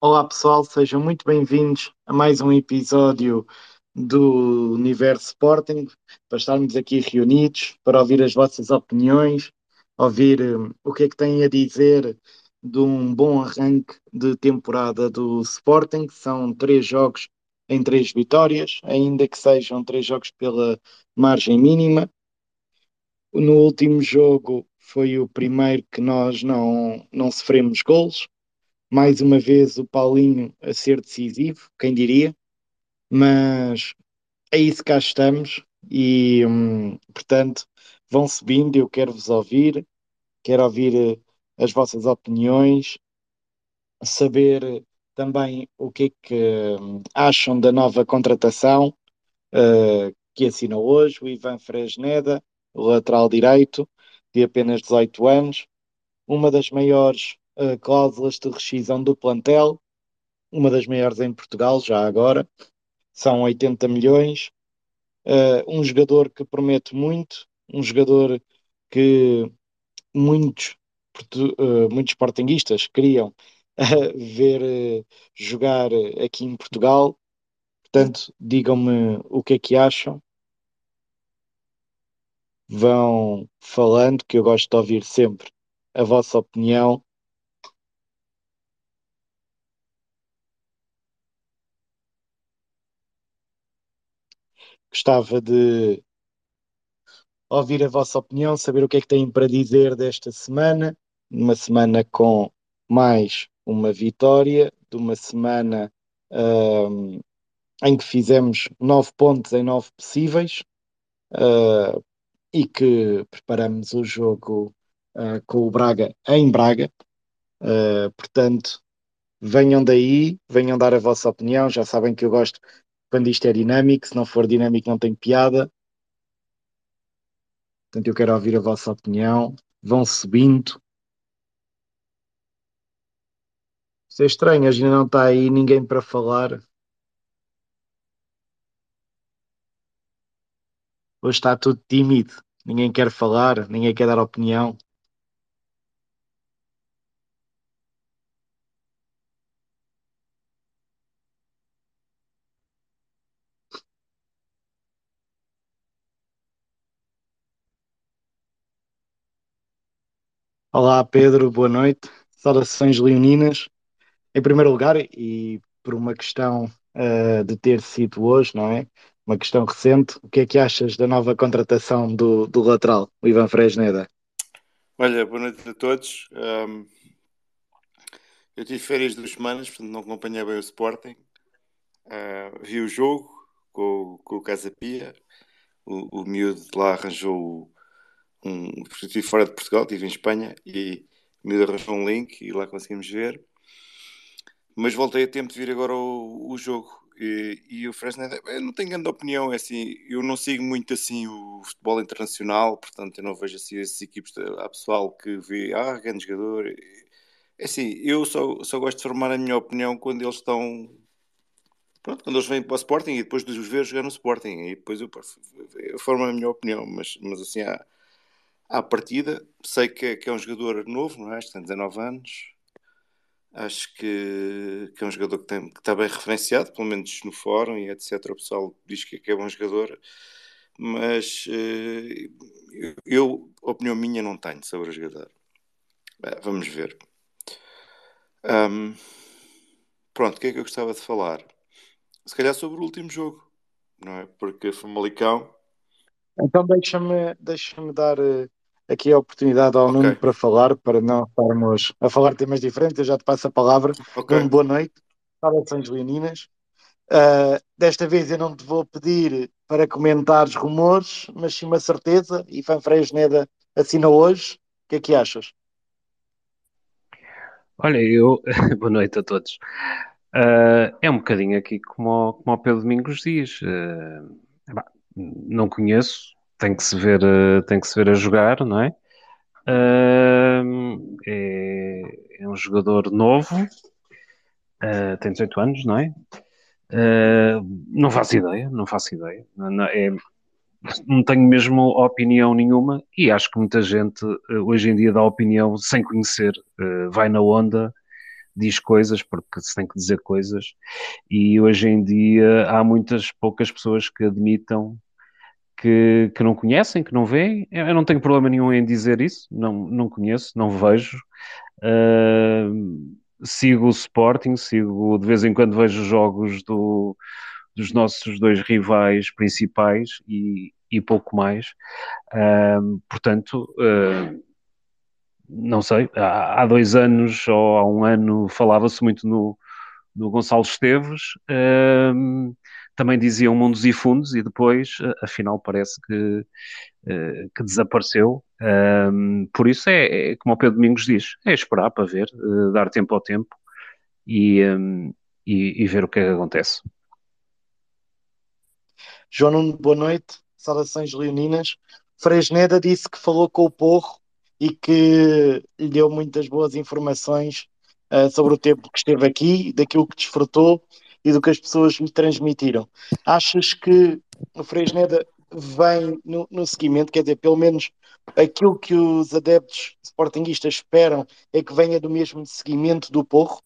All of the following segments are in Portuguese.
Olá pessoal, sejam muito bem-vindos a mais um episódio do Universo Sporting, para estarmos aqui reunidos, para ouvir as vossas opiniões, ouvir um, o que é que têm a dizer de um bom arranque de temporada do Sporting. São três jogos em três vitórias, ainda que sejam três jogos pela margem mínima. No último jogo foi o primeiro que nós não, não sofremos gols mais uma vez o Paulinho a ser decisivo, quem diria, mas é isso que cá estamos e, hum, portanto, vão subindo. Eu quero vos ouvir, quero ouvir eh, as vossas opiniões, saber também o que é que hum, acham da nova contratação uh, que assinou hoje, o Ivan Fresneda, o lateral direito, de apenas 18 anos, uma das maiores cláusulas de rescisão do plantel, uma das maiores em Portugal, já agora, são 80 milhões. Uh, um jogador que promete muito, um jogador que muitos, uh, muitos sportinguistas queriam ver jogar aqui em Portugal. Portanto, digam-me o que é que acham. Vão falando, que eu gosto de ouvir sempre a vossa opinião Gostava de ouvir a vossa opinião, saber o que é que têm para dizer desta semana, uma semana com mais uma vitória, de uma semana um, em que fizemos nove pontos em nove possíveis uh, e que preparamos o jogo uh, com o Braga em Braga. Portanto, venham daí, venham dar a vossa opinião. Já sabem que eu gosto quando isto é dinâmico, se não for dinâmico não tem piada. Portanto, eu quero ouvir a vossa opinião. Vão subindo. Isso é estranho, a gente não está aí ninguém para falar. Hoje está tudo tímido. Ninguém quer falar, ninguém quer dar opinião. Olá Pedro, boa noite. Saudações leoninas. Em primeiro lugar, e por uma questão uh, de ter sido hoje, não é? Uma questão recente, o que é que achas da nova contratação do, do lateral, o Ivan Fresneda? Olha, boa noite a todos. Um, eu tive férias duas semanas, portanto não acompanhei bem o Sporting. Uh, vi o jogo com, com o Casa Pia. O, o miúdo lá arranjou um, estive fora de Portugal, estive em Espanha e me arranjou um link e lá conseguimos ver. Mas voltei a tempo de vir agora o, o jogo. E, e o Fresneda, eu não tenho grande opinião, é assim, eu não sigo muito assim o futebol internacional, portanto eu não vejo assim esses equipes, há pessoal que vê, ah, grande jogador, é assim, eu só, só gosto de formar a minha opinião quando eles estão, pronto, quando eles vêm para o Sporting e depois de os ver jogar no Sporting, e depois eu, eu formo a minha opinião, mas, mas assim, há, à partida, sei que, que, é um jogador novo, não é? Tem 19 anos. Acho que, que é um jogador que, tem, que, está bem referenciado, pelo menos no fórum e etc. O pessoal diz que, é bom jogador, mas uh, eu, opinião minha, não tenho sobre o jogador. vamos ver. Um, pronto, o que é que eu gostava de falar? Se calhar sobre o último jogo, não é? Porque Famalicão. Então deixa-me deixa dar uh, aqui a oportunidade ao okay. Nuno para falar, para não estarmos a falar de temas diferentes. Eu já te passo a palavra. Okay. Nuno, boa noite. Saudações leoninas. Uh, desta vez eu não te vou pedir para comentares rumores, mas sim uma certeza. E Fresneda assina hoje. O que é que achas? Olha, eu. boa noite a todos. Uh, é um bocadinho aqui como, como o Pedro Domingos diz. Uh, não conheço, tem que se ver, uh, tem que se ver a jogar, não é? É, é, um jogador novo, uh, tem 18 anos, não é? não faço ideia, não faço ideia. Não, é, não tenho mesmo opinião nenhuma e acho que muita gente hoje em dia dá opinião sem conhecer, vai na onda diz coisas porque se tem que dizer coisas, e hoje em dia há muitas poucas pessoas que admitam que, que não conhecem, que não veem. Eu não tenho problema nenhum em dizer isso, não, não conheço, não vejo. Uh, sigo o Sporting, sigo de vez em quando vejo jogos do, dos nossos dois rivais principais e, e pouco mais. Uh, portanto, uh, não sei, há, há, dois anos ou há um ano falava-se muito no, no Gonçalo Esteves, uh, também diziam mundos e fundos e depois, afinal, parece que, que desapareceu. por isso é, é, como o Pedro Domingos diz, é esperar para ver, dar tempo ao tempo e, e, e ver o que é que acontece. João Nuno, boa noite, saudações leoninas. Fresneda disse que falou com o Porro e que lhe deu muitas boas informações uh, sobre o tempo que esteve aqui, daquilo que desfrutou e do que as pessoas lhe transmitiram. Achas que o Fresneda vem no, no seguimento, quer dizer, pelo menos aquilo que os adeptos sportinguistas esperam é que venha do mesmo seguimento do Porro?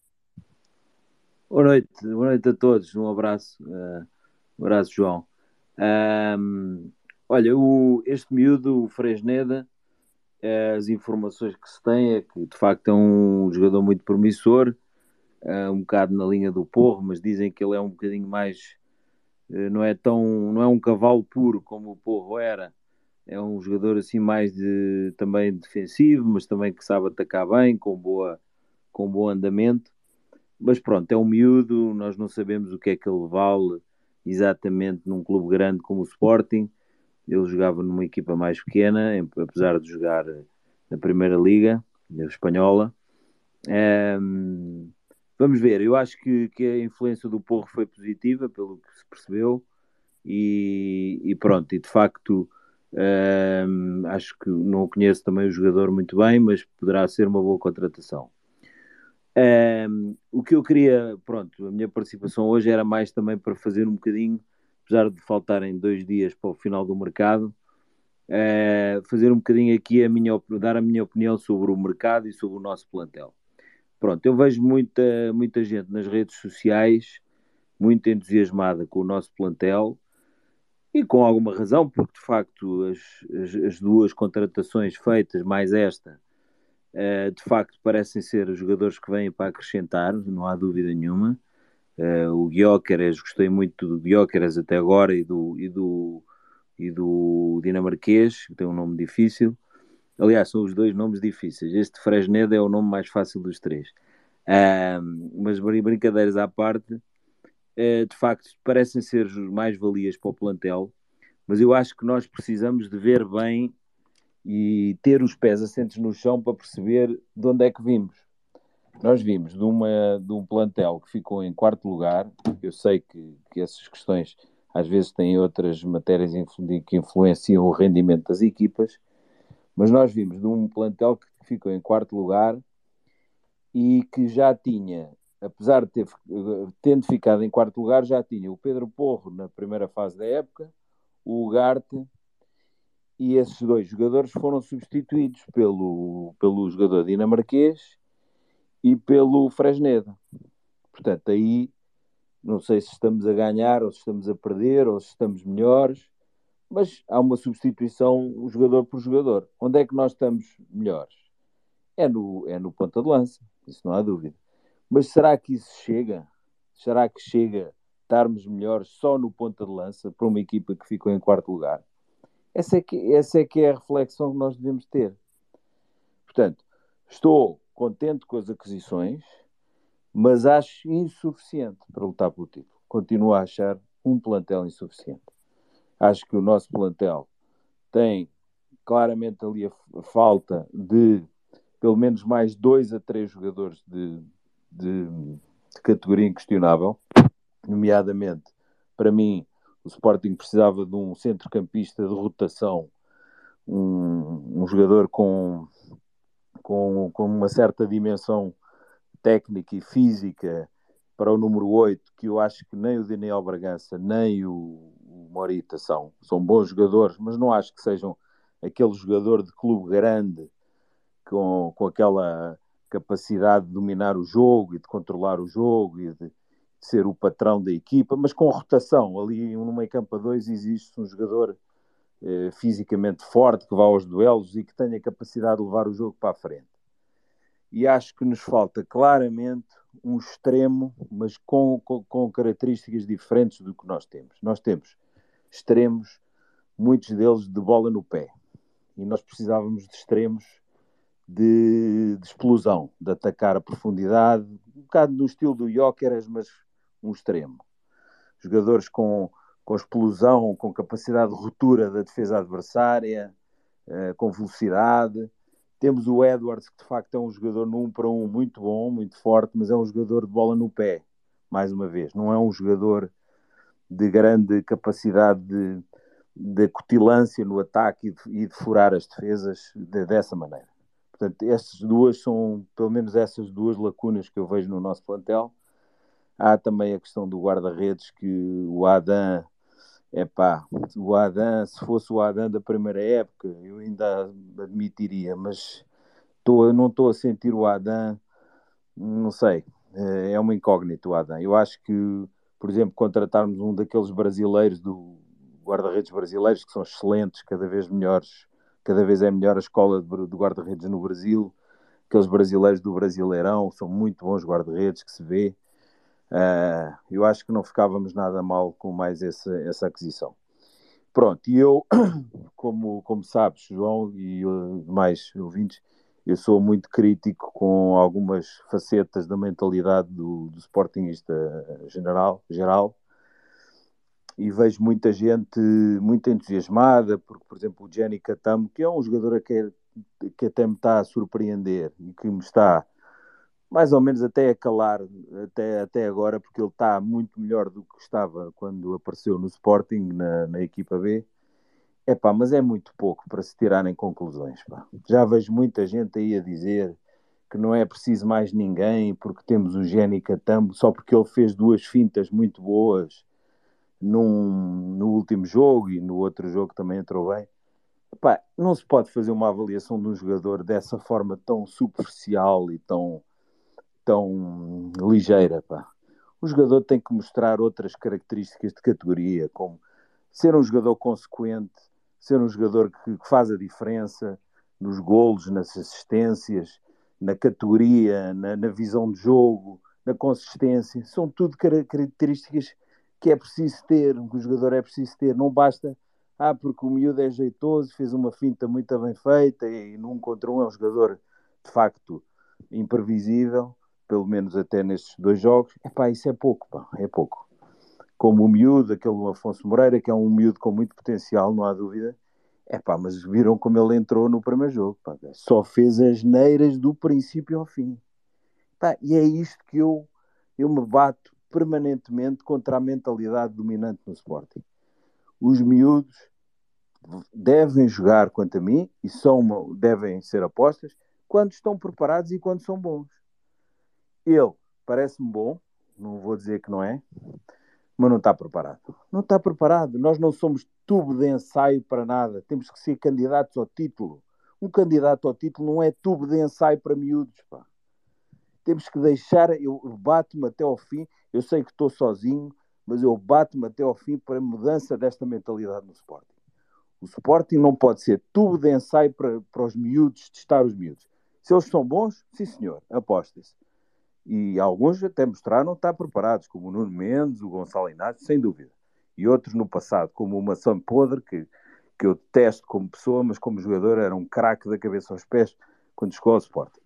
Boa noite, boa noite a todos, um abraço, uh, um abraço João. Um, olha, o, este miúdo, o Fresneda, eh, as informações que se tem é que de facto é um jogador muito promissor, uh, um bocado na linha do porro, mas dizem que ele é um bocadinho mais, uh, não é tão, não é um cavalo puro como o porro era, é um jogador assim mais de, também defensivo, mas também que sabe atacar bem, com boa, com bom andamento. Mas pronto, é um miúdo, nós não sabemos o que é que ele vale exatamente num clube grande como o Sporting. Ele jogava numa equipa mais pequena, apesar de jogar na Primeira Liga na espanhola. Um, vamos ver, eu acho que, que, a influência do Porro foi positiva, pelo que se percebeu, e, e pronto, e de facto um, acho que não conheço também o jogador muito bem, mas poderá ser uma boa contratação. O que eu queria, pronto, a minha participação hoje era mais também para fazer um bocadinho, apesar de faltarem dois dias para o final do mercado, uh, fazer um bocadinho aqui a minha, dar a minha opinião sobre o mercado e sobre o nosso plantel. Pronto, eu vejo muita, muita gente nas redes sociais muito entusiasmada com o nosso plantel e com alguma razão, porque de facto as, as, as duas contratações feitas, mais esta, Uh, de facto, parecem ser jogadores que vêm para acrescentar, não há dúvida nenhuma. Uh, o Gyökeres, gostei muito do Gyökeres até agora e do, e do, e do dinamarquês, que tem um nome difícil. Aliás, são os dois nomes difíceis. Este Fresneda é o nome mais fácil dos três. Mas brincadeiras à parte, uh, de facto, parecem ser mais valias para o plantel. Mas eu acho que nós precisamos de ver bem e ter os pés assentes no chão para perceber de onde é que vimos. Nós vimos de, uma, de um plantel que ficou em quarto lugar. Eu sei que, que essas questões às vezes têm outras matérias que influenciam o rendimento das equipas, mas nós vimos de um plantel que ficou em quarto lugar e que já tinha, apesar de ter tendo ficado em quarto lugar, já tinha o Pedro Porro na primeira fase da época, o Ugarte e esses dois jogadores foram substituídos pelo, pelo jogador dinamarquês e pelo Fresneda. Portanto, aí não sei se estamos a ganhar ou se estamos a perder ou se estamos melhores, mas há uma substituição jogador por jogador. Onde é que nós estamos melhores? É no, é no ponta de lança, isso não há dúvida. Mas será que isso chega? Será que chega estarmos melhores só no ponta de lança para uma equipa que ficou em quarto lugar? Essa é que, essa é, que é a reflexão que nós devemos ter. Portanto, estou contente com as aquisições, mas acho insuficiente para lutar pelo título. Continuo a achar um plantel insuficiente. Acho que o nosso plantel tem claramente ali a, falta de pelo menos mais dois a três jogadores de, de, de categoria inquestionável, nomeadamente, para mim, o Sporting precisava de um centrocampista de rotação, um, um jogador com, com, com uma certa dimensão técnica e física para o número 8, que eu acho que nem o Daniel Bragança nem o Morita são. São bons jogadores, mas não acho que sejam aquele jogador de clube grande com, com aquela capacidade de dominar o jogo e de controlar o jogo e de, ser o patrão da equipa, mas com rotação. Ali no meio campo a dois existe um jogador eh, fisicamente forte que vá aos duelos e que tenha capacidade de levar o jogo para a frente. E acho que nos falta claramente um extremo, mas com, com, com características diferentes do que nós temos. Nós temos extremos, muitos deles de bola no pé. E nós precisávamos de extremos de, de, explosão, de atacar a profundidade, um bocado no estilo do Jóqueras, mas um extremo. Jogadores com, com explosão, com capacidade de ruptura da defesa adversária, uh, com velocidade. Temos o Edwards, que de facto é um jogador 1 para 1 muito bom, muito forte, mas é um jogador de bola no pé, mais uma vez. Não é um jogador de grande capacidade de, de cutilância no ataque e de, e de furar as defesas de, dessa maneira. Portanto, estas duas são, pelo menos essas duas lacunas que eu vejo no nosso plantel. Há também a questão do guarda-redes, que o Adam, é pá, o Adam, se fosse o Adam da primeira época, eu ainda admitiria, mas tô, não estou a sentir o Adam, não sei, é uma incógnita o Adam. Eu acho que, por exemplo, contratarmos um daqueles brasileiros, do guarda-redes brasileiros, que são excelentes, cada vez melhores, cada vez é melhor a escola de, de guarda-redes no Brasil. Aqueles brasileiros do Brasileirão são muito bons guarda-redes que se vê. Uh, eu acho que não ficávamos nada mal com mais essa, essa aquisição. Pronto, e eu, como, como sabes, João e uh, demais ouvintes, eu sou muito crítico com algumas facetas da mentalidade do, do Sportingista general, geral e vejo muita gente muito entusiasmada, porque, por exemplo, o Jenny Catamo, que é um jogador que, que até me está a surpreender e que me está mais ou menos até a calar até, até agora, porque ele está muito melhor do que estava quando apareceu no Sporting, na, na equipa B. É pá, mas é muito pouco para se tirarem conclusões. Pá. Já vejo muita gente aí a dizer que não é preciso mais ninguém porque temos o Jenny Catambo, só porque ele fez duas fintas muito boas num, no último jogo e no outro jogo também entrou bem. Epá, não se pode fazer uma avaliação de um jogador dessa forma tão superficial e tão, tão ligeira. Pá. O jogador tem que mostrar outras características de categoria, como ser um jogador consequente, ser um jogador que, que faz a diferença nos golos, nas assistências, na categoria, na, na visão de jogo, na consistência. São tudo características que é preciso ter, que o jogador é preciso ter. Não basta, ah, porque o miúdo é jeitoso, fez uma finta muito bem feita e num contra um é um jogador de facto imprevisível, pelo menos até nestes dois jogos. É pá, isso é pouco, pá, é pouco. Como o miúdo, aquele Afonso Moreira, que é um miúdo com muito potencial, não há dúvida. É pá, mas viram como ele entrou no primeiro jogo, pá. Só fez as neiras do princípio ao fim. Pá, e é isto que eu, eu me bato permanentemente contra a mentalidade dominante no Sporting. Os miúdos devem jogar, quanto a mim, e são uma, devem ser apostas, quando estão preparados e quando são bons. Ele parece-me bom, não vou dizer que não é, mas não está preparado. Não está preparado. Nós não somos tubo de ensaio para nada. Temos que ser candidatos ao título. Um candidato ao título não é tubo de ensaio para miúdos. Pá temos que deixar, eu bato-me até ao fim, eu sei que estou sozinho, mas eu bato-me até ao fim para a mudança desta mentalidade no Sporting. O Sporting não pode ser tubo de ensaio para, para os miúdos, testar os miúdos. Se eles são bons, sim senhor, aposta-se. E alguns até mostraram estar preparados, como o Nuno Mendes, o Gonçalo Inácio, sem dúvida. E outros no passado, como o Maçã Podre, que, que eu testo como pessoa, mas como jogador era um craque da cabeça aos pés quando chegou ao Sporting.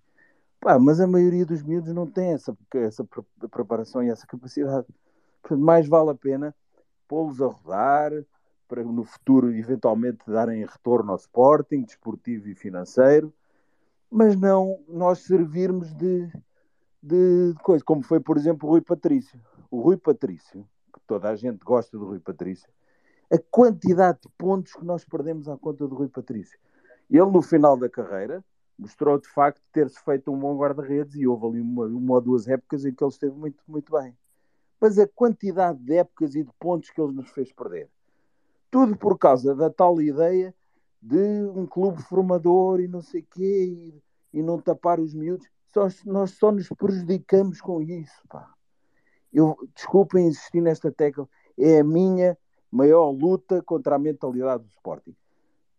Pá, mas a maioria dos miúdos não tem essa, essa preparação e essa capacidade. Portanto, mais vale a pena pô-los a rodar para no futuro eventualmente darem retorno ao Sporting, desportivo e financeiro, mas não nós servirmos de, de, de coisa, como foi, por exemplo, o Rui Patrício. O Rui Patrício, que toda a gente gosta do Rui Patrício, a quantidade de pontos que nós perdemos à conta do Rui Patrício. Ele, no final da carreira, mostrou de facto ter-se feito um bom guarda-redes e houve ali uma, uma ou duas épocas em que ele esteve muito, muito bem. Mas a quantidade de épocas e de pontos que ele nos fez perder, tudo por causa da tal ideia de um clube formador e não sei quê, e, e não tapar os miúdos. Só, nós só nos prejudicamos com isso, pá. Eu, desculpem insistir nesta tecla, é a minha maior luta contra a mentalidade do Sporting.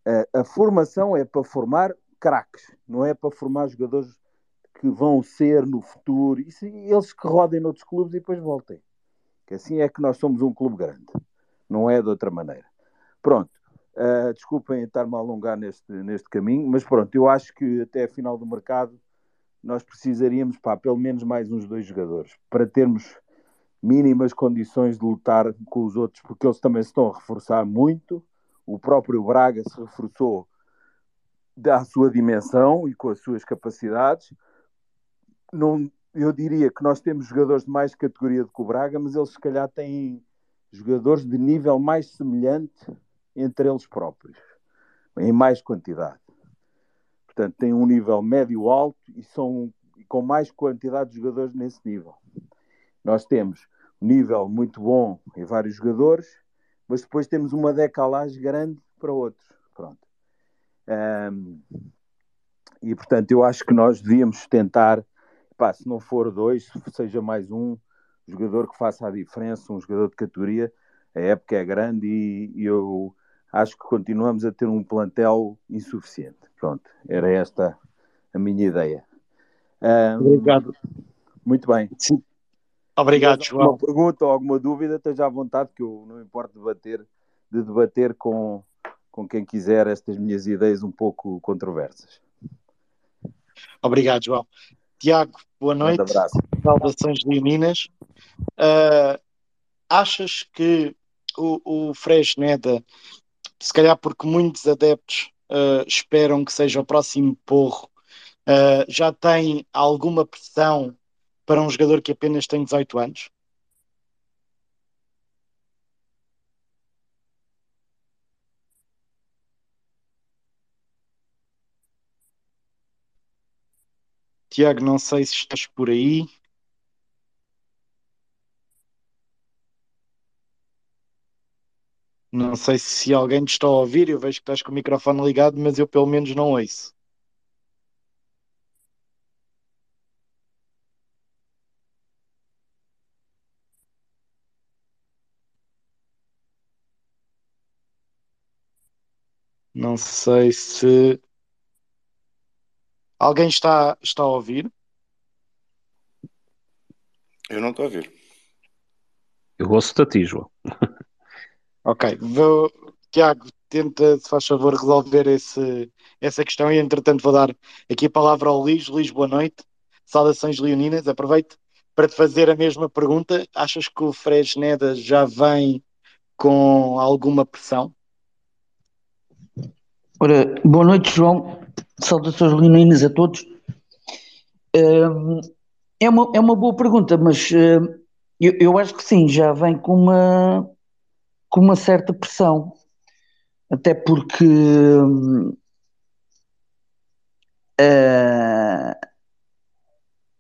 A, a formação é para formar craques, não é para formar jogadores que vão ser no futuro, eles que rodem noutros clubes e depois voltem. Que assim é que nós somos um clube grande, não é de outra maneira. Pronto, uh, desculpem estar-me a alongar neste, neste caminho, mas pronto, eu acho que até a final do mercado nós precisaríamos, pá, pelo menos mais uns dois jogadores, para termos mínimas condições de lutar com os outros, porque eles também se estão a reforçar muito. O próprio Braga se reforçou da sua dimensão e com as suas capacidades. Não, eu diria que nós temos jogadores de mais categoria do que o Braga, mas eles se calhar têm jogadores de nível mais semelhante entre eles próprios, em mais quantidade. Portanto, têm um nível médio-alto e são com mais quantidade de jogadores nesse nível. Nós temos um nível muito bom em vários jogadores, mas depois temos uma decalagem grande para outros. Pronto. Um, e portanto, eu acho que nós devíamos tentar, pá, se não for dois, seja mais um jogador que faça a diferença, um jogador de categoria. A época é grande e, e eu acho que continuamos a ter um plantel insuficiente. Pronto, era esta a minha ideia. Um, Obrigado. Muito bem. Sim. Obrigado, João. Alguma pergunta ou alguma dúvida, esteja à vontade, que eu não importo debater, de debater com, com quem quiser estas minhas ideias um pouco controversas. Obrigado, João. Tiago, boa noite. Um abraço. Saudações leoninas. Uh, achas que o, o Fresneda, se calhar porque muitos adeptos uh, esperam que seja o próximo porro, uh, já tem alguma pressão para um jogador que apenas tem 18 anos? Tiago, não sei se estás por aí. Não sei se alguém te está a ouvir. Eu vejo que estás com o microfone ligado, mas eu pelo menos não ouço. Não sei se alguém está, está a ouvir. Eu não estou a ouvir. Eu gosto da ti, João. Ok, vou, Tiago, tenta, se faz favor, resolver esse, essa questão e, entretanto, vou dar aqui a palavra ao Luís. Luís, boa noite. Saudações leoninas. Aproveito para te fazer a mesma pergunta. Achas que o Fresneda já vem com alguma pressão? Ora, boa noite, João. Saudações leoninas a todos. É uma, é uma boa pergunta, mas eu, eu acho que sim, já vem com uma, com uma certa pressão. Até porque uh,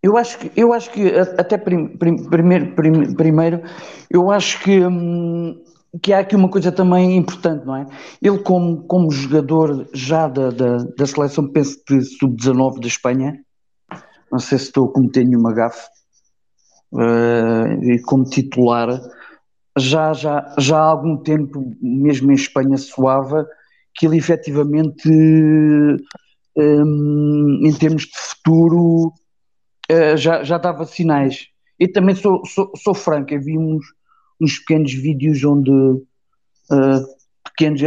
eu acho que eu acho que até prim, prim, primeiro, prim, primeiro eu acho que um, que há aqui uma coisa também importante, não é? Ele, como, como jogador já da, da, da seleção, penso de sub-19 da Espanha, não sei se estou a cometer nenhuma gafe, uh, e como titular, já, já, já há algum tempo, mesmo em Espanha, soava que ele efetivamente, um, em termos de futuro, uh, já, já dava sinais. Eu também sou, sou, sou franco, eu vi uns uns pequenos vídeos onde uh, pequenos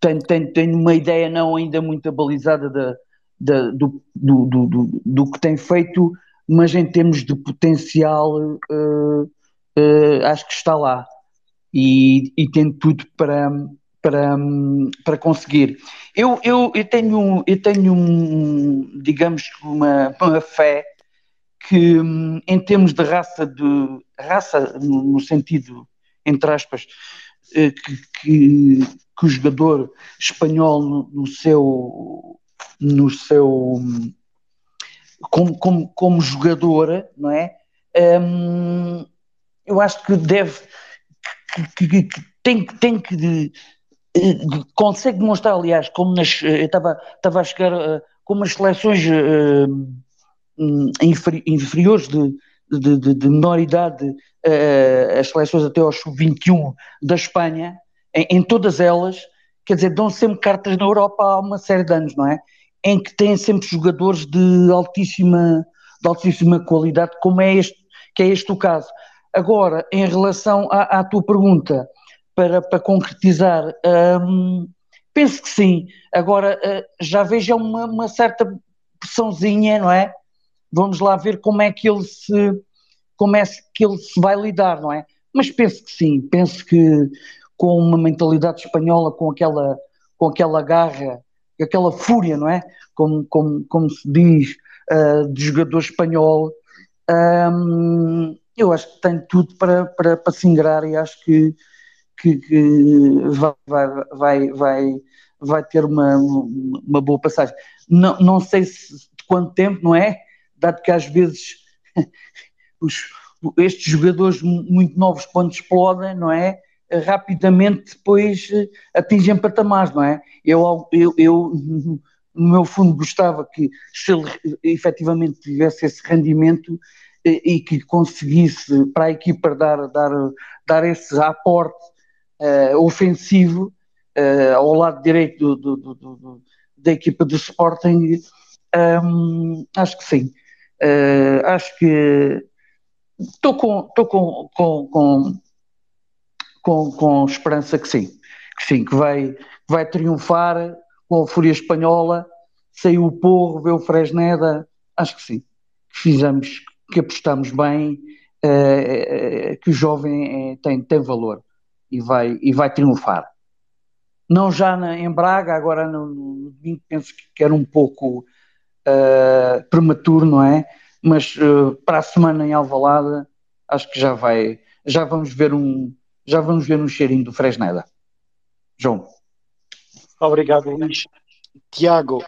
tenho, tenho, tenho uma ideia não ainda muito abalizada da, da, do, do, do, do, que tem feito, mas em termos de potencial uh, uh, acho que está lá e, e tudo para, para, para conseguir. Eu, eu, eu tenho, eu tenho um, digamos, uma, uma fé que hum, em termos de raça, de raça no, sentido, entre aspas, eh, que, que, que o jogador espanhol no, no seu no seu hum, como, como, como jogadora, não é? Um, eu acho que deve que, que, que tem, tem que de, de, consegue demonstrar, aliás, como nas estava, estava a chegar como as seleções uh, um, inferiores de, de, de, de menor idade, uh, as seleções até aos sub-21 da Espanha, em, em, todas elas, quer dizer, dão sempre cartas na Europa há uma série de anos, não é? Em que têm sempre jogadores de altíssima, de altíssima qualidade, como é este, que é este o caso. Agora, em relação à, à tua pergunta, para, para concretizar, um, penso que sim. Agora, uh, já vejo uma, uma certa pressãozinha, não é? Vamos lá ver como é que ele se como é que ele se vai lidar, não é? Mas penso que sim, penso que com uma mentalidade espanhola, com aquela, com aquela garra, aquela fúria, não é? Como, como, como se diz, uh, de jogador espanhol, um, eu acho que tem tudo para, para, para se ingrar e acho que, que, que vai, vai, vai, vai ter uma, uma boa passagem. Não, não sei se, de quanto tempo, não é? Dado que às vezes os, estes jogadores muito novos, quando explodem, não é? Rapidamente depois eh, atingem patamares, não é? Eu, eu, eu no meu fundo gostava que se ele efetivamente tivesse esse rendimento e que conseguisse para a equipa dar, dar, dar esse aporte uh, ofensivo uh, ao lado direito do, do, do, da equipa de Sporting, um, acho que sim. Uh, acho que estou com, estou com, com, com, com, com esperança que sim, que sim, que vai, vai triunfar com a Fúria Espanhola, saiu o Porro, veio o Fresneda, acho que sim, que fizemos, que apostamos bem, uh, que o jovem uh, tem, tem valor e vai, e vai triunfar. Não já na, em Braga, agora no domingo penso que era um pouco uh, prematuro, não é? mas uh, para a semana em Alvalade acho que já vai, já vamos ver um, já vamos ver um cheirinho do Fresneda. João. Obrigado, Luís. Tiago,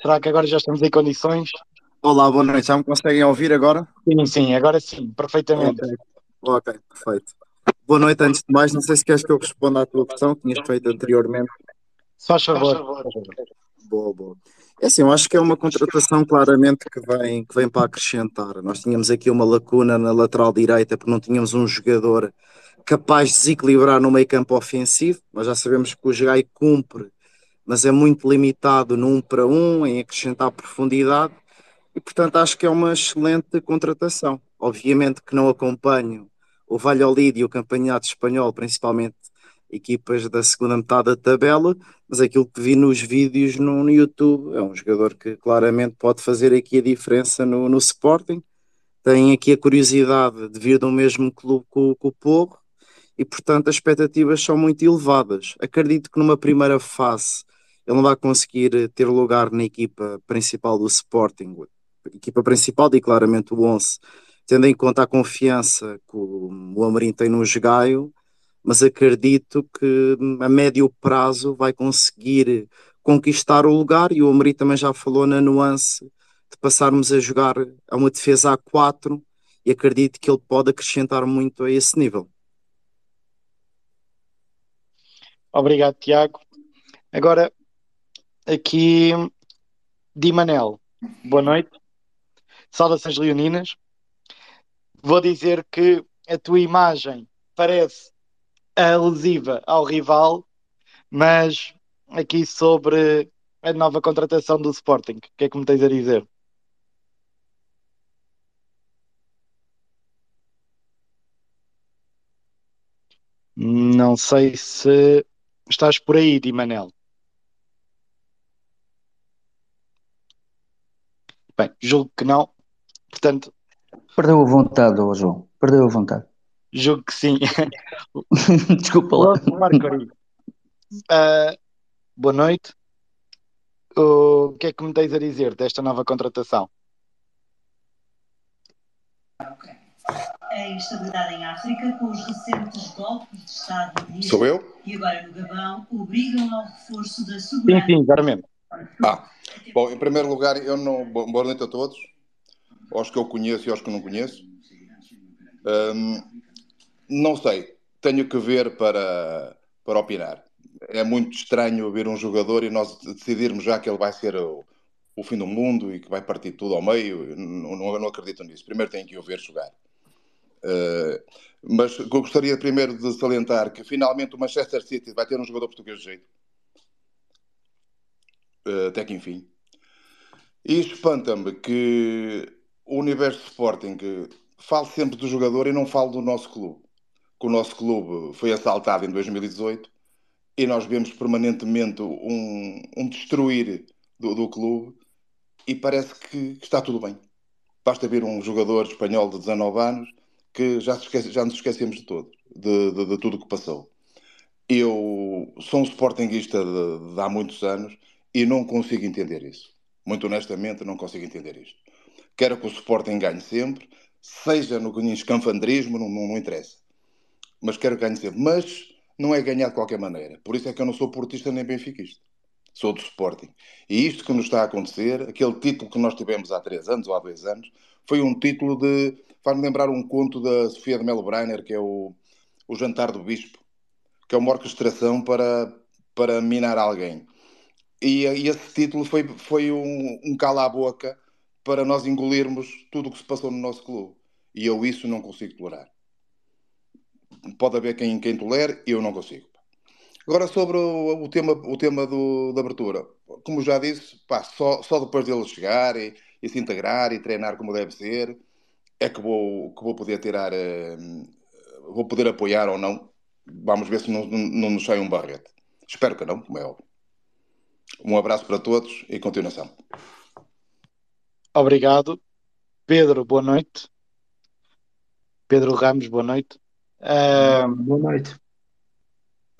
será que agora já estamos em condições? Olá, boa noite. Já me conseguem ouvir agora? Sim, sim, agora sim, perfeitamente. Ok, okay perfeito. Boa noite, antes de mais, não sei se queres que eu responda à tua questão que tinhas feito anteriormente. Só favor. favor. Boa, boa. É assim, eu acho que é uma contratação claramente que vem, que vem para acrescentar. Nós tínhamos aqui uma lacuna na lateral direita porque não tínhamos um jogador capaz de desequilibrar no meio campo ofensivo. Nós já sabemos que o Gai cumpre, mas é muito limitado no um para um, em acrescentar profundidade. E, portanto, acho que é uma excelente contratação. Obviamente que não acompanho o Valladolid e o Campeonato Espanhol, principalmente equipas da segunda metade da tabela, mas aquilo que vi nos vídeos no, no YouTube é um jogador que claramente pode fazer aqui a diferença no, no Sporting. Tem aqui a curiosidade de vir do mesmo clube com, com o Porro e, portanto, as expectativas são muito elevadas. Acredito que numa primeira fase ele não vai conseguir ter lugar na equipa principal do Sporting, equipa principal e claramente o 11, tendo em conta a confiança que o, Amorim tem no Jogaio, mas acredito que a médio prazo vai conseguir conquistar o lugar e o Ameri também já falou na nuance de passarmos a jogar a uma defesa a 4 e acredito que ele pode acrescentar muito a esse nível. Obrigado, Tiago. Agora, aqui, Di Manel, boa noite. Saudações leoninas. Vou dizer que a tua imagem parece alusiva ao rival, mas aqui sobre a nova contratação do Sporting, o que é que me tens a dizer? Não sei se estás por aí, Di Manel. Bem, julgo que não. Portanto. Perdeu a vontade, João. Perdeu a vontade. Julgo que sim. Desculpa lá. Marco uh, boa noite. O que é que me tens a dizer desta nova contratação? A instabilidade em África, com os recentes golpes de Estado no Sou eu? e agora no Gabão, obrigam ao reforço da segurança. Sim, sim, exatamente. Ah, bom, em primeiro lugar, eu não. Boa noite a todos, aos que eu conheço e aos que não conheço. Um, não sei, tenho que ver para, para opinar. É muito estranho ver um jogador e nós decidirmos já que ele vai ser o, o fim do mundo e que vai partir tudo ao meio. Não, não, não acredito nisso. Primeiro tem que o ver jogar. Uh, mas gostaria primeiro de salientar que finalmente o Manchester City vai ter um jogador português de jeito. Uh, até que enfim. E espanta-me que o universo Sporting fale sempre do jogador e não fale do nosso clube. Que o nosso clube foi assaltado em 2018 e nós vemos permanentemente um, um destruir do, do clube e parece que, está tudo bem. Basta ver um jogador espanhol de 19 anos que já, esquece, já nos esquecemos de todo, de, de, de tudo o que passou. Eu sou um sportinguista de, de, há muitos anos e não consigo entender isso. Muito honestamente, não consigo entender isto. Quero que o Sporting ganhe sempre, seja no escanfandrismo, não, não, não interessa. Mas quero que ganhe sempre. Mas não é ganhar de qualquer maneira. Por isso é que eu não sou portista nem benfiquista sou do Sporting. E isto que nos está a acontecer, aquele título que nós tivemos há três anos ou há dois anos, foi um título de. Faz-me lembrar um conto da Sofia de Melo Breiner, que é o, o Jantar do Bispo, que é uma orquestração para, para minar alguém. E, e esse título foi, foi um, um cala-a-boca para nós engolirmos tudo o que se passou no nosso clube. E eu isso não consigo tolerar. Pode haver quem, quem tolere, eu não consigo. Agora sobre o, o tema, o tema do, da abertura, como já disse, pá, só, só depois dele chegar e, e, se integrar e treinar como deve ser, é que vou, que vou poder tirar, uh, vou poder apoiar ou não. Vamos ver se não, não, não nos sai um barrete. Espero que não, como é óbvio. Um abraço para todos e continuação. Obrigado. Pedro, boa noite. Pedro Ramos, boa noite. Uh, boa noite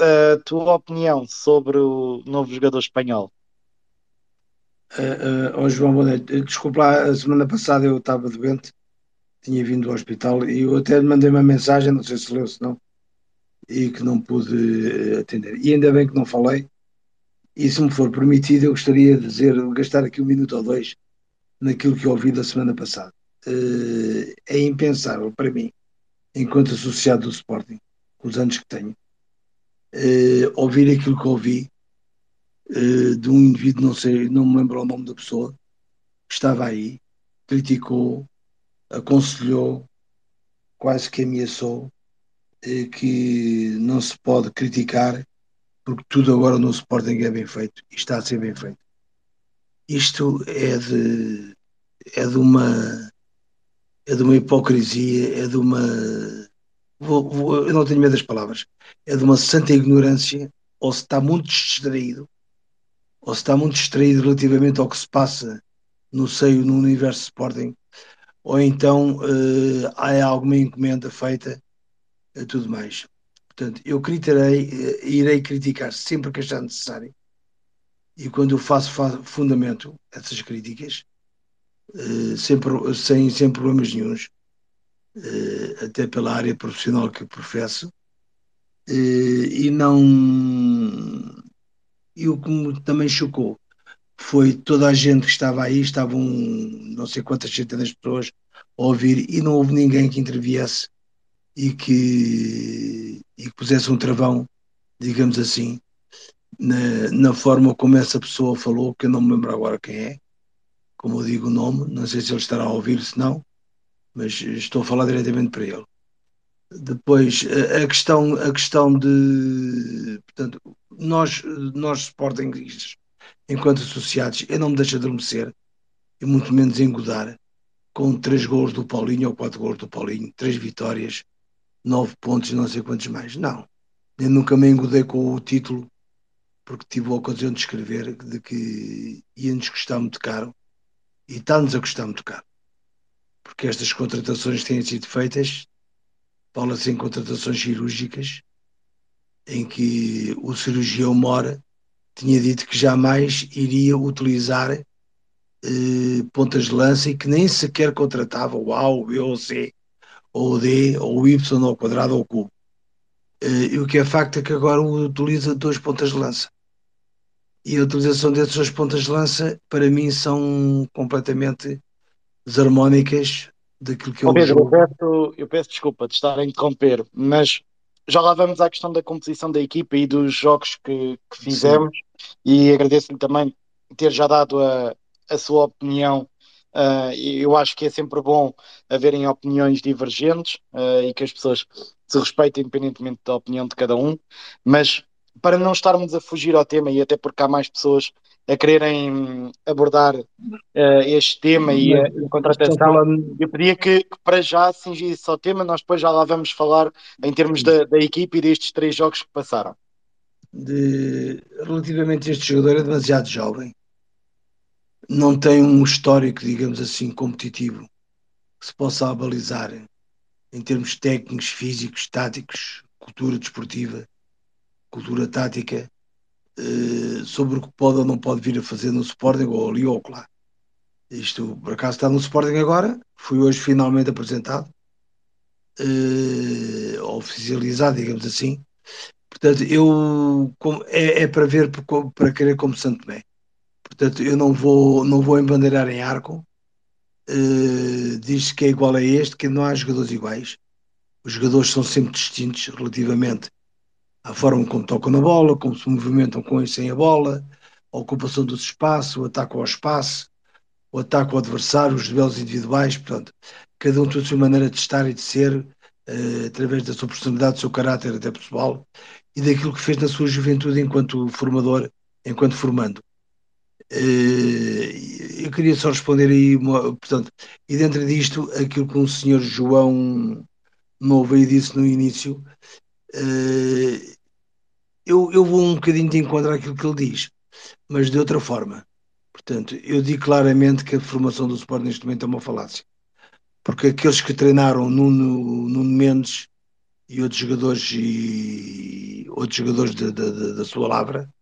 a tua opinião sobre o novo jogador espanhol? Uh, uh, oh João, boa noite. Desculpa lá, a semana passada eu estava doente, tinha vindo ao hospital e eu até mandei uma mensagem, não sei se leu, se não, e que não pude atender. E ainda bem que não falei. E se me for permitido, eu gostaria de dizer, gastar aqui um minuto ou dois naquilo que ouvi da semana passada. Uh, é impensável para mim, enquanto associado do Sporting, com os anos que tenho, uh, ouvir aquilo que ouvi uh, de um indivíduo, não sei, não me lembro o nome da pessoa, que estava aí, criticou, aconselhou, quase que ameaçou que não se pode criticar porque tudo agora no Sporting é bem feito e está a ser bem feito. Isto é de, é de uma é de uma hipocrisia, é de uma vou, vou, eu não tenho medo das palavras, é de uma santa ignorância, ou se está muito distraído, ou se está muito distraído relativamente ao que se passa no seio, no universo Sporting, ou então uh, há alguma encomenda feita, uh, tudo mais. Portanto, eu criticarei, uh, irei criticar sempre que achar necessário, e quando eu faço, fundamento essas críticas, uh, sempre, sem, sem problemas nenhums, uh, até pela área profissional que professo, uh, e não. E o que me também chocou foi toda a gente que estava aí, estavam não sei quantas centenas de pessoas a ouvir, e não houve ninguém que interviesse e que, e que pusesse um travão, digamos assim, na, na forma como essa pessoa falou, que eu não me lembro agora quem é, como eu digo o nome, não sei se ele estará a ouvir, se não, mas estou a falar diretamente para ele. Depois, a, questão, a questão de. Portanto, nós, nós Sportingistas, enquanto associados, eu não me deixo adormecer, e muito menos engodar, com três gols do Paulinho ou quatro gols do Paulinho, três vitórias, nove pontos e não sei quantos mais. Não. Eu nunca me engodei com o título, porque tive a ocasião de escrever de que ia-nos custar muito caro, e está-nos a custar muito caro porque estas contratações têm sido feitas, fala-se em contratações cirúrgicas, em que o cirurgião Mora tinha dito que jamais iria utilizar eh, pontas de lança e que nem sequer contratava o A, o B, ou o C, ou o D, ou o Y ao quadrado ou o cubo. Eh, e o que é facto é que agora utiliza duas pontas de lança. E a utilização dessas duas pontas de lança, para mim, são completamente desarmónicas daquilo que é o Pedro, jogo. Eu peço, eu peço desculpa de estar a interromper, mas já lá vamos à questão da composição da equipa e dos jogos que, que fizemos Sim. e agradeço-lhe também ter já dado a, a sua opinião. Uh, eu acho que é sempre bom haverem opiniões divergentes uh, e que as pessoas se respeitem independentemente da opinião de cada um, mas para não estarmos a fugir ao tema e até porque há mais pessoas a quererem abordar uh, este tema e a, a contratação, eu pedia que, que, para já cingisse ao tema, nós depois já lá vamos falar em termos da, da equipe e destes três jogos que passaram. De, relativamente a este jogador é demasiado jovem não tem um histórico, digamos assim, competitivo que se possa abalizar em termos técnicos, físicos, táticos, cultura desportiva, cultura tática, eh, sobre o que pode ou não pode vir a fazer no Sporting ou ali ou lá. Isto, por acaso, está no Sporting agora, foi hoje finalmente apresentado, eh, oficializado, digamos assim. Portanto, eu é, é para ver para querer como Santo Tomé. Portanto, eu não vou, não vou embandeirar em arco. Uh, diz que é igual a este, que não há jogadores iguais. Os jogadores são sempre distintos relativamente à forma como tocam na bola, como se movimentam com e sem a bola, a ocupação do espaço, o ataque ao espaço, o ataque ao adversário, os duelos individuais. Portanto, cada um tem a sua maneira de estar e de ser, uh, através da sua personalidade, do seu caráter até pessoal e daquilo que fez na sua juventude enquanto formador, enquanto formando. Eh, eu queria só responder aí, portanto, e dentro disto, aquilo que o senhor João Novo aí disse no início, eh, eu, eu vou um bocadinho de encontrar aquilo que ele diz, mas de outra forma. Portanto, eu digo claramente que a formação do Sport neste momento é uma falácia. Porque aqueles que treinaram Nuno, Nuno Mendes e outros jogadores e outros jogadores de, da sua lavra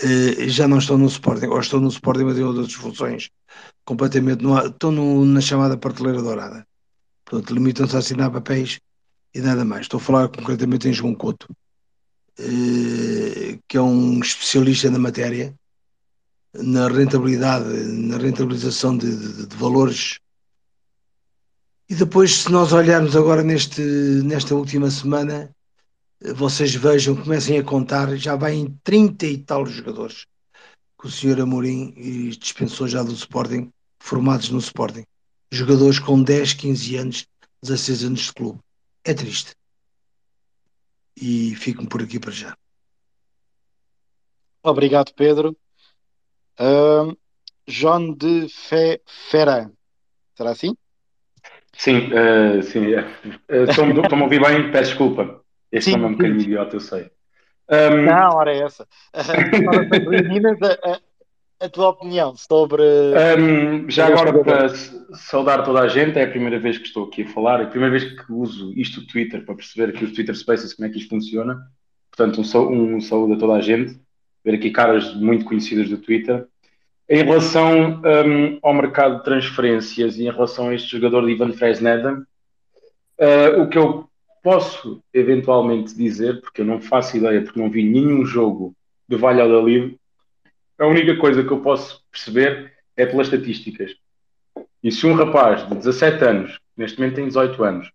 eh, já não estão no Sporting, ou estão no Sporting, mas em outras funções, completamente no, estão no, na chamada prateleira dourada. Portanto, limitam-se a assinar papéis e nada mais. Estou a falar concretamente em João Couto, eh, que é um especialista na matéria, na rentabilidade, na rentabilização de, de, de valores. E depois, se nós olharmos agora neste, nesta última semana, vocês vejam, comecem a contar, já vai em 30 e tal jogadores que o senhor Amorim dispensou já do Sporting, formados no Sporting. Jogadores com 10, 15 anos, 16 anos de clube. É triste. E fico por aqui para já. Obrigado, Pedro. Uh, João de Fe Fera. Será assim? Sim, uh, sim. Uh, Estou-me a ouvir bem, peço desculpa. Este sim, nome é um bocadinho idiota, eu sei. Um... Não, ora é essa. a, a, a, tua opinião sobre. Um, já agora, para saudar toda a gente, é a primeira vez que estou aqui a falar, é a primeira vez que uso isto do Twitter para perceber aqui os Twitter Spaces, como é que isto funciona. Portanto, um, um saúde a toda a gente. Ver aqui caras muito conhecidas do Twitter. Em relação um, ao mercado de transferências e em relação a este jogador de Ivan Fresneda, uh, o que eu posso eventualmente dizer, porque eu não faço ideia, porque não vi nenhum jogo de Valladolid, a única coisa que eu posso perceber é pelas estatísticas. E se um rapaz de 17 anos, neste momento tem 18 anos,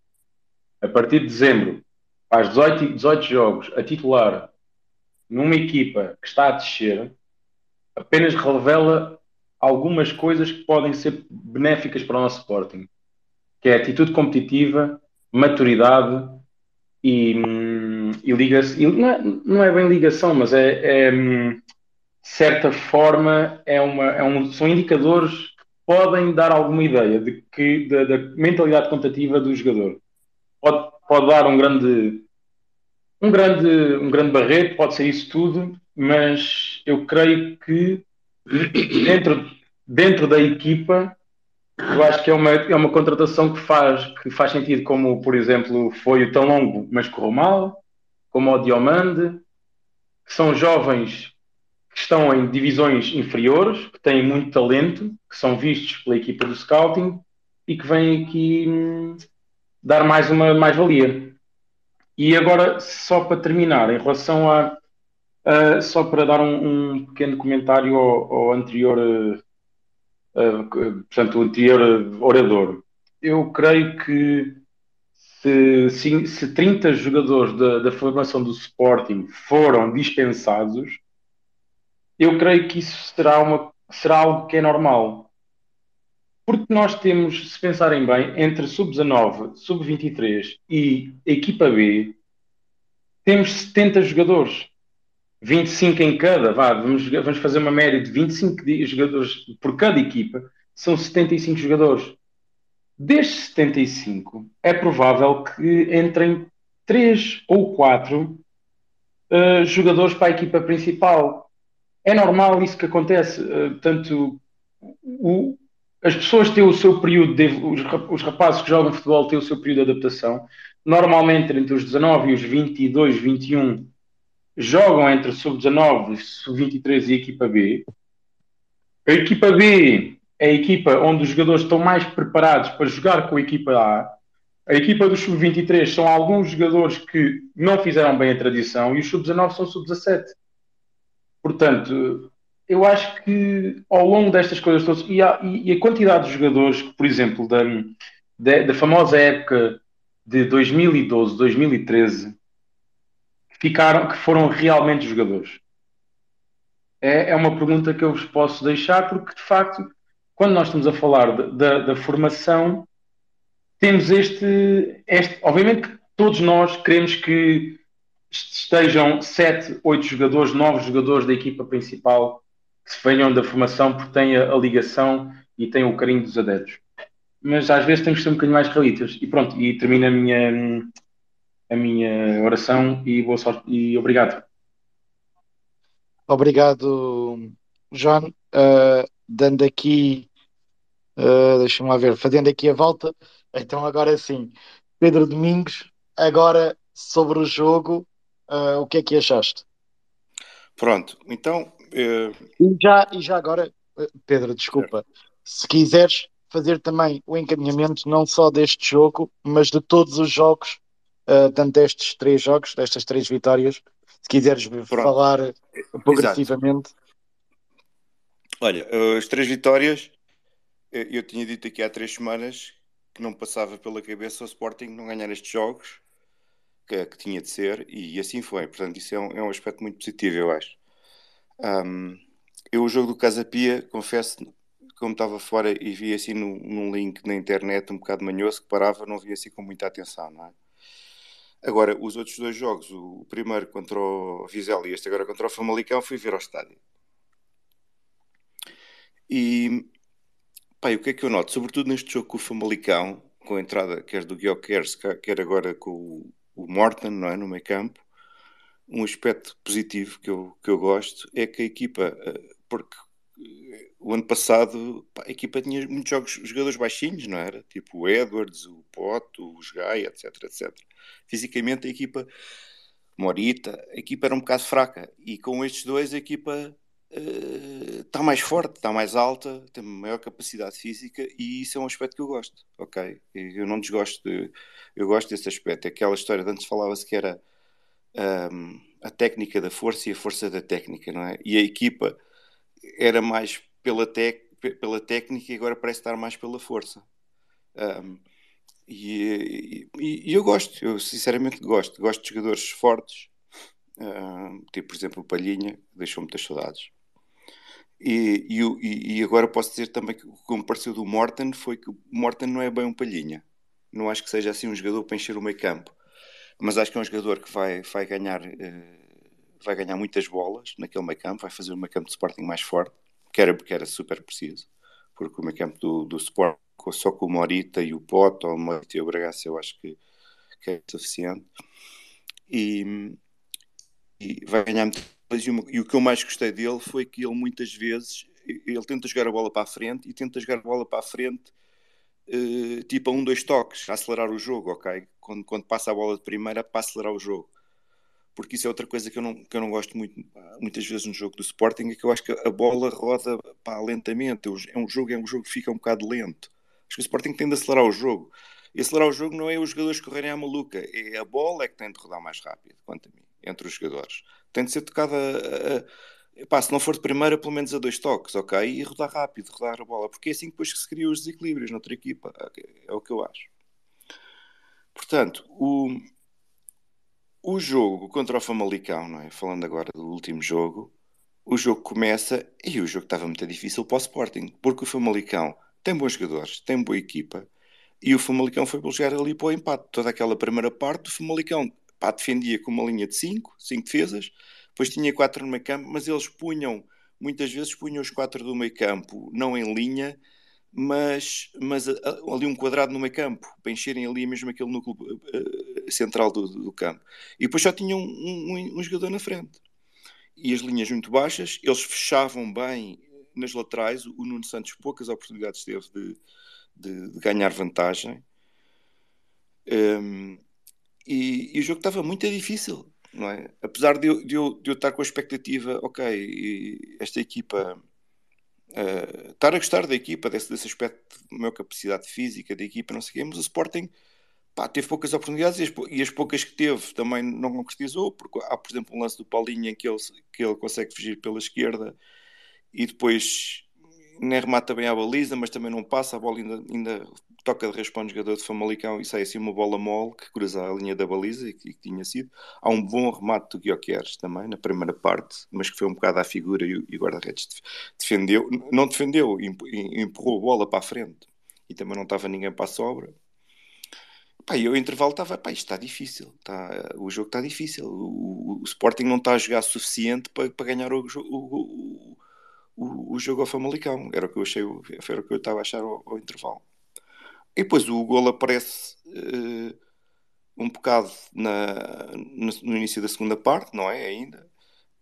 a partir de dezembro, faz 18, 18 jogos a titular numa equipa que está a descer, apenas revela algumas coisas que podem ser benéficas para o nosso Sporting, que é atitude competitiva, maturidade, e, e liga-se, não, é, não é bem ligação, mas é, é de certa forma é uma, é um, são indicadores que podem dar alguma ideia de que da, da mentalidade contativa do jogador. Pode, pode dar um grande um grande um grande barreto, pode ser isso tudo, mas eu creio que dentro dentro da equipa eu acho que é uma, é uma contratação que faz, que faz sentido, como por exemplo foi o Tão Longo, mas correu mal, como o Diomande, que são jovens que estão em divisões inferiores, que têm muito talento, que são vistos pela equipa do scouting e que vêm aqui hum, dar mais uma mais-valia. E agora, só para terminar, em relação a. Uh, só para dar um, um pequeno comentário ao, ao anterior uh, portanto, o anterior orador. Eu creio que se, se, se 30 jogadores da, da formação do Sporting foram dispensados, eu creio que isso será uma será algo que é normal. Porque nós temos, se pensarem bem, entre sub-19, sub-23 e equipa B, temos 70 jogadores. 25 em cada, vá, vamos, vamos fazer uma média de 25 jogadores por cada equipa, são 75 jogadores. Destes 75, é provável que entrem 3 ou 4 uh, eh, jogadores para a equipa principal. É normal isso que acontece. Uh, tanto o, as pessoas têm o seu período, de, os, os rapazes que jogam futebol têm o seu período de adaptação. Normalmente, entre os 19 e os 22, 21, jogam entre sub-19, sub-23 e equipa B. A equipa B é a equipa onde os jogadores estão mais preparados para jogar com a equipa A. A equipa dos sub-23 são alguns jogadores que não fizeram bem a tradição e os sub-19 são sub-17. Portanto, eu acho que ao longo destas coisas todas, e a, e a quantidade de jogadores por exemplo, da, da, da famosa época de 2012, 2013, ficaram, que foram realmente jogadores? É, é uma pergunta que eu vos posso deixar, porque de facto, quando nós estamos a falar de, da, da formação, temos este, este. Obviamente que todos nós queremos que estejam sete, oito jogadores, nove jogadores da equipa principal que se venham da formação porque têm a, a ligação e têm o carinho dos adeptos. Mas às vezes temos que ser um bocadinho mais realistas. E pronto, e termina a minha, a minha oração e boa sorte e obrigado. Obrigado, João. Uh, dando aqui, uh, deixa-me lá ver, fazendo aqui a volta. Então, agora sim, Pedro Domingos, agora sobre o jogo, uh, o que é que achaste? Pronto, então. E, já, e já agora, Pedro, desculpa, se quiseres fazer também o encaminhamento não só deste jogo, mas de todos os jogos uh, tanto destes três jogos, destas três vitórias, se quiseres Pronto. falar progressivamente. Olha, as três vitórias, eh, eu tinha dito aqui há três semanas que não passava pela cabeça o Sporting não ganhar estes jogos, que, que tinha de ser, e assim foi. Portanto, isso é um, é um aspecto muito positivo, eu acho. Um, eu, o jogo do Casa Pia, confesso, como estava fora e vi assim num, num, link na internet um bocado manhoso que parava, não vi assim com muita atenção, não é? Agora, os outros dois jogos, o primeiro contra o Vizela e este agora contra o Famalicão, fui ver ao estádio. E, o que é que eu noto? Sobretudo neste jogo com o Famalicão, com a entrada quer do Guilherme, quer agora com o, o Morton, não é, no meio campo, um aspecto positivo que eu, que eu gosto é que a equipa, eh, porque o ano passado pá, a equipa tinha muitos jogos, jogadores baixinhos, não era? Tipo o Edwards, o Poto, o Gaia, etc, etc. Fisicamente a equipa, Morita, a equipa era um bocado fraca. E com estes dois a equipa está uh, mais forte, está mais alta, tem maior capacidade física e isso é um aspecto que eu gosto, ok? Eu não desgosto de, eu gosto desse aspecto. Aquela história de antes falava-se que era um, a técnica da força e a força da técnica, não é? E a equipa era mais pela, tec, pela técnica e agora parece estar mais pela força. Um, e, e, e, eu gosto, eu sinceramente gosto. Gosto de jogadores fortes, um, tipo por exemplo o Palhinha, deixou muitas saudades. E, e, e, agora posso dizer também que o que me pareceu do Morton foi que o Morton não é bem um Palhinha. Não acho que seja assim um jogador para encher o meio campo. Mas acho que é um jogador que vai, vai ganhar. Uh, vai ganhar muitas bolas naquele meio campo, vai fazer o meio campo de Sporting mais forte, que era, que era super preciso, porque o meio campo do, do Sporting, só com o Morita e o Poto, ou o Morita e o Bragaça, eu acho que, que é suficiente. E, e vai ganhar muitas e, e o que eu mais gostei dele foi que ele muitas vezes ele tenta jogar a bola para a frente e tenta jogar a bola para a frente uh, tipo a um, dois toques, a acelerar o jogo, ok? Quando, quando passa a bola de primeira, para acelerar o jogo porque isso é outra coisa que eu não, que eu não gosto muito, muitas vezes no jogo do Sporting, é que eu acho que a bola roda pá, lentamente, é um jogo, é um jogo que fica um bocado lento. Acho que o Sporting tem de acelerar o jogo. E acelerar o jogo não é os jogadores correrem à maluca, é a bola é que tem de rodar mais rápido, quanto a mim, entre os jogadores. Tem de ser tocada a, a, pá, se não for de primeira, pelo menos a dois toques, ok? E rodar rápido, rodar a bola, porque é assim depois que se criam os desequilíbrios noutra equipa, é o que eu acho. Portanto, o, o jogo contra o Famalicão, não é? falando agora do último jogo, o jogo começa e o jogo estava muito difícil para o Sporting, porque o Famalicão tem bons jogadores, tem boa equipa, e o Famalicão foi buscar ali para o empate. Toda aquela primeira parte, o Famalicão pá, defendia com uma linha de 5, 5 defesas, depois tinha 4 no meio campo, mas eles punham, muitas vezes punham os 4 do meio campo, não em linha, mas, mas ali um quadrado no meio campo, para encherem ali mesmo aquele núcleo uh, central do, do, campo. E depois só tinham um, um, um, jogador na frente. E as linhas muito baixas, eles fechavam bem nas laterais. O Nuno Santos poucas oportunidades teve de, de, de ganhar vantagem. Um, e, e, o jogo estava muito difícil, não é? Apesar de eu, de eu, de eu estar com a expectativa, ok, esta equipa uh, estar a gostar da equipa, desse, desse aspecto da minha capacidade física da equipa, não sei o quê, mas o Sporting pá, teve poucas oportunidades e as, e as, poucas que teve também não concretizou, porque há, por exemplo, um lance do Paulinho em que ele, que ele consegue fugir pela esquerda e depois nem remata bem a baliza, mas também não passa, a bola ainda, ainda toca de responde um jogador de Famalicão e sai assim uma bola mole que cruza a linha da baliza e que, que tinha sido. Há um bom remate do Guioqueres também na primeira parte, mas que foi um bocado à figura e, e o guarda-redes defendeu, não defendeu, empurrou a bola para a frente e também não estava ninguém para a sobra. Pá, e o intervalo estava, pá, isto está difícil, está, o jogo está difícil, o, o, o, Sporting não está a jogar suficiente para, para ganhar o, o, o jogo ao Famalicão, era o que eu achei, era o que eu estava a achar ao, ao intervalo. E depois o gol aparece uh, um bocado na, no, no, início da segunda parte, não é? Ainda.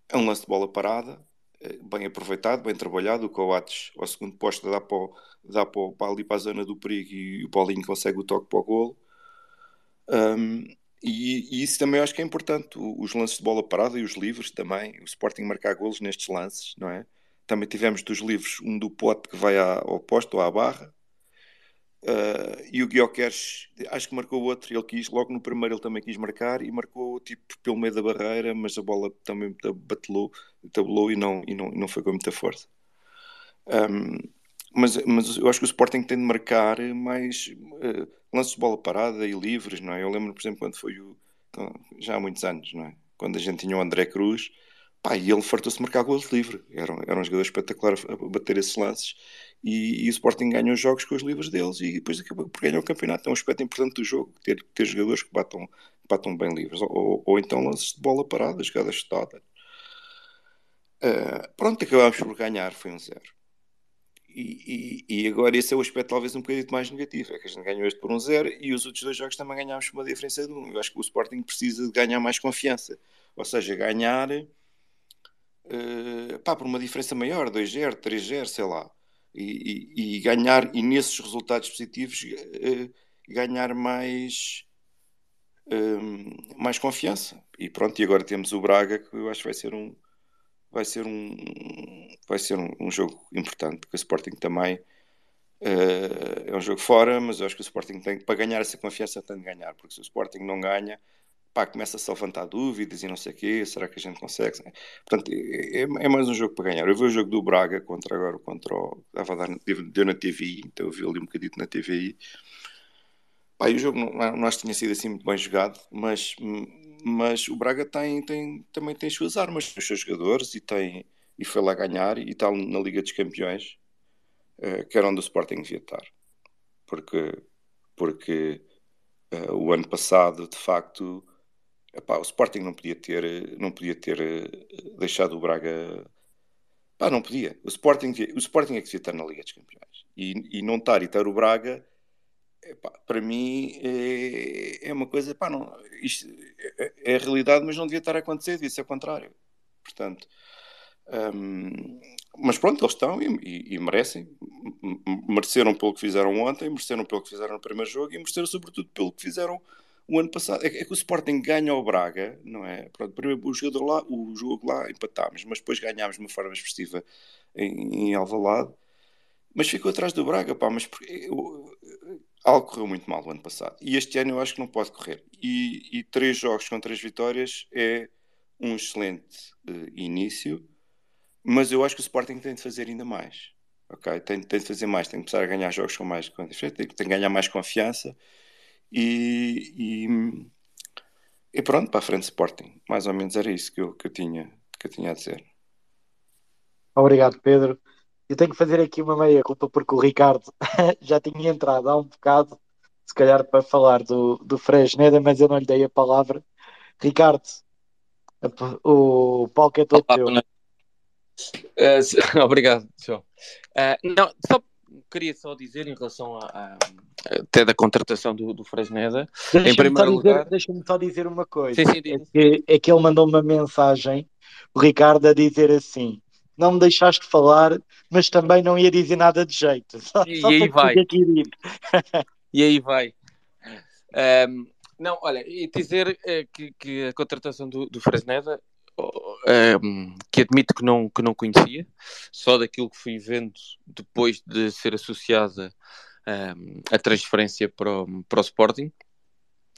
É um lance de bola parada, uh, bem aproveitado, bem trabalhado. O Coates, ao segundo posto, dá, para, dá para, para, ali para a zona do perigo e o Paulinho consegue o toque para o golo. Um, e, e, isso também acho que é importante. Os lances de bola parada e os livros também. O Sporting marcar golos nestes lances, não é? Também tivemos dos livros um do pote que vai ao posto à barra Uh, e o Guioqueres, acho que marcou outro, ele quis, logo no primeiro ele também quis marcar e marcou tipo pelo meio da barreira, mas a bola também batelou, tabelou e não, e não, não foi com muita força. Um, mas, mas eu acho que o Sporting tem de marcar mais uh, lances de bola parada e livres, não é? Eu lembro, por exemplo, quando foi o. já há muitos anos, não é? Quando a gente tinha o André Cruz, pá, e ele fartou-se de marcar gols livre. Era, era um jogador espetacular a bater esses lances e, e, o Sporting ganha os jogos com os livros deles e depois acaba por ganhar o campeonato. É um aspecto importante do jogo, ter, ter jogadores que batam, batam bem livres, ou, ou então lances de bola parada, jogadas chutadas. Uh, pronto, acabámos por ganhar, foi um zero. E, e, e, agora esse é o aspecto talvez um bocadinho mais negativo, é que a gente ganhou este por um zero e os outros dois jogos também ganhámos por uma diferença de um. Eu acho que o Sporting precisa de ganhar mais confiança, ou seja, ganhar uh, pá, por uma diferença maior, 2-0, 3-0, sei lá e, e, ganhar, e nesses resultados positivos, uh, ganhar mais, uh, mais confiança. E pronto, e agora temos o Braga, que eu acho que vai ser um, vai ser um, vai ser um, um jogo importante, porque o Sporting também uh, é um jogo fora, mas eu acho que o Sporting tem, para ganhar essa confiança, tem de ganhar, porque se o Sporting não ganha pá, começa-se a levantar dúvidas e não sei o quê, será que a gente consegue? Portanto, é, é, mais um jogo para ganhar. Eu vi o jogo do Braga contra agora, contra o, estava a dar, deu na TVI, então eu vi ali um bocadinho na TVI. Pá, e o jogo não, não acho que tinha sido assim muito bem jogado, mas, mas o Braga tem, tem, também tem as suas armas, os seus jogadores e, tem, e foi lá ganhar e está na Liga dos Campeões, uh, que era onde o Sporting devia estar. Porque, porque uh, o ano passado, de facto, Epá, o Sporting não podia ter, não podia ter eh, deixado o Braga. Não podia. O Sporting, o Sporting é que devia estar na Liga dos Campeões. E, e não estar e ter o Braga, epá, para mim, é, é uma coisa. Epá, não, isto é, é, a realidade, mas não devia estar a acontecer, devia ser o contrário. Portanto, hum, mas pronto, eles estão e, e, e, merecem. Mereceram pelo que fizeram ontem, mereceram pelo que fizeram no primeiro jogo e mereceram, sobretudo, pelo que fizeram o ano passado é, é que o Sporting ganha ao Braga, não é? Pronto, primeiro o jogo lá, o jogo lá empatámos, mas depois ganhámos de uma forma expressiva em, em Alvalade, mas ficou atrás do Braga, pá, mas porque, algo correu muito mal o ano passado e este ano eu acho que não pode correr. E, e três jogos com três vitórias é um excelente uh, início, mas eu acho que o Sporting tem de fazer ainda mais. Ok, tem, tem de fazer mais, tem de começar a ganhar jogos com mais tem, tem de ganhar mais confiança e, e, e, pronto, para a frente Sporting. Mais ou menos era isso que eu, que eu, tinha, que eu tinha a dizer. Obrigado, Pedro. Eu tenho que fazer aqui uma meia culpa porque o Ricardo já tinha entrado há um bocado, se calhar para falar do, do Fresneda, mas eu não lhe dei a palavra. Ricardo, o palco é todo Olá, teu. se- obrigado, João. Eh, não, só queria só dizer em relação a, a- até da contratação do, do Fresneda, em Deixa-me só, primeiro dizer, lugar, deixa-me só dizer uma coisa. sim, sim, É que, é que ele mandou uma mensagem, o Ricardo, a dizer assim: Não me deixaste falar, mas também não ia dizer nada de jeito. Só, E só aí para que vai. E aí vai. Não, olha, e dizer eh, que, que a contratação do, do Fresneda, oh, ehm, que admito que não, que não conhecia, só daquilo que fui vendo depois de ser associada ehm, a transferência para o, para o Sporting,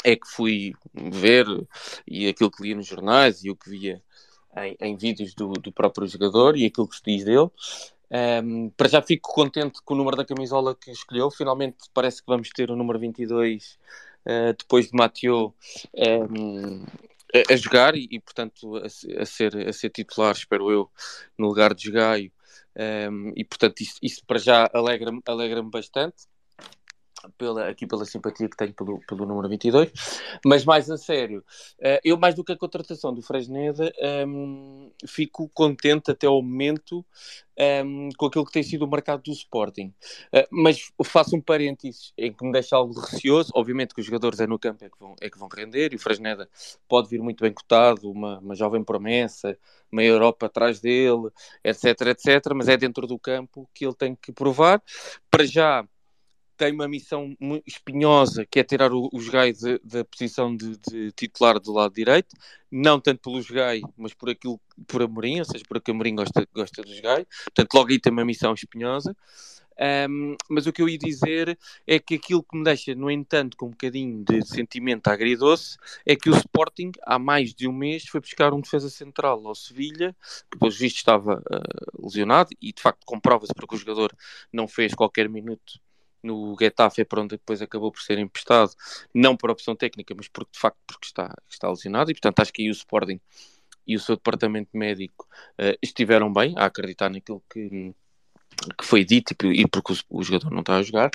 é que fui ver e aquilo que lia nos jornais e o que via em, em vídeos do, do próprio jogador e aquilo que se diz dele. Um, para já fico contente com o número da camisola que escolheu. Finalmente parece que vamos ter o número 22 uh, depois de Mathieu um, a, a jogar e, e, portanto, a, a ser, a ser titular, espero eu, no lugar de Gaio. Um, e, portanto, isso, isso para já alegra-me alegra bastante. Pela, aqui pela simpatia que tenho pelo, pelo número 22, mas mais a sério, uh, eu mais do que a contratação do Fresneda, um, fico contente até ao momento um, com aquilo que tem sido o mercado do Sporting. Uh, mas faço um parênteses em que me deixa algo receoso. Obviamente que os jogadores é no campo é que vão, é que vão render e o Fresneda pode vir muito bem cotado, uma, uma jovem promessa, uma Europa atrás dele, etc, etc. Mas é dentro do campo que ele tem que provar. Para já tem uma missão espinhosa, que é tirar o, o Gai da posição de, de, titular do lado direito, não tanto pelo Gai, mas por aquilo, por Amorim, ou seja, por que Amorim gosta, gosta do Gai, portanto logo aí tem uma missão espinhosa, um, mas o que eu ia dizer é que aquilo que me deixa, no entanto, com um bocadinho de sentimento agridoce, é que o Sporting, há mais de um mês, foi buscar um defesa central ao Sevilha, que pelos vistos estava uh, lesionado, e de facto comprova-se porque o jogador não fez qualquer minuto no Getafe é para onde depois acabou por ser emprestado, não por opção técnica, mas porque de facto porque está, está lesionado, e portanto acho que aí o Sporting e o seu departamento médico uh, estiveram bem a acreditar naquilo que, que foi dito e, e porque o, o, jogador não está a jogar.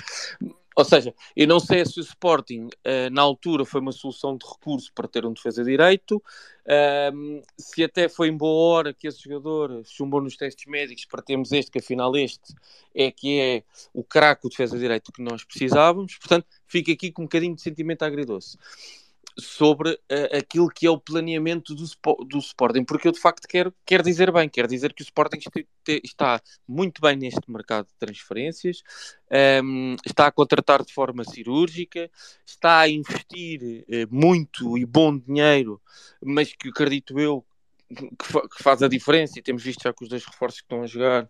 Ou seja, eu não sei se o Sporting uh, na altura foi uma solução de recurso para ter um defesa direito, uh, se até foi em boa hora que esse jogador chumbou nos testes médicos para termos este, que afinal este é que é o craque, defesa direito que nós precisávamos. Portanto, fica aqui com um bocadinho de sentimento agridoce sobre uh, aquilo que é o planeamento do, do Sporting, porque eu de facto quero, quero dizer bem, quero dizer que o Sporting está muito bem neste mercado de transferências, um, está a contratar de forma cirúrgica, está a investir uh, muito e bom dinheiro, mas que acredito eu que, fa que, faz a diferença, e temos visto já com os dois reforços que estão a jogar,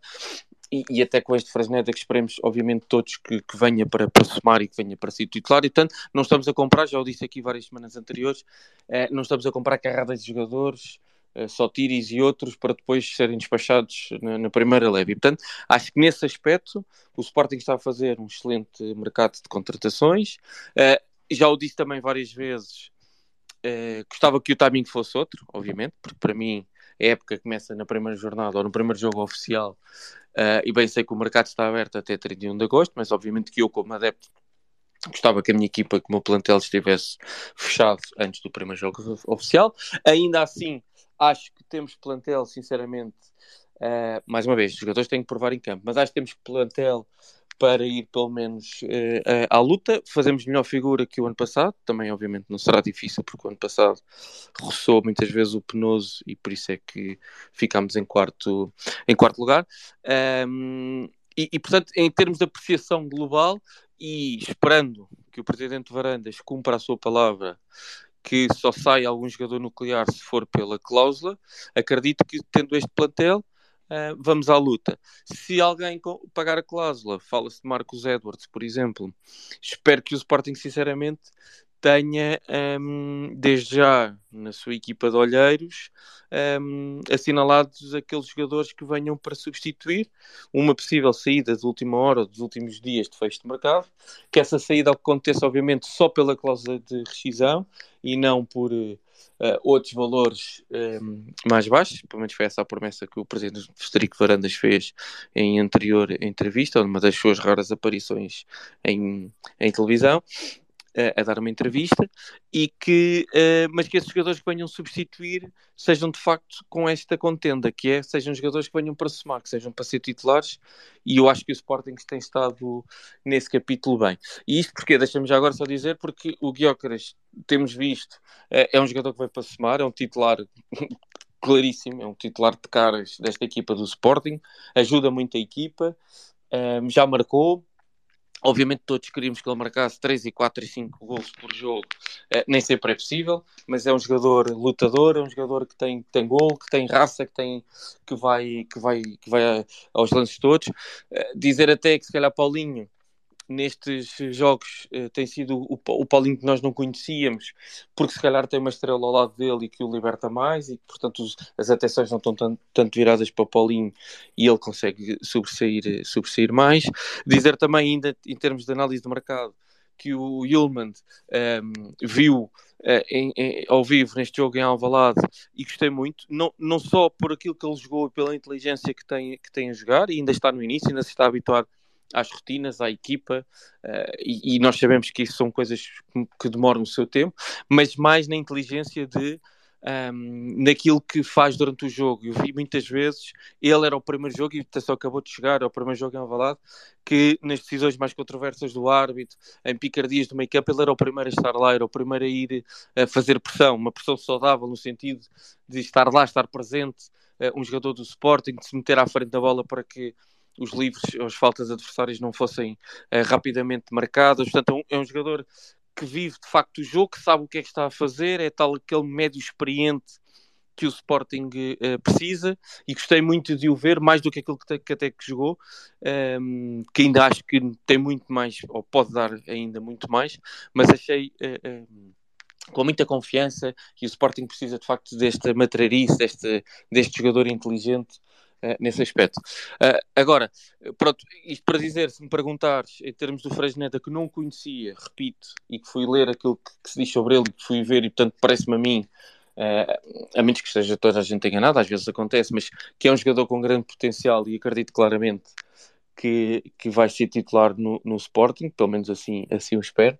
e, e, até com este Fresneda que esperemos, obviamente, todos que, que venha para, para somar e que venha para ser titular. E, portanto, não estamos a comprar, já o disse aqui várias semanas anteriores, eh, não estamos a comprar carradas de jogadores, eh, só tiris e outros, para depois serem despachados na, na, primeira leve. E, portanto, acho que nesse aspecto o Sporting está a fazer um excelente mercado de contratações. Eh, já o disse também várias vezes, gostava que o timing fosse outro, obviamente, porque para mim a época começa na primeira jornada ou no primeiro jogo oficial uh, e bem sei que o mercado está aberto até 31 de agosto, mas obviamente que eu como adepto gostava que a minha equipa, que o meu plantel estivesse fechado antes do primeiro jogo oficial. Ainda assim, acho que temos plantel, sinceramente, uh, mais uma vez, os jogadores têm que provar em campo, mas acho que temos plantel para ir pelo menos uh, à luta. Fazemos melhor figura que o ano passado, também obviamente não será difícil, porque o ano passado roçou muitas vezes o penoso e por isso é que ficámos em quarto, em quarto lugar. Um, e, e, portanto, em termos de apreciação global e esperando que o Presidente Varandas cumpra a sua palavra que só sai algum jogador nuclear se for pela cláusula, acredito que tendo este plantel Uh, vamos à luta. Se alguém pagar a cláusula, fala-se de Marcos Edwards, por exemplo, espero que o Sporting, sinceramente, tenha um, desde já na sua equipa de olheiros um, assinalados aqueles jogadores que venham para substituir uma possível saída de última hora ou dos últimos dias de fecho de mercado, que essa saída aconteça obviamente só pela cláusula de rescisão e não por uh, outros valores um, mais baixos, pelo menos foi essa a promessa que o presidente Federico Varandas fez em anterior entrevista, ou numa das suas raras aparições em, em televisão a, a dar uma entrevista e que, uh, mas que esses jogadores que venham substituir sejam de facto com esta contenda, que é sejam jogadores que venham para somar, que sejam para ser titulares, e eu acho que o Sporting tem estado nesse capítulo bem. E isto porque, deixa-me já agora só dizer, porque o Guiócaras, temos visto, uh, é um jogador que vai para somar, é um titular claríssimo, é um titular de caras desta equipa do Sporting, ajuda muito a equipa, um, eh, já marcou, Obviamente todos queríamos que ele marcasse 3 e 4 e 5 gols por jogo, eh, nem sempre é possível, mas é um jogador lutador, é um jogador que tem, tem gol, que tem raça, que, tem, que, vai, que, vai, que vai aos lances todos. Eh, dizer até que se calhar Paulinho nestes jogos uh, tem sido o, o Paulinho que nós não conhecíamos, porque se calhar tem uma estrela ao lado dele e que o liberta mais, e portanto os, as atenções não estão tanto, tanto, viradas para o Paulinho e ele consegue sobressair, sobressair mais. Dizer também, ainda em termos de análise de mercado, que o Yulman um, ehm, viu uh, em, em, ao vivo neste jogo em Alvalade e gostei muito, não, não só por aquilo que ele jogou e pela inteligência que tem, que tem a jogar, e ainda está no início, ainda se está a habituar às rotinas, à equipa, uh, e, e, nós sabemos que isso são coisas que demoram o seu tempo, mas mais na inteligência de um, ehm, naquilo que faz durante o jogo. Eu vi muitas vezes, ele era o primeiro jogo, e só acabou de chegar, é o primeiro jogo em Alvalade, que nas decisões mais controversas do árbitro, em picardias do campo, ele era o primeiro a estar lá, era o primeiro a ir a fazer pressão, uma pressão saudável no sentido de estar lá, estar presente, uh, um jogador do Sporting, de se meter à frente da bola para que os livres, as faltas adversárias não fossem uh, rapidamente marcadas. Portanto, é um, é um, jogador que vive de facto o jogo, que sabe o que é que está a fazer, é tal aquele médio experiente que o Sporting uh, precisa e gostei muito de o ver, mais do que aquilo que, que até que jogou, um, ehm, que ainda acho que tem muito mais, ou pode dar ainda muito mais, mas achei. Uh, com muita confiança e o Sporting precisa de facto desta matreirice, deste, deste jogador inteligente nesse aspecto. Uh, agora, pronto, isto para dizer, se me perguntares em termos do Fresneda que não conhecia, repito, e que fui ler aquilo que, que se diz sobre ele que fui ver, e portanto parece-me a mim Uh, a menos que esteja toda a gente enganada, às vezes acontece, mas que é um jogador com grande potencial e acredito claramente que, que vai ser titular no, no Sporting, pelo menos assim, assim o espero.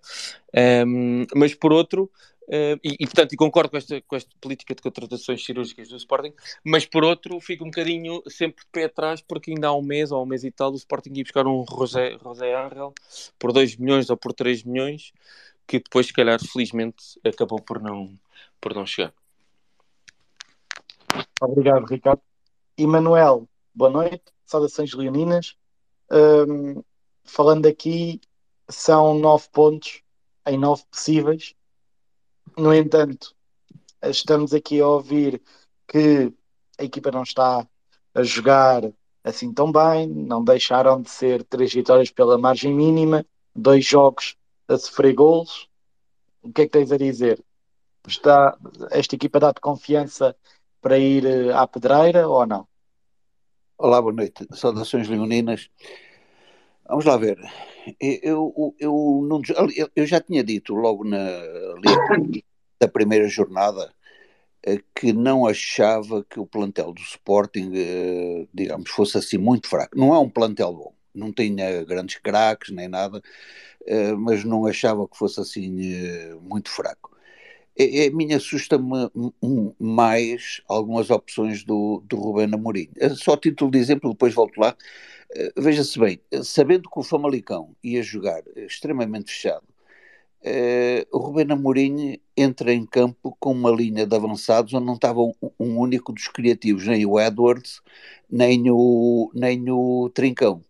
Um, ehm, mas por outro, Uh, e, e, portanto, e concordo com esta, com esta política de contratações cirúrgicas do Sporting, mas por outro, fico um bocadinho sempre de pé atrás, porque ainda há um mês ou um mês e tal, o Sporting ia buscar um José, José Angel por 2 milhões ou por 3 milhões, que depois, se calhar, felizmente, acabou por não, por não chegar. Obrigado, Ricardo. Emanuel, boa noite, saudações leoninas. Um, falando aqui, são nove pontos em nove possíveis no entanto, estamos aqui a ouvir que a equipa não está a jogar assim tão bem, não deixaram de ser três vitórias pela margem mínima, dois jogos a sofrer golos. O que é que tens a dizer? Está, esta equipa dá-te confiança para ir eh, à pedreira ou não? Olá, boa noite. Saudações leoninas. Vamos lá ver. Eu, eu, não, eu já tinha dito logo na da primeira jornada eh, que não achava que o plantel do Sporting, eh, digamos, fosse assim muito fraco. Não é um plantel bom, não tinha grandes craques nem nada, eh, mas não achava que fosse assim muito fraco. A mim assusta-me mais algumas opções do, do Rubén Amorim. Só a título de exemplo, depois volto lá. Veja-se bem, sabendo que o Famalicão ia jogar extremamente fechado, o Rubén Amorim entra em campo com uma linha de avançados onde não estava um, um, único dos criativos, nem o Edwards, nem o, nem o Trincão.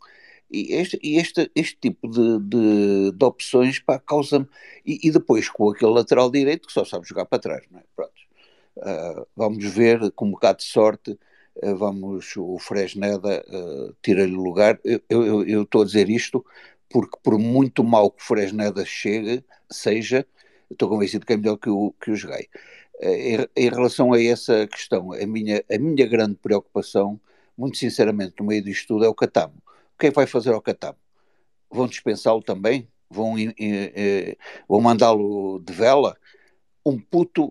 E este, este, este tipo de, de, de opções causa-me. E, e, depois com aquele lateral direito que só sabe jogar para trás, não é? Pronto. Uh, vamos ver, com um bocado de sorte, uh, vamos o Fresneda uh, tira-lhe lugar. Eu estou a dizer isto porque por muito mal que o Fresneda chegue, seja, estou convencido que é melhor que o, que o Jogai. Em, em relação a essa questão, a minha, a minha grande preocupação, muito sinceramente, no meio disto tudo, é o Catamo. O que é que vai fazer ao Catamo? Vão dispensá-lo também? Vão, eh, vão mandá-lo de vela? Um puto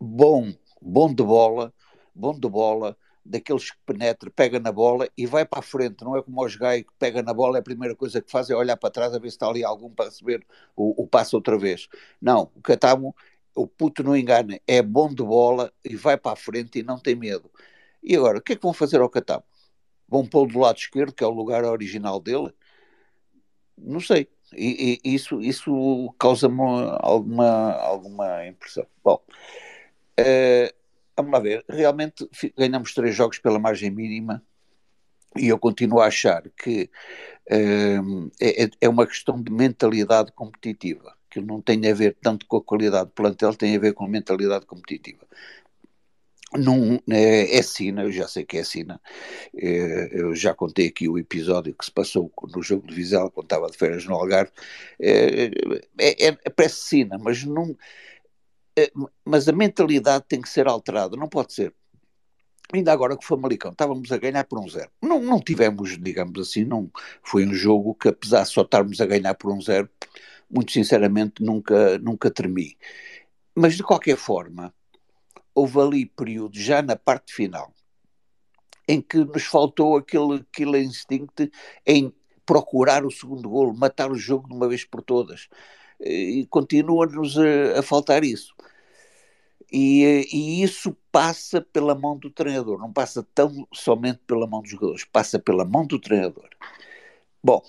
bom, bom de bola, bom de bola, daqueles que penetra, pega na bola e vai para a frente, não é como os gajos que pega na bola, é a primeira coisa que faz é olhar para trás a ver se está ali algum para receber o, o passo outra vez. Não, o Catamo, o puto não engana, é bom de bola e vai para a frente e não tem medo. E agora, o que é que vão fazer ao Catamo? Vão pô-lo do lado esquerdo, que é o lugar original dele? Não sei. E, e isso, isso causa-me alguma, alguma impressão. Bom, uh, vamos lá ver, realmente ganhamos três jogos pela margem mínima e eu continuo a achar que um, é, é, uma questão de mentalidade competitiva, que não tem a ver tanto com a qualidade do plantel, tem a ver com a mentalidade competitiva. Não, é, é Sina, eu já sei que é Sina. É, eu já contei aqui o episódio que se passou no jogo de Vizela, quando estava de férias no Algarve. É, é, é parece Sina, mas não eh, mas a mentalidade tem que ser alterada, não pode ser. Ainda agora com o Famalicão, estávamos a ganhar por um zero. Não, não tivemos, digamos assim, não foi um jogo que, apesar de só estarmos a ganhar por um zero, muito sinceramente nunca, nunca tremi. Mas de qualquer forma, houve ali períodos, já na parte final, em que nos faltou aquele aquele instinto em procurar o segundo golo, matar o jogo de uma vez por todas e continua-nos a, a, faltar isso. E, e, isso passa pela mão do treinador, não passa tão somente pela mão dos jogadores, passa pela mão do treinador. Bom,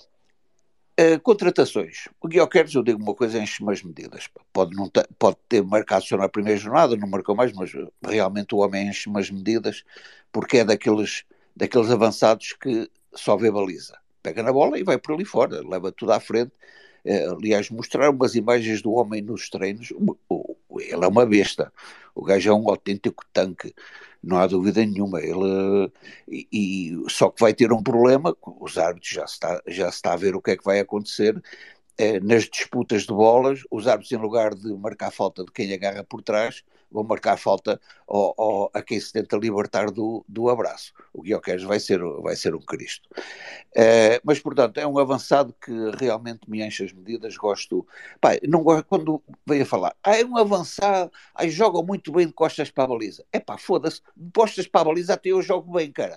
uh, contratações. O Guilherme, eu digo uma coisa, enche umas medidas. Pode, não ter, pode ter marcado só na primeira jornada, não marcou mais, mas realmente o homem enche umas medidas porque é daqueles, daqueles avançados que só vê baliza. Pega na bola e vai por ali fora, leva tudo à frente eh, aliás, mostraram umas imagens do homem nos treinos. Ele é uma besta. O gajo é um autêntico tanque, não há dúvida nenhuma. Ele, e, e só que vai ter um problema, os árbitros já se, está, já está a ver o que é que vai acontecer. Eh, nas disputas de bolas, os árbitros, em lugar de marcar falta de quem agarra por trás, vão marcar falta ao, ao, a quem se tenta libertar do, do abraço. O Guilherme vai ser, vai ser um Cristo. Uh, mas, portanto, é um avançado que realmente me enche as medidas. Gosto. Pá, não gosto quando veio a falar. Ah, é um avançado, ai, joga muito bem de costas para a baliza. É pá, foda-se, de costas para a baliza até eu jogo bem, cara.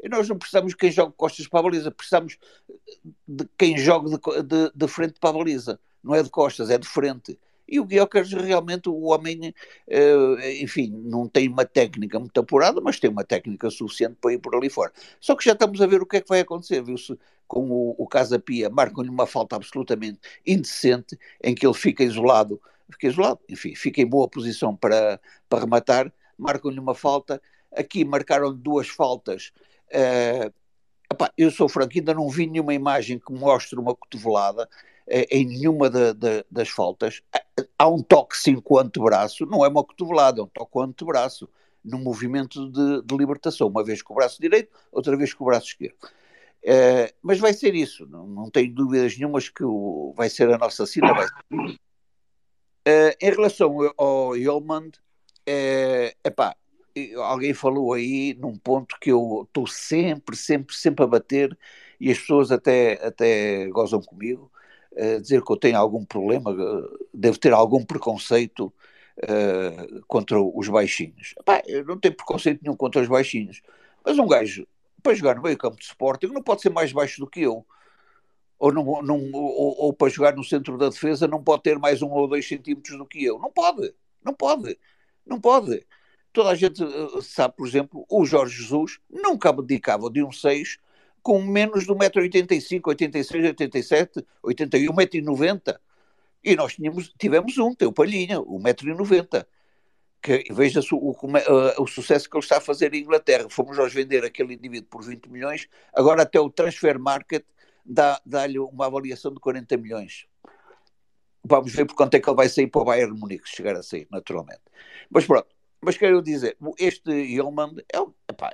E nós não precisamos de quem jogue costas para a baliza, precisamos de quem jogue de, de, de frente para a baliza. Não é de costas, é de frente. E o Guilherme realmente, o homem, eh, enfim, não tem uma técnica muito apurada, mas tem uma técnica suficiente para ir por ali fora. Só que já estamos a ver o que é que vai acontecer, viu-se com o, o Casa Pia, marcam-lhe uma falta absolutamente indecente, em que ele fica isolado, fica isolado, enfim, fica em boa posição para, para rematar, marcam-lhe uma falta, aqui marcaram duas faltas, uh, eu sou franco, ainda não vi nenhuma imagem que mostre uma cotovelada, eh, em nenhuma das faltas. Há um toque sim com o antebraço, não é uma cotovelada, é um toque com o antebraço, num movimento de, de, libertação, uma vez com o braço direito, outra vez com o braço esquerdo. Uh, mas vai ser isso, não, não tenho dúvidas nenhumas que o, vai ser a nossa cena. Uh, em relação ao Yeoman, epá, alguém falou aí num ponto que eu estou sempre, sempre, sempre a bater e as pessoas até, até gozam comigo, dizer que eu tenho algum problema, devo ter algum preconceito uh, contra os baixinhos. Epá, eu não tenho preconceito nenhum contra os baixinhos, mas um gajo, para jogar no meio campo de Sporting, não pode ser mais baixo do que eu. Ou, não, não, ou, ou, para jogar no centro da defesa não pode ter mais um ou dois centímetros do que eu. Não pode, não pode, não pode. Toda a gente eh, sabe, por exemplo, o Jorge Jesus nunca abdicava de um 6 com menos de 1,85m, 86, 87, 81, 1,90m. E nós tínhamos, tivemos um, tem o Palhinha, 1,90m. Que veja-se o, o, uh, o, sucesso que ele está a fazer em Inglaterra. Fomos nós vender aquele indivíduo por 20 milhões, agora até o transfer market dá-lhe dá uma avaliação de 40 milhões. Vamos ver por quanto é que ele vai sair para o Bayern Munique, se chegar a sair, naturalmente. Mas pronto, mas quero dizer, este Yeoman é,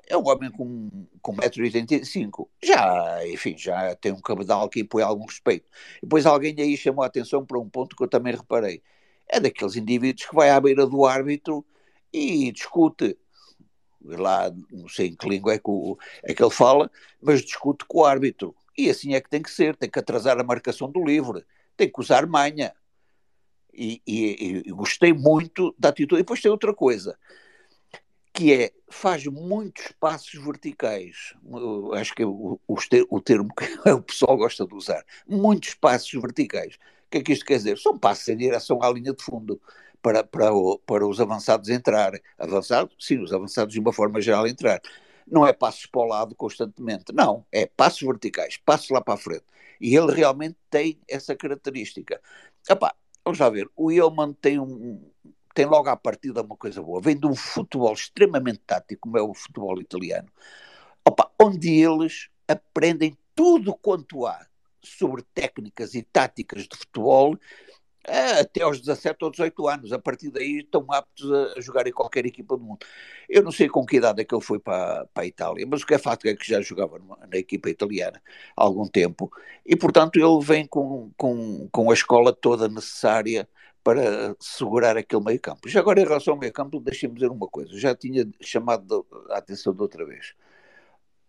é um homem com, com 1,85m. Já, enfim, já tem um cabedal que impõe algum respeito. Depois alguém aí chamou a atenção para um ponto que eu também reparei. é daqueles indivíduos que vai à beira do árbitro e discute. Lá, não sei em que língua é que, o, é que ele fala, mas discute com o árbitro. E assim é que tem que ser, tem que atrasar a marcação do livre, tem que usar manha. E, e, e gostei muito da atitude. E depois tem outra coisa, que é, faz muitos passos verticais. Eu acho que é o, o, termo que o pessoal gosta de usar. Muitos passos verticais. O que é que isto quer dizer? São passos em direção à linha de fundo para, para, o, para os avançados entrar. Avançados? Sim, os avançados de uma forma geral entrar. Não é passos para o lado constantemente, não, é passos verticais, passos lá para a frente. E ele realmente tem essa característica. Epá, vamos lá ver, o Yeoman tem um, tem logo à partida uma coisa boa. Vem de um futebol extremamente tático, como é o futebol italiano, Opa, onde eles aprendem tudo quanto há sobre técnicas e táticas de futebol até aos 17 ou 18 anos. A partir daí estão aptos a jogar em qualquer equipa do mundo. Eu não sei com que idade é que ele foi para, para a Itália, mas o que é fato é que já jogava na equipa italiana há algum tempo e, portanto, ele vem com, com, com a escola toda necessária para segurar aquele meio campo. Já agora, em relação ao meio campo, deixem-me dizer uma coisa. Já tinha chamado a atenção de outra vez.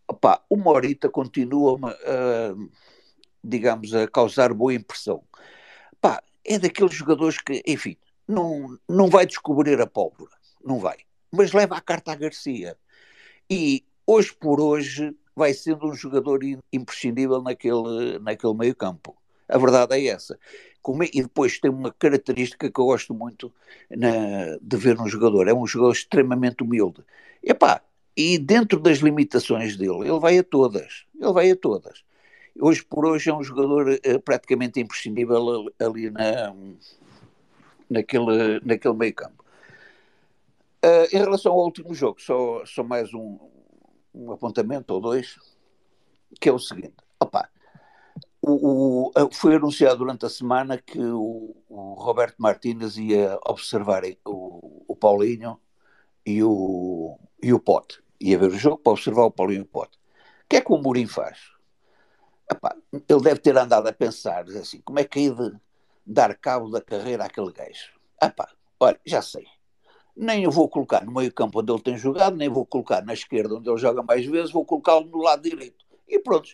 Opa, o Morita continua, uh, digamos, a causar boa impressão. Pá, é daqueles jogadores que, enfim, não, não vai descobrir a pólvora, não vai, mas leva a carta à Garcia. E hoje por hoje vai sendo um jogador imprescindível naquele, naquele meio campo. A verdade é essa. E depois tem uma característica que eu gosto muito na, de ver um jogador. É um jogador extremamente humilde. Epá, e dentro das limitações dele, ele vai a todas. Ele vai a todas hoje por hoje é um jogador uh, praticamente imprescindível ali na, naquele, naquele meio campo. Uh, em relação ao último jogo, só, só mais um, um apontamento ou dois, que é o seguinte: opa, o, o, foi anunciado durante a semana que o, o Roberto Martínez ia observar o, o Paulinho e o, e o Pote. Ia ver o jogo para observar o Paulinho e o Pote. O que é que o Mourinho faz? Epá, ele deve ter andado a pensar assim, como é que de dar cabo da carreira àquele gajo? Epá, olha, já sei. Nem eu vou colocar no meio campo onde ele tem jogado, nem vou colocar na esquerda onde ele joga mais vezes, vou colocá-lo no lado direito. E pronto.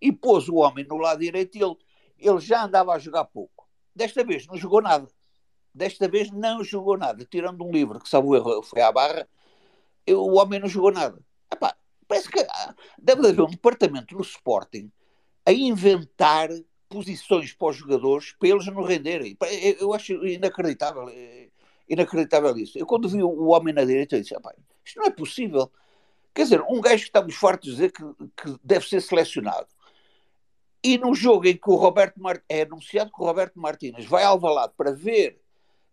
E pôs o homem no lado direito e ele, ele já andava a jogar pouco. Desta vez não jogou nada. Desta vez não jogou nada. Tirando um livro que, sabe o erro, foi à barra, eu, o homem não jogou nada. Epá, parece que ah, deve haver um departamento no Sporting a inventar posições para os jogadores para eles não renderem. Eu acho inacreditável, é, inacreditável isso. Eu quando vi o homem na direita, eu disse, isto não é possível. Quer dizer, um gajo que estamos fartos de dizer que, que deve ser selecionado. E no jogo em que o Roberto Mart... é anunciado que o Roberto Martínez vai ao Valado para ver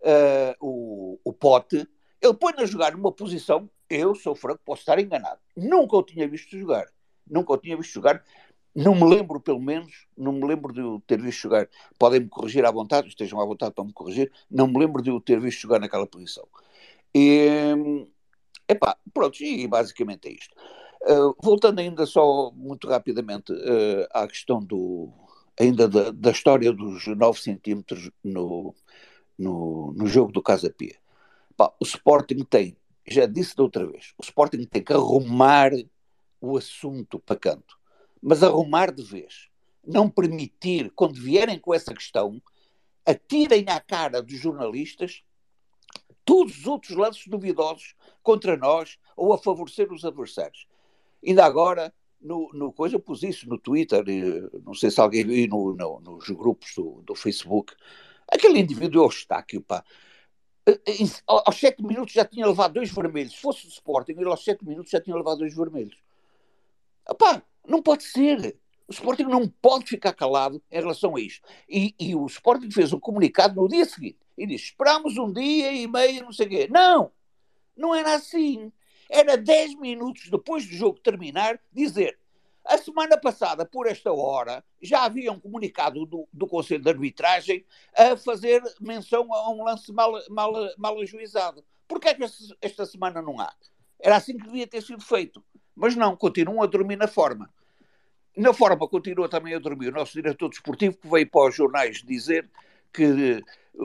uh, o, o Pote, ele põe-no a jogar numa posição, eu sou franco, posso estar enganado. Nunca o tinha visto jogar. Nunca o tinha visto jogar não me lembro, pelo menos, não me lembro de o ter visto jogar. Podem-me corrigir à vontade, estejam à vontade para me corrigir. Não me lembro de o ter visto jogar naquela posição. E, epá, pronto, e basicamente é isto. Uh, voltando ainda só muito rapidamente uh, à questão do ainda da, da, história dos 9 centímetros no, no, no jogo do Casa Pia. O Sporting tem, já disse da outra vez, o Sporting tem que arrumar o assunto para canto mas arrumar de vez. Não permitir, quando vierem com essa questão, atirem à cara dos jornalistas todos os outros lances duvidosos contra nós ou a favorecer os adversários. Ainda agora, no, no coisa, eu pus isso no Twitter, não sei se alguém viu no, no, nos grupos do, do, Facebook. Aquele indivíduo é o Eustáquio, pá. Eh, eh, aos 7 minutos já tinha levado dois vermelhos. Se fosse o Sporting, ele aos 7 minutos já tinha levado dois vermelhos. Epá, não pode ser. O Sporting não pode ficar calado em relação a isto. E, e o Sporting fez um comunicado no dia seguinte e disse: esperamos um dia e meio, não sei o quê. Não! Não era assim. Era 10 minutos depois do jogo terminar dizer: a semana passada, por esta hora, já havia um comunicado do, do Conselho de Arbitragem a fazer menção a um lance mal, mal, mal ajuizado. Porquê é que esta semana não há? Era assim que devia ter sido feito. Mas não, continuam a dormir na forma. Na forma continua também a dormir o nosso diretor desportivo, que veio para os jornais dizer que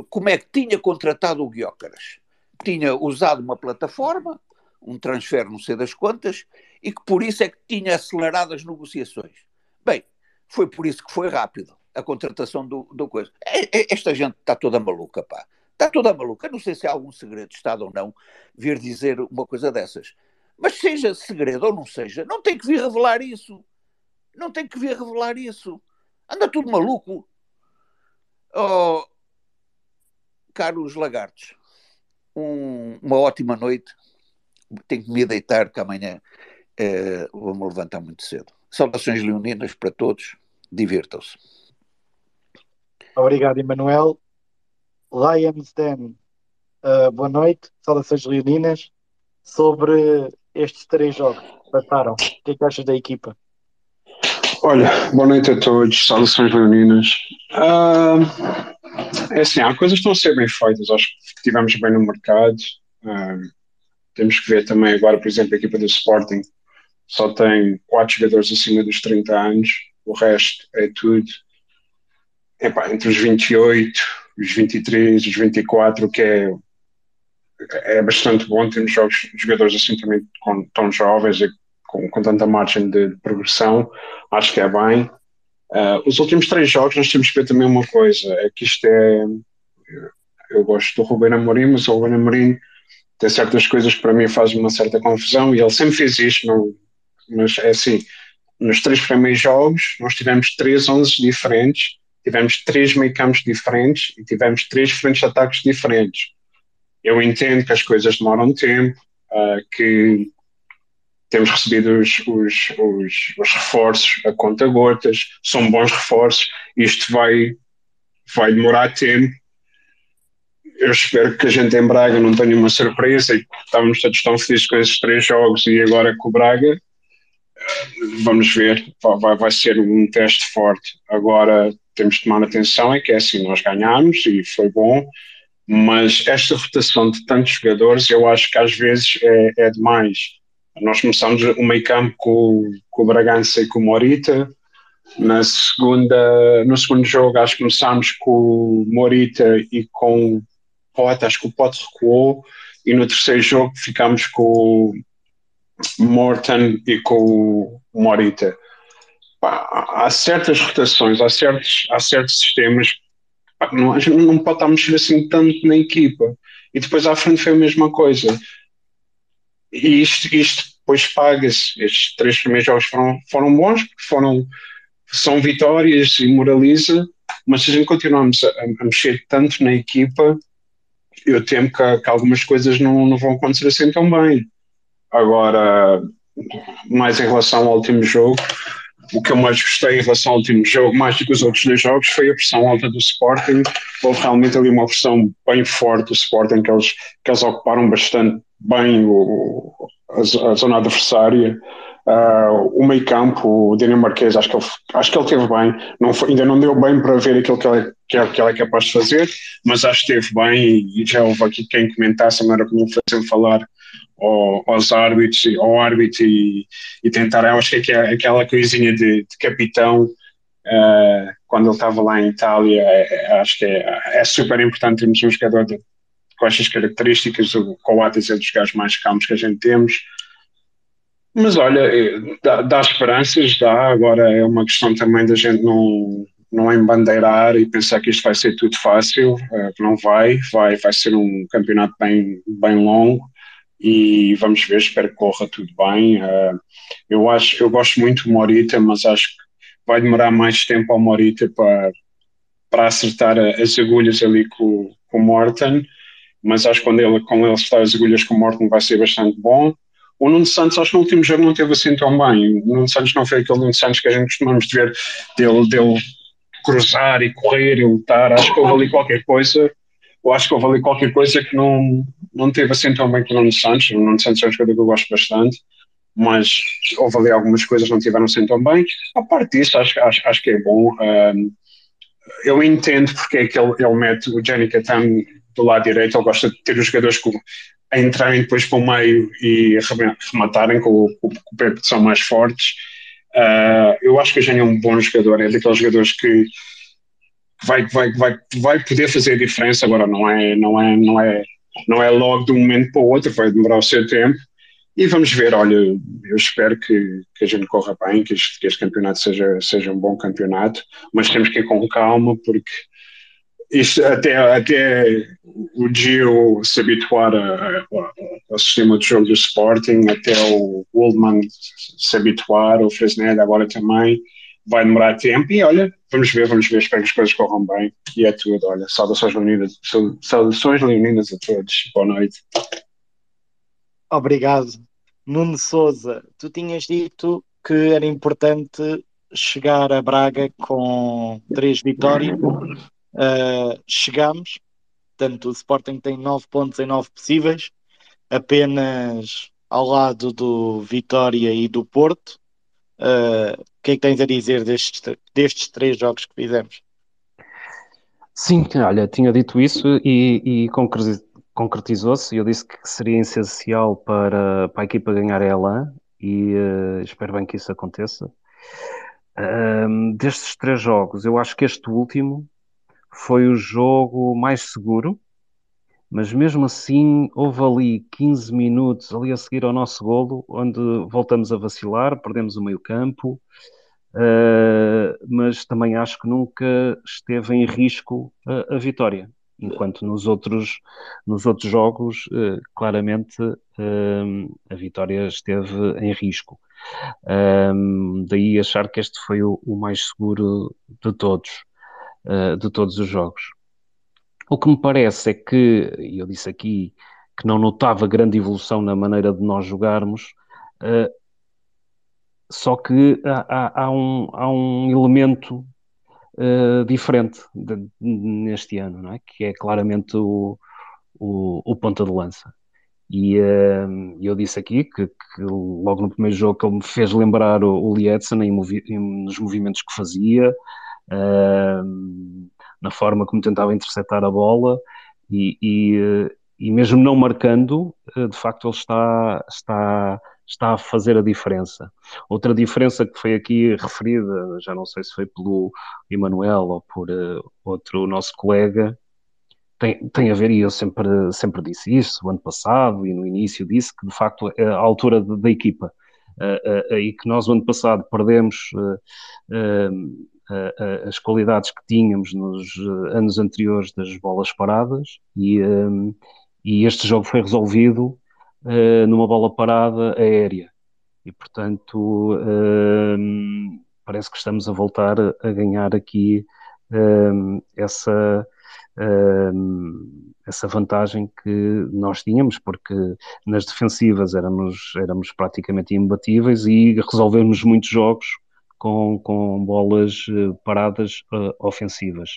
como é que tinha contratado o Guiócaras. Tinha usado uma plataforma, um transfer não sei das quantas, e que por isso é que tinha acelerado as negociações. Bem, foi por isso que foi rápido a contratação do, do coisa. É, é, esta gente está toda maluca, pá. Está toda maluca. não sei se há algum segredo de Estado ou não vir dizer uma coisa dessas. Mas seja segredo ou não seja, não tem que vir revelar isso. Não tem que vir revelar isso. Anda tudo maluco. Oh, caros lagartos, um, uma ótima noite. Tenho que me deitar, que amanhã eh, vou-me levantar muito cedo. Saudações leoninas para todos. Divirtam-se. Obrigado, Emanuel. Lions Den, uh, boa noite. Saudações leoninas. Sobre estes três jogos que passaram, o que é que achas da equipa? Olha, boa noite a todos, saudações leoninas. Uh, é assim, há coisas que estão a ser bem feitas, acho que estivemos bem no mercado. Uh, temos que ver também agora, por exemplo, a equipa do Sporting só tem quatro jogadores acima dos 30 anos, o resto é tudo epá, entre os 28, os 23, os 24, que é, é bastante bom. Temos jogos, jogadores assim também com, tão jovens e com, com tanta margem de progressão, acho que é bem. Uh, os últimos três jogos nós temos que ver também uma coisa, é que isto é eu gosto do Ruben Amorim, mas o Ruben Amorim tem certas coisas que para mim fazem uma certa confusão e ele sempre fez isto, não, mas é assim, nos três primeiros jogos nós tivemos três 11 diferentes, tivemos três meio campos diferentes e tivemos três frentes de ataques diferentes. Eu entendo que as coisas demoram tempo, uh, que temos recebido os, os, os, os reforços a conta gotas, são bons reforços, isto vai, vai demorar tempo. Eu espero que a gente em Braga não tenha uma surpresa e estávamos todos tão felizes com esses três jogos e agora com o Braga. Vamos ver, vai, vai ser um teste forte. Agora temos de tomar atenção, é que é assim, nós ganhámos e foi bom, mas esta rotação de tantos jogadores eu acho que às vezes é, é demais nós começamos o meio campo com, com o Bragança e com o Morita. Na segunda, no segundo jogo, acho que começámos com o Morita e com o Pote. Acho que o Pote recuou. E no terceiro jogo ficámos com o Morton e com o Morita. há certas rotações, há certos, há certos sistemas. não, não pode estar a mexer assim tanto na equipa. E depois à frente foi a mesma coisa e isto, isto depois paga-se. Estes três primeiros jogos foram, foram bons, foram, são vitórias e moraliza, mas se a gente continuarmos a, a mexer tanto na equipa, eu temo que, que, algumas coisas não, não vão acontecer assim tão bem. Agora, mais em relação ao último jogo, o que eu mais gostei em relação ao último jogo, mais do que os outros dois jogos, foi a pressão alta do Sporting. Houve realmente ali uma pressão bem forte do Sporting, que eles, que eles ocuparam bastante bem o, a, a zona adversária. Uh, o meio campo, o Daniel Marquês, acho que ele, acho que ele teve bem. Não foi, ainda não deu bem para ver aquilo que ele, que, que ele é capaz de fazer, mas acho que esteve bem. E, e já houve aqui quem comentasse, não era como fazer falar ao, aos árbitros, ao árbitro e, e tentar. Eu acho que é aquela coisinha de, de capitão. Uh, quando ele estava lá em Itália, é, é, acho que é, é super importante termos um jogador de, com estas características, o Coates é dos gajos mais calmos que a gente temos. Mas olha, é, dá, dá, esperanças, dá. Agora é uma questão também da gente não, não embandeirar e pensar que isto vai ser tudo fácil, uh, não vai, vai, vai ser um campeonato bem, bem longo e vamos ver, espero que corra tudo bem. Uh, eu acho, eu gosto muito do Morita, mas acho que vai demorar mais tempo ao Morita para, para acertar as agulhas ali com, com o Morton mas acho que quando ele, com ele está as agulhas com o Morton vai ser bastante bom. O Nuno Santos, acho que no último jogo não teve assim tão bem. O Nuno Santos não foi aquele Nuno Santos que a gente costumamos ver dele, dele cruzar e correr e lutar. Acho que houve ali qualquer coisa. Eu acho que houve ali qualquer coisa que não, não teve assim tão bem com o Nuno Santos. O Nuno Santos é um jogador que eu gosto bastante, mas houve ali algumas coisas que não tiveram assim tão bem. A parte disso, acho, acho, acho que é bom. Um, eu entendo porque é que ele, ele mete o Jenny Catan do lado direito, ele gosta de ter os jogadores com, a entrarem depois para o meio e rematarem com, com, com o pé que são mais fortes. Uh, eu acho que o Eugênio é um bom jogador, é daqueles jogadores que vai, vai, vai, vai poder fazer a diferença. Agora não é, não é, não é, não é logo de um momento para o outro, vai demorar o seu tempo. E vamos ver, olha, eu espero que, que a gente corra bem, que este, que este campeonato seja, seja um bom campeonato, mas temos que ir com calma, porque isto, até, até o Gio se habituar ao sistema de jogo do Sporting, até o Goldman se habituar, o Fresnel agora também, vai demorar tempo e olha, vamos ver, vamos ver, espero que as coisas corram bem e é tudo, olha, saudações leoninas, saudações leoninas a todos, boa noite. Obrigado. Nuno Souza, tu tinhas dito que era importante chegar a Braga com três vitórias. Uh, chegamos, portanto, o Sporting tem nove pontos em nove possíveis, apenas ao lado do Vitória e do Porto. Uh, o que é que tens a dizer destes, destes três jogos que fizemos? Sim, olha, tinha dito isso e, e concretizou-se. Eu disse que seria essencial para, para a equipa ganhar a Elan e uh, espero bem que isso aconteça. Um, destes três jogos, eu acho que este último foi o jogo mais seguro, mas mesmo assim houve ali 15 minutos ali a seguir ao nosso golo, onde voltamos a vacilar, perdemos o meio campo, uh, mas também acho que nunca esteve em risco a, a vitória enquanto nos outros, nos outros jogos, uh, claramente a vitória esteve em risco. Daí achar que este foi o mais seguro de todos, uh, de todos os jogos. O que me parece é que, e eu disse aqui que não notava grande evolução na maneira de nós jogarmos, só que há, há, há, um, há um elemento uh, diferente de, neste ano, não é? que é claramente o, o, o ponta de lança. E uh, eu disse aqui que, que, logo no primeiro jogo que ele me fez lembrar o, o Lietzen em movi nos movimentos que fazia, uh, na forma como tentava interceptar a bola e, e, e mesmo não marcando, de facto ele está, está está a fazer a diferença. Outra diferença que foi aqui referida, já não sei se foi pelo Emanuel ou por uh, outro nosso colega, tem, tem a ver, e eu sempre, sempre disse isso, o ano passado e no início disse, que de facto é a altura da equipa, uh, uh, e que nós o ano passado perdemos as qualidades que tínhamos nos anos anteriores das bolas paradas, e, e este jogo foi resolvido uh, numa bola parada aérea. E, portanto, uh, parece que estamos a voltar a ganhar aqui uh, essa, essa vantagem que nós tínhamos, porque nas defensivas éramos, éramos praticamente imbatíveis e resolvemos muitos jogos com, com bolas paradas ofensivas.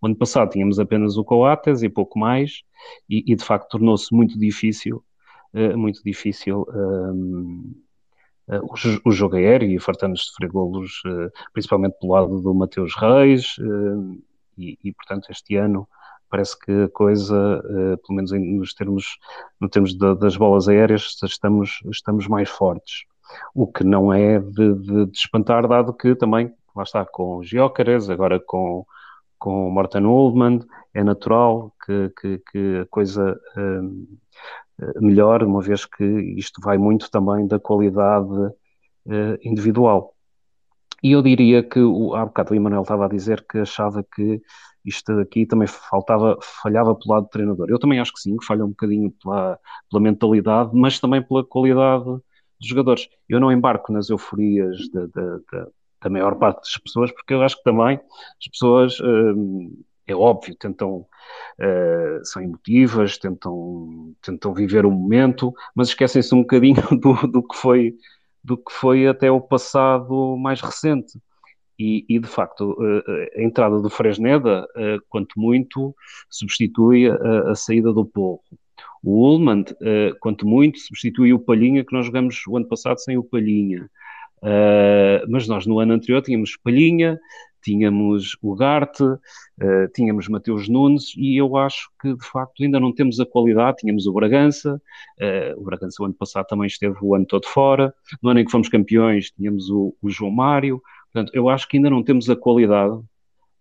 O ano passado tínhamos apenas o Coates e pouco mais, e, e de facto tornou-se muito difícil uh, muito difícil um, uh, o, jogo aéreo e fartamos de sofrer golos, uh, principalmente pelo lado do Mateus Reis, e, e, portanto este ano parece que a coisa, pelo menos nos termos, no termos das bolas aéreas, estamos, estamos mais fortes. O que não é de, de, de espantar, dado que também, lá está, com Giócares, agora com, com Morten Ullman, é natural que, que, que a coisa um, melhor, uma vez que isto vai muito também da qualidade uh, individual. E eu diria que, o, há bocado o Emanuel estava a dizer que achava que isto aqui também faltava, falhava pelo lado do treinador. Eu também acho que sim, que falha um bocadinho pela, pela mentalidade, mas também pela qualidade dos jogadores. Eu não embarco nas euforias de, de, da maior parte das pessoas, porque eu acho que também as pessoas, uh, é óbvio, tentam uh, são emotivas, tentam, tentam viver o momento, mas esquecem-se um bocadinho do, do, que foi, do que foi até o passado mais recente. E, e de facto, uh, a entrada do Fresneda, uh, quanto muito, substitui a, a saída do Porro. O Ullman, quanto muito, substitui o Palhinha, que nós jogamos o ano passado sem o Palhinha. Uh, mas nós no ano anterior tínhamos Palhinha, tínhamos o Garte, uh, tínhamos Mateus Nunes e eu acho que de facto ainda não temos a qualidade, tínhamos o Bragança, uh, o Bragança o ano passado também esteve o ano todo fora, no ano em que fomos campeões tínhamos o, o João Mário, portanto eu acho que ainda não temos a qualidade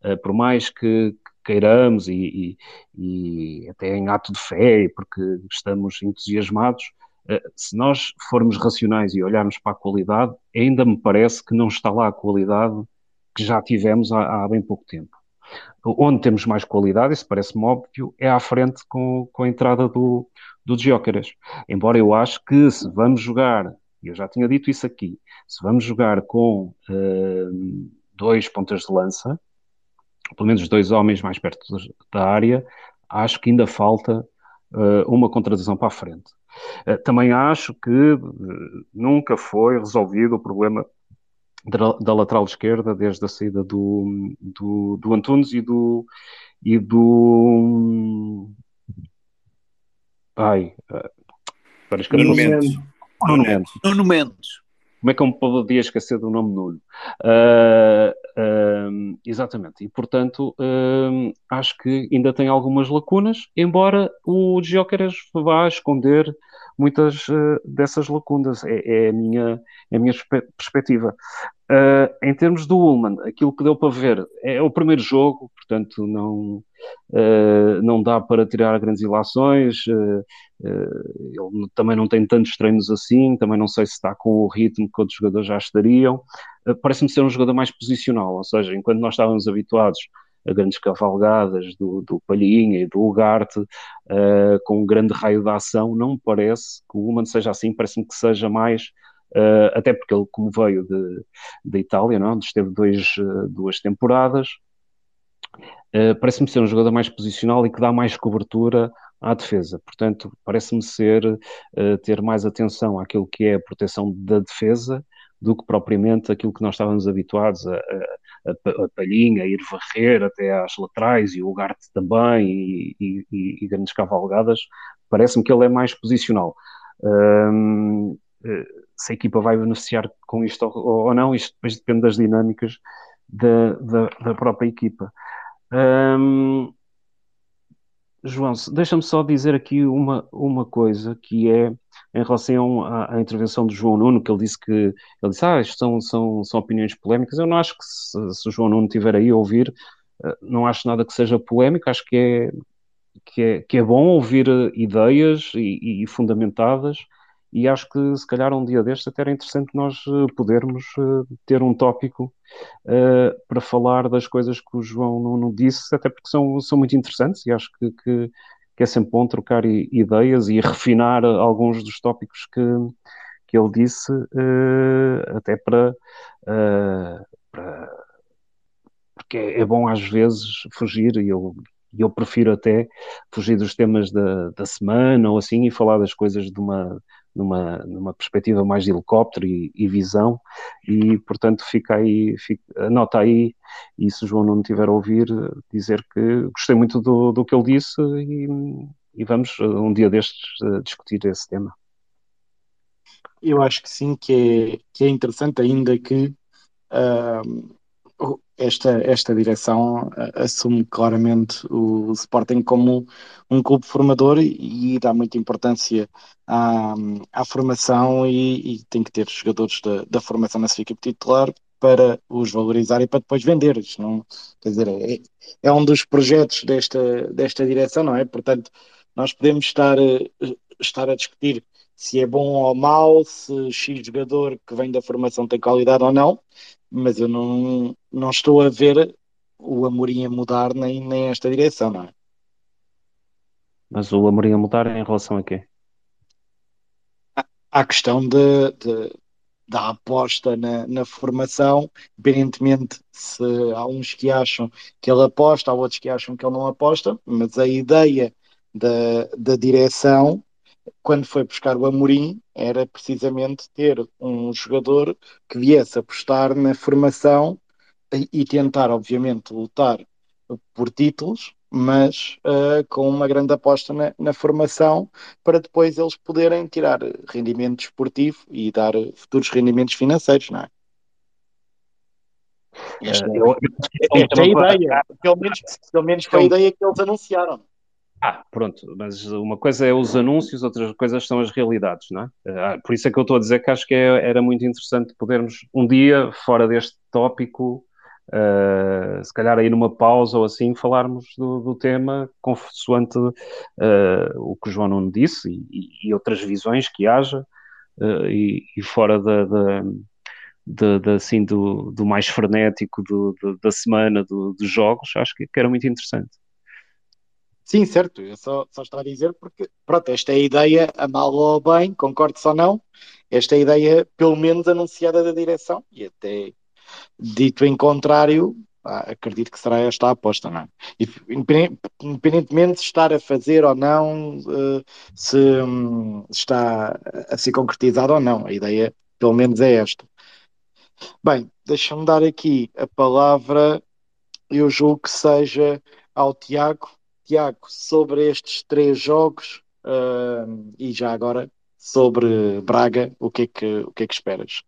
Uh, por mais que, queiramos e, e, e, até em ato de fé, porque estamos entusiasmados, uh, se nós formos racionais e olharmos para a qualidade, ainda me parece que não está lá a qualidade que já tivemos há, há bem pouco tempo. Onde temos mais qualidade, isso parece-me óbvio, é à frente com, com a entrada do, do Diócaras. Embora eu acho que se vamos jogar, eu já tinha dito isso aqui, se vamos jogar com uh, dois pontas de lança, pelo menos dois homens mais perto da área, acho que ainda falta uh, uma contradição para a frente. Uh, também acho que nunca foi resolvido o problema da, da, lateral esquerda desde a saída do, do, do Antunes e do e do ai uh, Nuno Mendes. Nuno Mendes. Nuno Mendes. Como é que eu me podia esquecer do nome Nuno? Uh, uh, exatamente. E, portanto, uh, acho que ainda tem algumas lacunas, embora o Jóqueras vá esconder muitas dessas lacunas. É, é, a minha, é a minha perspectiva. Uh, em termos do Ullman, aquilo que deu para ver é o primeiro jogo, portanto não, uh, não dá para tirar grandes ilações. Uh, ele também não tem tantos treinos assim, também não sei se está com o ritmo que outros jogadores já estariam. Parece-me ser um jogador mais posicional, ou seja, enquanto nós estávamos habituados a grandes cavalgadas do, do Palhinha e do Ugarte, com um grande raio de ação, não me parece que o Ullman seja assim, parece-me que seja mais Uh, até porque ele, como veio de Itália, não? É? onde esteve dois, uh, duas temporadas, uh, parece-me ser um jogador mais posicional e que dá mais cobertura à defesa. Portanto, parece-me ser ter mais atenção àquilo que é a proteção da defesa do que propriamente aquilo que nós estávamos habituados a, a, a Palhinha, a ir varrer até às laterais e o Ugarte também e, e, e, grandes cavalgadas. Parece-me que ele é mais posicional se a equipa vai beneficiar com isto ou, ou não, isto depois depende das dinâmicas da, da, da própria equipa. João, deixa-me só dizer aqui uma, uma coisa que é em relação à, à, intervenção do João Nuno, que ele disse que ele disse, ah, isto são, são, são opiniões polémicas. Eu não acho que se, se o João Nuno estiver aí a ouvir, eh, não acho nada que seja polémico, acho que é, que é, que é bom ouvir eh, ideias e, e fundamentadas e acho que se calhar um dia destes até era interessante nós eh, podermos eh, ter um tópico uh, para falar das coisas que o João não, disse, até porque são, são muito interessantes e acho que, que, que é sempre bom trocar ideias e refinar alguns dos tópicos que, que ele disse, uh, até para, uh, para porque é, é, bom às vezes fugir e eu e eu prefiro até fugir dos temas da, da semana ou assim e falar das coisas de uma, numa, numa perspectiva mais de helicóptero e, e visão, e portanto fica aí, fica, anota aí, e se o João não tiver a ouvir, dizer que gostei muito do, do que ele disse e, e vamos um dia destes discutir esse tema. Eu acho que sim, que é, que é interessante ainda que uh, esta, esta direção eh, assume claramente o Sporting como um clube formador e, dá muita importância à, à formação e, e, tem que ter jogadores da, da formação na sua equipe titular para os valorizar e para depois vender. Não, quer dizer, é, é um dos projetos desta, desta direção, não é? Portanto, nós podemos estar, eh, estar a discutir se é bom ou mau, se X jogador que vem da formação tem qualidade ou não, mas eu não, não estou a ver o Amorim a mudar nem, nem esta direção, não é? Mas o Amorim a mudar em relação a quê? À questão de, de da aposta na, na, formação, independentemente se há uns que acham que ele aposta, há outros que acham que ele não aposta, mas a ideia da, da direção quando foi buscar o Amorim, era precisamente ter um jogador que viesse apostar na formação e, tentar, obviamente, lutar por títulos, mas uh, com uma grande aposta na, na, formação para depois eles poderem tirar rendimento esportivo e dar futuros rendimentos financeiros, não é? Esta, uh, eu, esta é a ideia, pelo menos, pelo menos foi a ideia que eles anunciaram. Ah, pronto, mas uma coisa é os anúncios, outras coisas são as realidades, não é? Ah, por isso é que eu estou a dizer que acho que é, era muito interessante podermos, um dia, fora deste tópico, uh, se calhar aí numa pausa ou assim, falarmos do, do tema consoante uh, o que o João não disse e, e, outras visões que haja uh, e, e, fora da, da, da, da, assim, do, do mais frenético do, da semana do, dos jogos, acho que, que era muito interessante. Sim, certo. Eu só, só estou a dizer porque, pronto, esta é a ideia, a mal ou bem, concordes ou não, esta é a ideia, pelo menos, anunciada da direção e até dito em contrário, acredito que será esta a aposta, não é? Independentemente de estar a fazer ou não, eh, se hum, está a ser concretizado ou não, a ideia, pelo menos, é esta. Bem, deixa-me dar aqui a palavra, eu julgo que seja ao Tiago Tiago, sobre estes três jogos uh, e já agora sobre Braga, o que é que, o que, é que esperas?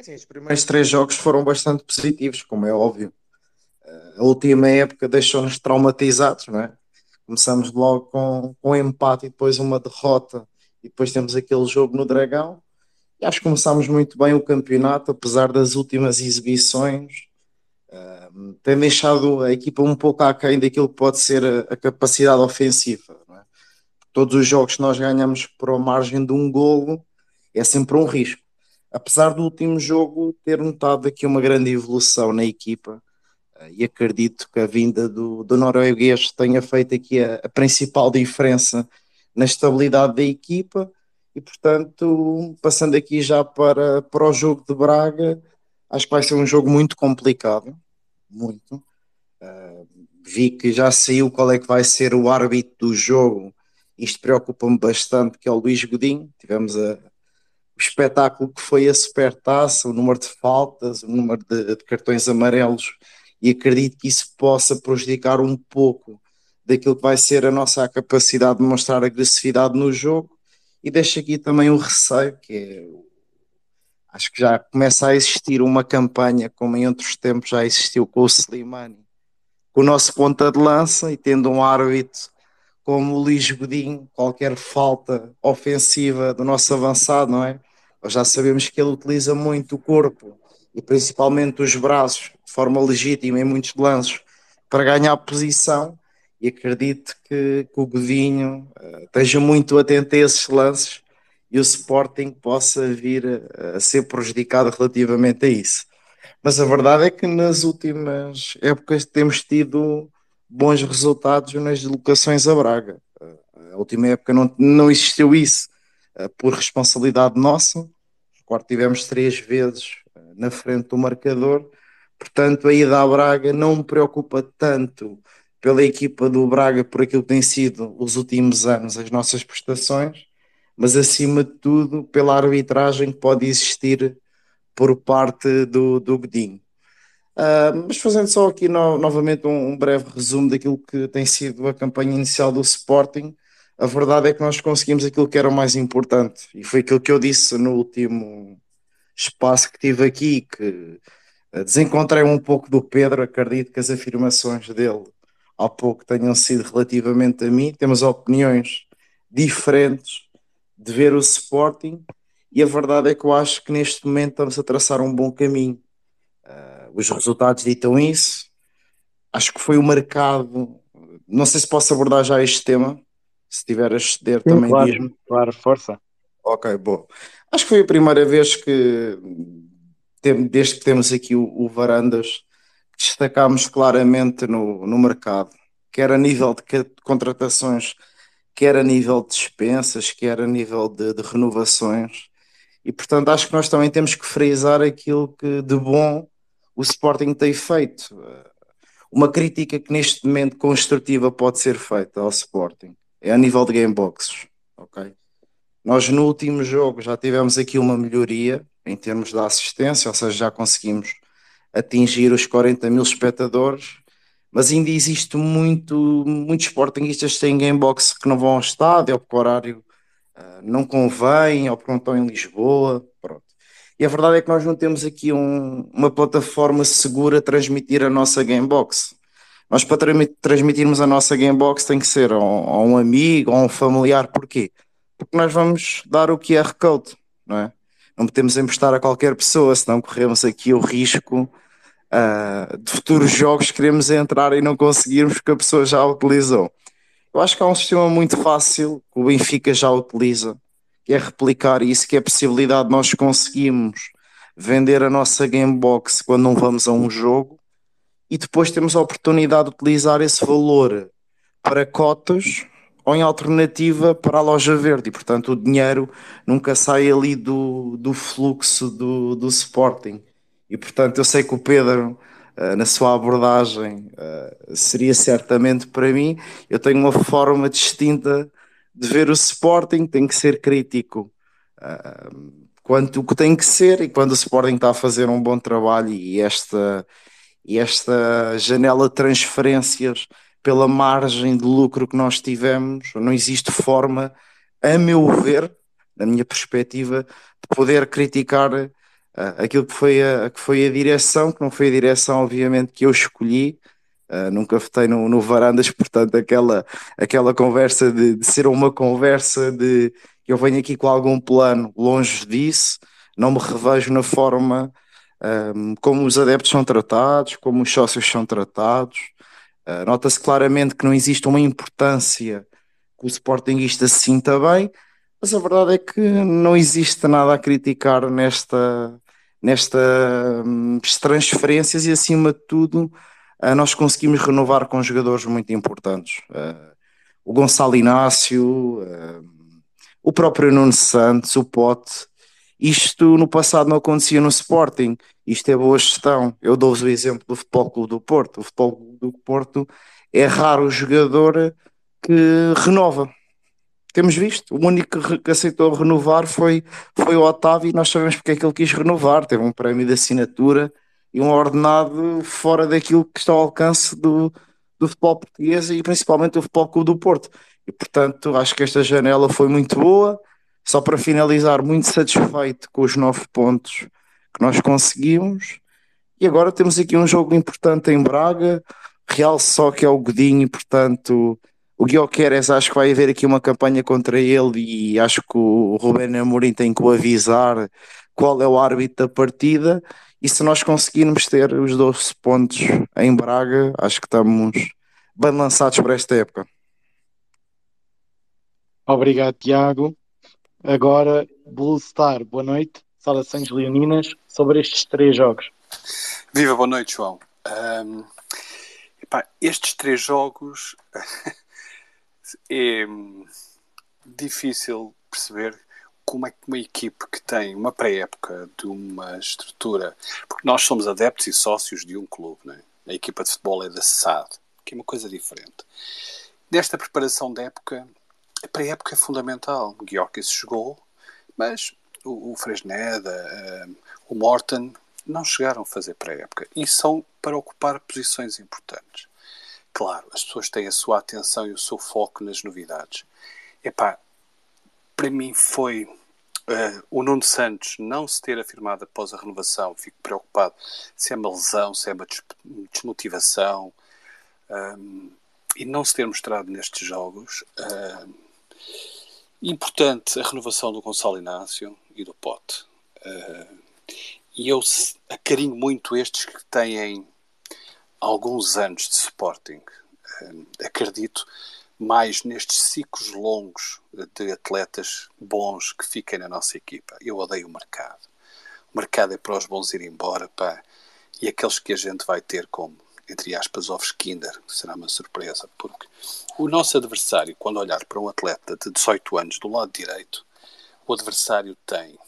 Sim, os primeiros três jogos foram bastante positivos, como é óbvio. A última época deixou-nos traumatizados, não é? Começamos logo com, com um empate e depois uma derrota, e depois temos aquele jogo no Dragão. E acho que começámos muito bem o campeonato, apesar das últimas exibições tem deixado a equipa um pouco aquém daquilo que pode ser a, a capacidade ofensiva. É? Todos os jogos que nós ganhamos por a margem de um golo é sempre um risco. Apesar do último jogo ter notado aqui uma grande evolução na equipa, eh, e acredito que a vinda do, do norueguês tenha feito aqui a, a principal diferença na estabilidade da equipa, e portanto, passando aqui já para, para o jogo de Braga, acho que vai ser um jogo muito complicado muito. Uh, vi que já saiu qual é que vai ser o árbitro do jogo. Isto preocupa-me bastante, que é o Luís Godinho. Tivemos a, o espetáculo que foi a supertaça, o número de faltas, o número de, de cartões amarelos, e acredito que isso possa prejudicar um pouco daquilo que vai ser a nossa capacidade de mostrar agressividade no jogo. E deixo aqui também o receio, que é acho que já começa a existir uma campanha, como em outros tempos já existiu com o Slimani, com o nosso ponta de lança e tendo um árbitro como o Luís Godinho, qualquer falta ofensiva do nosso avançado, não é? Nós já sabemos que ele utiliza muito o corpo e principalmente os braços de forma legítima em muitos lances para ganhar posição e acredito que, que o Godinho uh, esteja muito atento a esses lances e o Sporting possa vir a, ser prejudicado relativamente a isso. Mas a verdade é que nas últimas épocas temos tido bons resultados nas deslocações a Braga. A última época não, não existiu isso eh, por responsabilidade nossa. Agora tivemos três vezes eh, na frente do marcador. Portanto, a ida a Braga não me preocupa tanto pela equipa do Braga por aquilo que tem sido os últimos anos as nossas prestações, mas acima de tudo pela arbitragem que pode existir por parte do, do Godinho. Uh, mas fazendo só aqui no, novamente um, um, breve resumo daquilo que tem sido a campanha inicial do Sporting, a verdade é que nós conseguimos aquilo que era o mais importante e foi aquilo que eu disse no último espaço que tive aqui, que uh, desencontrei um pouco do Pedro, acredito que as afirmações dele há pouco tenham sido relativamente a mim, temos opiniões diferentes, de ver o Sporting e a verdade é que eu acho que neste momento estamos a traçar um bom caminho. Uh, os resultados ditam isso. Acho que foi o mercado. Não sei se posso abordar já este tema. Se tiver a exceder Sim, também claro, diz-me. Claro, força. Ok, bom. Acho que foi a primeira vez que, desde que temos aqui o, o Varandas, destacámos claramente no, no mercado, quer a nível de contratações quer a nível de dispensas, quer a nível de, de renovações. E portanto acho que nós também temos que frisar aquilo que de bom o Sporting tem feito. Uma crítica que neste momento construtiva pode ser feita ao Sporting é a nível de gameboxes. ok? Nós no último jogo já tivemos aqui uma melhoria em termos de assistência, ou seja, já conseguimos atingir os 40 mil espectadores mas ainda existe muito, muitos sportingistas que têm gamebox que não vão ao estádio, ou porque o horário uh, não convém, ou porque não estão em Lisboa, pronto. E a verdade é que nós não temos aqui um, uma plataforma segura a transmitir a nossa gamebox. Nós para tra transmitirmos a nossa gamebox tem que ser a, a um amigo, a um familiar, porquê? Porque nós vamos dar o QR Code, não é? Não podemos emprestar a qualquer pessoa, senão corremos aqui o risco uh, de futuros jogos queremos entrar e não conseguirmos porque a pessoa já utilizou. Eu acho que há um sistema muito fácil que o Benfica já utiliza, que é replicar isso, que é a possibilidade de nós conseguirmos vender a nossa Gamebox quando não vamos a um jogo e depois temos a oportunidade de utilizar esse valor para cotas ou em alternativa para a loja verde e portanto o dinheiro nunca sai ali do, do fluxo do, do Sporting e portanto eu sei que o Pedro Uh, na sua abordagem uh, seria certamente para mim. Eu tenho uma forma distinta de ver o Sporting, tenho que ser crítico uh, quanto o que tem que ser e quando o Sporting está a fazer um bom trabalho e esta, e esta janela de transferências pela margem de lucro que nós tivemos, não existe forma, a meu ver, na minha perspectiva, de poder criticar uh, aquilo que foi, a, que foi a direção, que não foi a direção, obviamente, que eu escolhi. Uh, nunca votei no, no Varandas, portanto, aquela, aquela conversa de, de, ser uma conversa de eu venho aqui com algum plano, longe disso, não me revejo na forma um, como os adeptos são tratados, como os sócios são tratados. Uh, Nota-se claramente que não existe uma importância que o Sportingista se sinta bem, mas a verdade é que não existe nada a criticar nesta, nestas hum, transferências e, acima de tudo, uh, nós conseguimos renovar com jogadores muito importantes. Uh, o Gonçalo Inácio, o próprio Nuno Santos, o Pote. Isto no passado não acontecia no Sporting. Isto é boa gestão. Eu dou-vos o exemplo do Futebol Clube do Porto. O Futebol Clube do Porto é raro o jogador que renova temos visto. O único que aceitou renovar foi, foi o Otávio e nós sabemos porque é que ele quis renovar. Teve um prémio de assinatura e um ordenado fora daquilo que está ao alcance do, do futebol português e principalmente do futebol clube do Porto. E portanto acho que esta janela foi muito boa. Só para finalizar, muito satisfeito com os nove pontos que nós conseguimos. E agora temos aqui um jogo importante em Braga. Real só que é o Godinho, portanto o Guilherme acho que vai haver aqui uma campanha contra ele e acho que o Rubén Amorim tem que o avisar qual é o árbitro da partida e se nós conseguirmos ter os 12 pontos em Braga, acho que estamos bem lançados para esta época. Obrigado, Tiago. Agora, Blue Star, boa noite. Saudações leoninas sobre estes três jogos. Viva, boa noite, João. Um, epá, estes três jogos é difícil perceber como é que uma equipe que tem uma pré-época de uma estrutura, porque nós somos adeptos e sócios de um clube, né? a equipa de futebol é da SAD, que é uma coisa diferente. Nesta preparação da época, a pré-época é fundamental. Guiocas chegou, mas o, o Fresneda, um, o Morton não chegaram a fazer pré-época e são para ocupar posições importantes. Claro, as pessoas têm a sua atenção e o seu foco nas novidades. Epá, para mim foi uh, o Nuno Santos não se ter afirmado após a renovação. Fico preocupado se é uma lesão, se é uma desmotivação. Um, e não se ter mostrado nestes jogos. Uh, importante a renovação do Gonçalo Inácio e do Pote. Uh, e eu acarinho muito estes que têm alguns anos de Sporting. Uh, acredito mais nestes ciclos longos de atletas bons que fiquem na nossa equipa. Eu odeio o mercado. O mercado é para os bons ir embora, pá. E aqueles que a gente vai ter como, entre aspas, ovos Kinder, será uma surpresa, porque o nosso adversário, quando olhar para um atleta de 18 anos do lado direito, o adversário tem,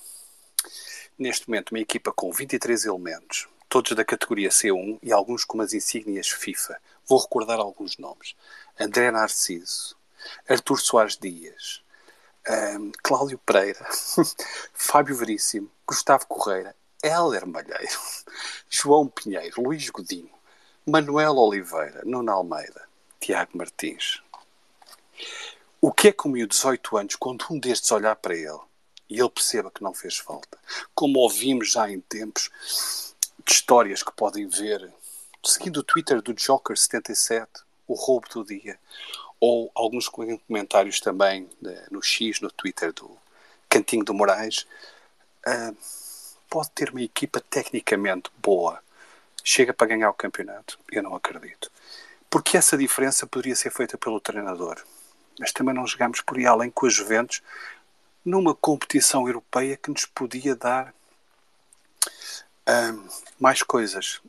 neste momento, uma equipa com 23 elementos, todos da categoria C1 e alguns com umas insígnias FIFA. Vou recordar alguns nomes: André Narciso, Artur Soares Dias, um, Cláudio Pereira, Fábio Veríssimo, Gustavo Correia, Héler Malheiro, João Pinheiro, Luís Godinho, Manuel Oliveira, Nuno Almeida, Tiago Martins. O que é que o de 18 anos, quando um destes olhar para ele e ele perceba que não fez falta, como ouvimos já em tempos de histórias que podem ver, seguindo o Twitter do Joker77, o roubo do dia, ou alguns comentários também no X, no Twitter do Cantinho do Moraes, uh, pode ter uma equipa tecnicamente boa, chega para ganhar o campeonato? Eu não acredito. Porque essa diferença poderia ser feita pelo treinador. Mas também não jogamos por aí além com os Juventus numa competição europeia que nos podia dar mais coisas.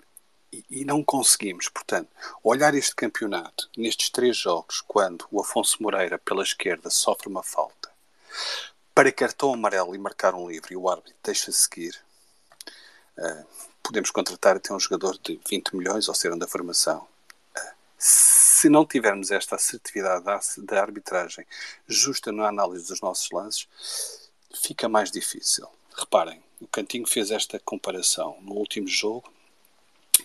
E, e não conseguimos. Portanto, olhar este campeonato nestes três jogos, quando o Afonso Moreira, pela esquerda, sofre uma falta, para cartão amarelo e marcar um livre e o árbitro deixa seguir, uh, podemos contratar até um jogador de 20 milhões ao ser da formação. Uh, se não tivermos esta assertividade da, da arbitragem justa na análise dos nossos lances, fica mais difícil. Reparem, o Cantinho fez esta comparação. No último jogo,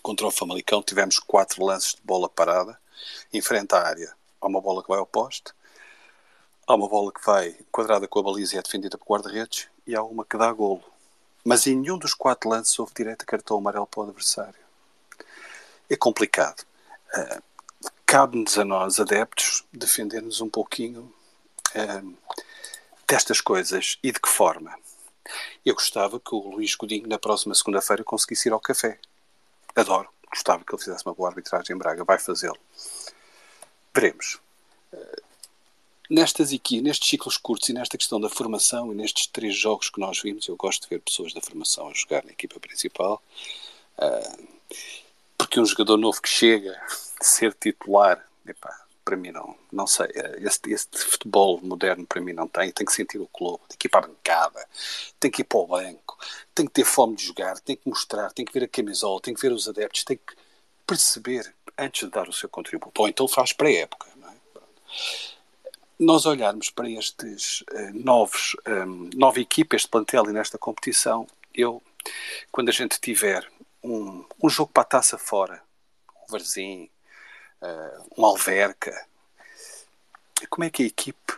contra o Famalicão, tivemos quatro lances de bola parada, em frente à área. Há uma bola que vai ao poste, há uma bola que vai quadrada com a baliza e é defendida por guarda-redes, e há uma que dá golo. Mas em nenhum dos quatro lances houve direito a cartão amarelo para o adversário. É complicado. Uh, Cabe-nos a nós, adeptos, defender-nos um pouquinho uh, destas coisas e de que forma. Eu gostava que o Luís Godinho, na próxima segunda-feira, conseguisse ir ao café. Adoro. Gostava que ele fizesse uma boa arbitragem em Braga. Vai fazê-lo. Veremos. Uh, nestas aqui, nestes ciclos curtos e nesta questão da formação e nestes três jogos que nós vimos, eu gosto de ver pessoas da formação a jogar na equipa principal, uh, porque um jogador novo que chega a ser titular, epá, para mim não, não sei, este, este futebol moderno para mim não tem, tem que sentir o clube, tem que ir para a bancada, tem que ir para o banco, tem que ter fome de jogar, tem que mostrar, tem que ver a camisola, tem que ver os adeptos, tem que perceber antes de dar o seu contributo, ou então faz pré-época, não é? nós olharmos para estes uh, novos, um, ehm, nova equipa, este plantel e nesta competição, eu, quando a gente tiver um, um jogo para a taça fora, um Varzim, uh, um Alverca, como é que a equipe,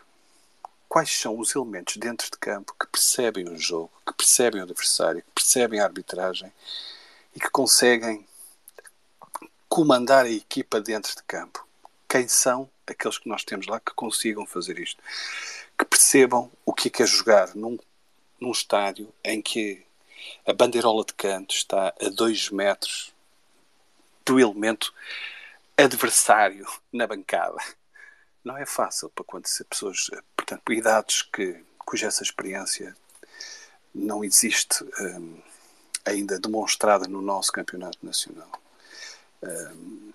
quais são os elementos dentro de campo que percebem o jogo, que percebem o adversário, que percebem a arbitragem e que conseguem comandar a equipa dentro de campo? Quem são aqueles que nós temos lá que consigam fazer isto, que percebam o que é, que é jogar num, num estádio em que a bandeirola de canto está a dois metros do elemento adversário na bancada. Não é fácil para acontecer pessoas, portanto, idades que, cuja essa experiência não existe um, ainda demonstrada no nosso campeonato nacional. Um,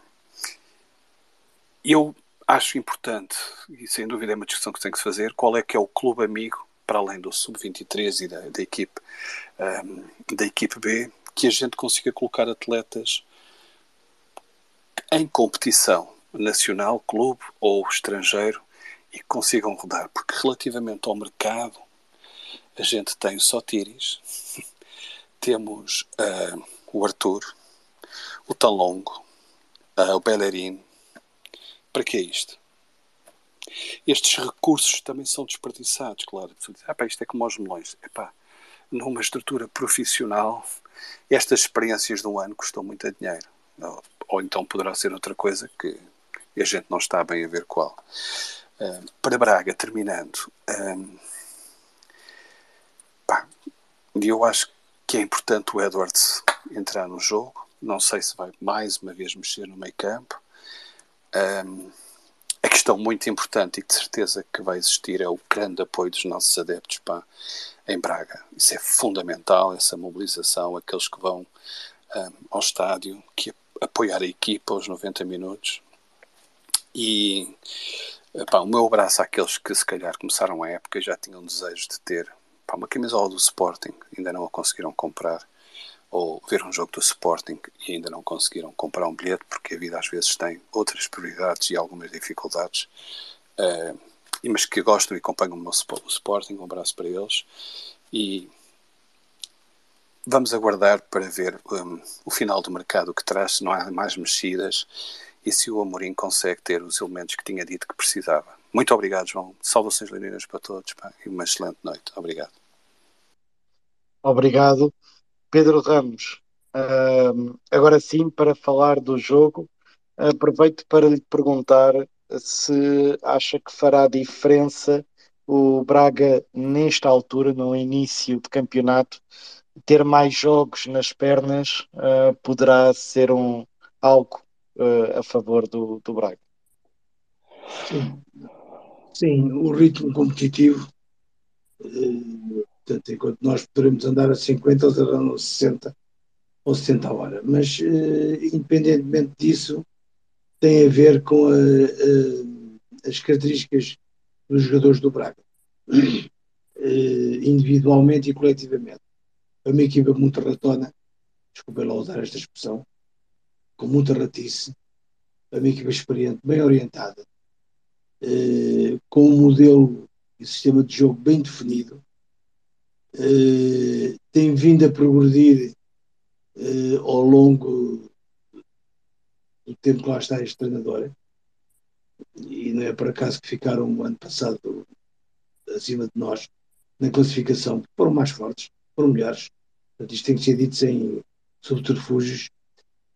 eu acho importante, e sem dúvida é uma discussão que tem que se fazer, qual é que é o clube amigo, para além do Sub-23 e da, da equipe, um, da equipe B, que a gente consiga colocar atletas em competição nacional, clube ou estrangeiro e que consigam rodar. Porque relativamente ao mercado, a gente tem o Sotiris, temos uh, o Arthur, o Talongo, uh, o Bellerin, para que é isto? Estes recursos também são desperdiçados, claro. Ah, pá, isto é como aos melões. Epá, numa estrutura profissional, estas experiências de um ano custam muito dinheiro. Ou, então poderá ser outra coisa que a gente não está bem a ver qual. Uh, para Braga, terminando, um, pá, eu acho que é importante o Edwards entrar no jogo. Não sei se vai mais uma vez mexer no meio campo. Um, a questão muito importante e de certeza que vai existir é o grande apoio dos nossos adeptos pá, em Braga. Isso é fundamental, essa mobilização, aqueles que vão um, ao estádio, que apoiar a equipa aos 90 minutos. E pá, o meu abraço àqueles que se calhar começaram a época e já tinham desejo de ter pá, uma camisola do Sporting, ainda não a conseguiram comprar ou ver um jogo do Sporting e ainda não conseguiram comprar um bilhete porque a vida às vezes tem outras prioridades e algumas dificuldades, uh, mas que gostam e acompanham o, meu, Sporting, um abraço para eles e vamos aguardar para ver um, o final do mercado que traz, se não há mais mexidas e se o Amorim consegue ter os elementos que tinha dito que precisava. Muito obrigado, João. Salvações leoninas para todos pá, e uma excelente noite. Obrigado. Obrigado. Pedro Ramos, uh, agora sim, para falar do jogo, aproveito para lhe perguntar se acha que fará diferença o Braga, nesta altura, no início de campeonato, ter mais jogos nas pernas uh, poderá ser um, algo uh, a favor do, do Braga. Sim. Sim, o ritmo competitivo, uh, portanto, enquanto nós poderemos andar a 50, eles andam a 60 ou 70 a hora. Mas, independentemente disso, tem a ver com a, a, as características dos jogadores do Braga, individualmente e coletivamente. É uma equipa muito ratona, desculpem lá usar esta expressão, com muita ratice, é uma equipa experiente, bem orientada, eh, com um modelo e sistema de jogo bem definido, eh, tem vindo a progredir eh, ao longo do tempo que lá está este treinador, e não é por acaso que ficaram o ano passado acima de nós na classificação, foram mais fortes foram melhores. Portanto, isto tem que ser dito sem subterfúgios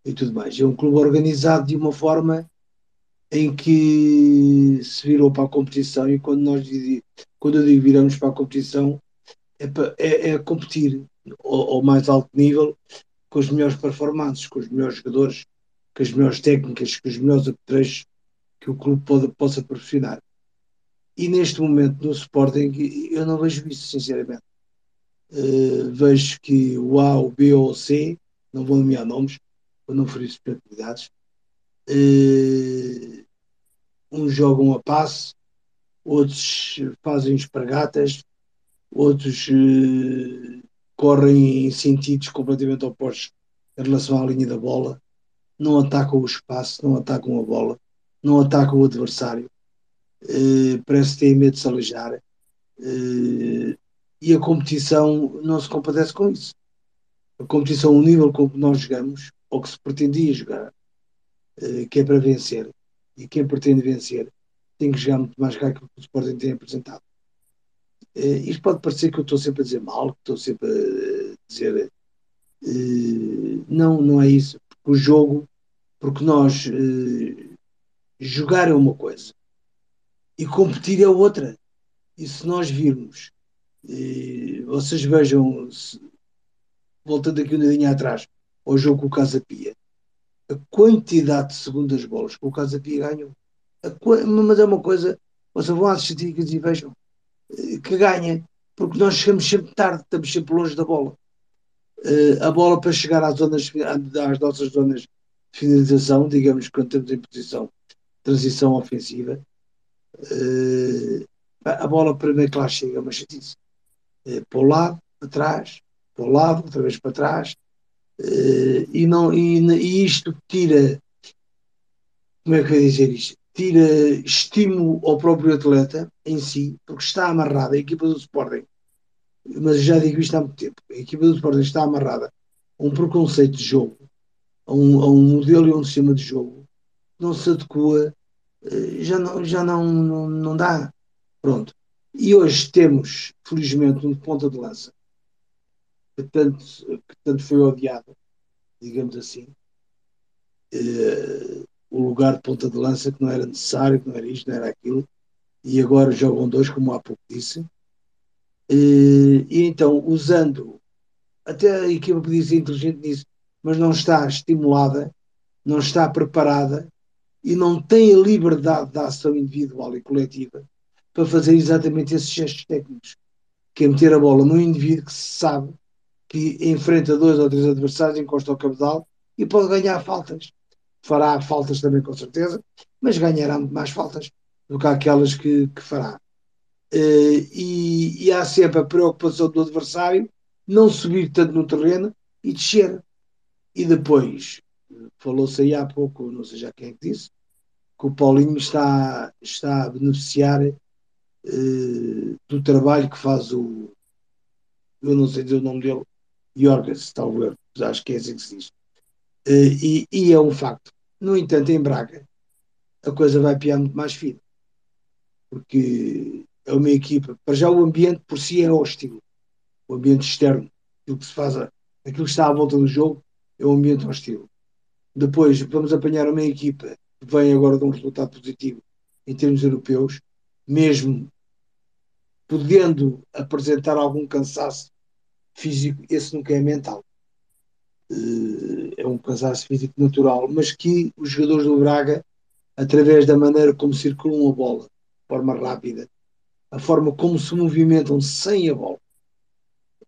e tudo mais. É um clube organizado de uma forma em que se virou para a competição e quando nós quando eu digo viramos para a competição é, para, é, é competir ao, ao, mais alto nível com os melhores performances, com os melhores jogadores, com as melhores técnicas, com os melhores apetrechos que o clube pode, possa proporcionar. E neste momento no Sporting eu não vejo isso, sinceramente. Uh, vejo que o A, o B ou o C, não vou nomear nomes, para não ferir suscetibilidades, uh, uns jogam a passe, outros fazem espargatas, outros uh, correm em sentidos completamente opostos em relação à linha da bola, não atacam o espaço, não atacam a bola, não atacam o adversário, parece que têm medo de se alejar e a competição não se compadece com isso. A competição, o nível com que nós jogamos, ou que se pretendia jogar, eh, que é para vencer, e quem pretende vencer tem que jogar muito mais que aquilo que o Sporting tem apresentado. Eh, isto pode parecer que eu estou sempre a dizer mal, que estou sempre a dizer. Eh, não, não é isso. Porque o jogo, porque nós jogar é uma coisa e competir é outra. E se nós virmos e vocês vejam, voltando aqui um dedinho atrás, ao jogo com o Casa Pia, a quantidade de segundas bolas que o Casa Pia ganhou. Mas é uma coisa, vocês vão às estatísticas e vejam eh, que ganha, porque nós chegamos sempre tarde, estamos sempre longe da bola. Eh, a bola para chegar às, zonas, às nossas zonas de finalização, digamos, quando estamos em posição transição ofensiva, eh, a bola primeiro que lá chega é uma. Eh, para o lado, para trás, para o lado, outra vez para trás, eh, e, não, e, e isto tira, como é que eu dizer isto? Tira estímulo ao próprio atleta em si, porque está amarrada a equipa do Sporting, mas já digo isto há muito tempo, a equipa do Sporting está amarrada a um preconceito de jogo, a um, a um modelo e a um sistema de jogo, não se adequa, eh, já não, já não, não, não dá. Pronto. E hoje temos, felizmente, um ponta de lança que tanto, que tanto foi odiado, digamos assim, uh, o lugar de ponta de lança que não era necessário, que não era isto, não era aquilo, e agora jogam dois, como há pouco disse. Uh, e então, usando, até a equipa podia ser inteligente nisso, mas não está estimulada, não está preparada e não tem a liberdade da ação individual e coletiva para fazer exatamente esses gestos técnicos, que é meter a bola no indivíduo que se sabe que enfrenta dois ou três adversários, encosta ao cabedal e pode ganhar faltas. Fará faltas também, com certeza, mas ganhará muito mais faltas do que aquelas que, que fará. Uh, e, e, há sempre a preocupação do adversário não subir tanto no terreno e descer. E depois, falou-se aí há pouco, não sei já quem é que disse, que o Paulinho está, está a beneficiar do trabalho que faz o. Eu não sei dizer o nome dele, Jorgens, talvez, acho que é assim que se diz. Uh, e, e, é um facto. No entanto, em Braga, a coisa vai piar muito mais fino. Porque é uma equipa. Para já, o ambiente por si é hostil. O ambiente externo, aquilo que se faz, aquilo que está à volta do jogo, é um ambiente hostil. Depois, vamos apanhar uma equipa que vem agora de um resultado positivo em termos europeus, mesmo podendo apresentar algum cansaço físico, esse nunca é mental. Eh, é um cansaço físico natural, mas que os jogadores do Braga, através da maneira como circulam a bola, de forma rápida, a forma como se movimentam sem a bola,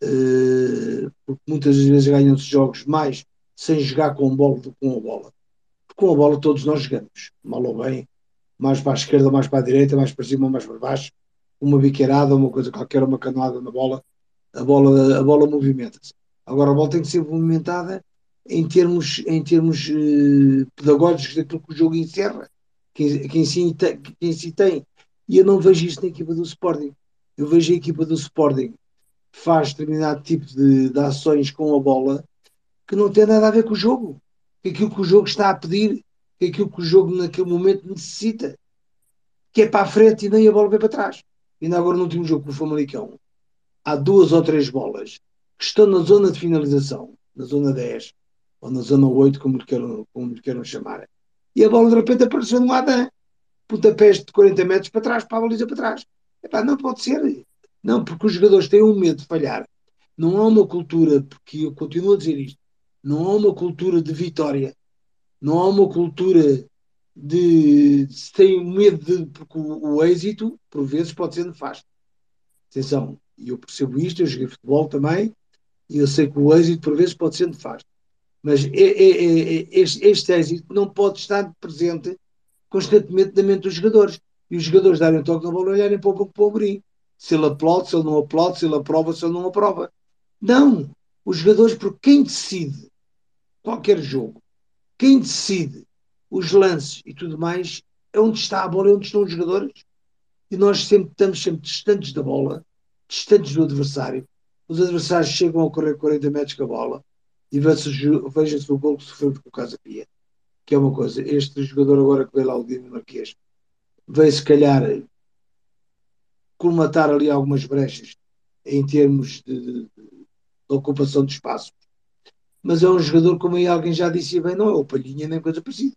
eh, porque muitas vezes ganham-se jogos mais sem jogar com a bola do que com a bola. Porque com a bola todos nós jogamos, mal ou bem, mais para a esquerda, mais para a direita, mais para cima, mais para baixo, uma biqueirada, uma coisa qualquer, uma canoada na bola, a bola, a bola movimenta-se. Agora a bola tem que ser movimentada em termos, em termos eh, pedagógicos daquilo que o jogo encerra, que, que, em si que tem. E eu não vejo isso na equipa do Sporting. Eu vejo a equipa do Sporting faz determinado tipo de, de ações com a bola que não tem nada a ver com o jogo. Que aquilo que o jogo está a pedir, que aquilo que o jogo naquele momento necessita. Que é para a frente e nem a bola vem para trás. Ainda agora no último jogo com o Famalicão, há duas ou três bolas que estão na zona de finalização, na zona 10, ou na zona 8, como lhe queiram, como lhe queiram chamar. E a bola de repente apareceu no lado, pontapés de 40 metros para trás, para a baliza para trás. Epá, não pode ser. Não, porque os jogadores têm um medo de falhar. Não há uma cultura, porque eu continuo a dizer isto, não há uma cultura de vitória, não há uma cultura de se tem medo de. Porque o, o êxito, por vezes, pode ser nefasto. Atenção, e eu percebo isto, eu joguei futebol também, e eu sei que o êxito, por vezes, pode ser nefasto. Mas é, é, é, este, este êxito não pode estar presente constantemente na mente dos jogadores. E os jogadores darem toque na bola olharem para o, para o Amorim. Se ele aplaude, se ele não aplaude, se ele aprova, se ele não aprova. Não! Os jogadores, porque quem decide qualquer jogo, quem decide os lances e tudo mais, é onde está a bola, é onde estão os jogadores. E nós sempre estamos sempre distantes da bola, distantes do adversário. Os adversários chegam a correr 40 metros com a bola e veja-se o gol que sofreu com o Casa Pia. Que é uma coisa, este jogador agora que veio lá o Dino Marquês, veio se calhar colmatar ali algumas brechas em termos de, de, de, ocupação de espaço. Mas é um jogador, como aí alguém já disse bem, não é o Palhinha nem coisa parecida.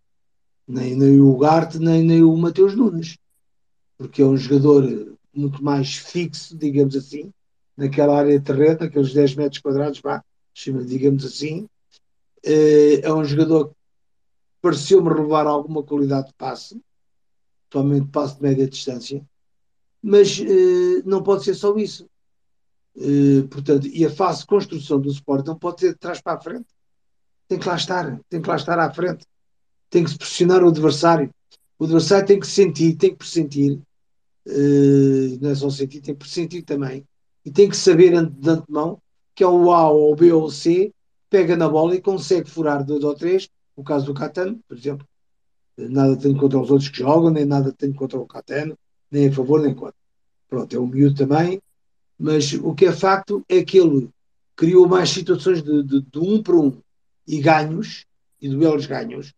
Nem, nem o Garte, nem, nem o Mateus Nunes. Porque é um jogador muito mais fixo, digamos assim, naquela área de terreno, naqueles 10 metros quadrados, pá, digamos assim. Eh, é um jogador que pareceu-me relevar alguma qualidade de passe, totalmente passe de média distância, mas uh, não pode ser só isso. Uh, portanto, e a fase de construção do suporte não pode ser de trás para a frente. Tem que lá estar, tem que lá estar à frente. Tem que se pressionar o adversário. O adversário tem que sentir, tem que pressentir, uh, não é só sentir, tem que pressentir também. E tem que saber de antemão que é o A ou o B ou o C, pega na bola e consegue furar dois ou três. O caso do Catano, por exemplo, nada tenho contra os outros que jogam, nem nada tenho contra o Catano, nem a favor nem contra. Pronto, é um miúdo também, mas o que é facto é que ele criou mais situações de, de, de um para um e ganhos, e duelos ganhos,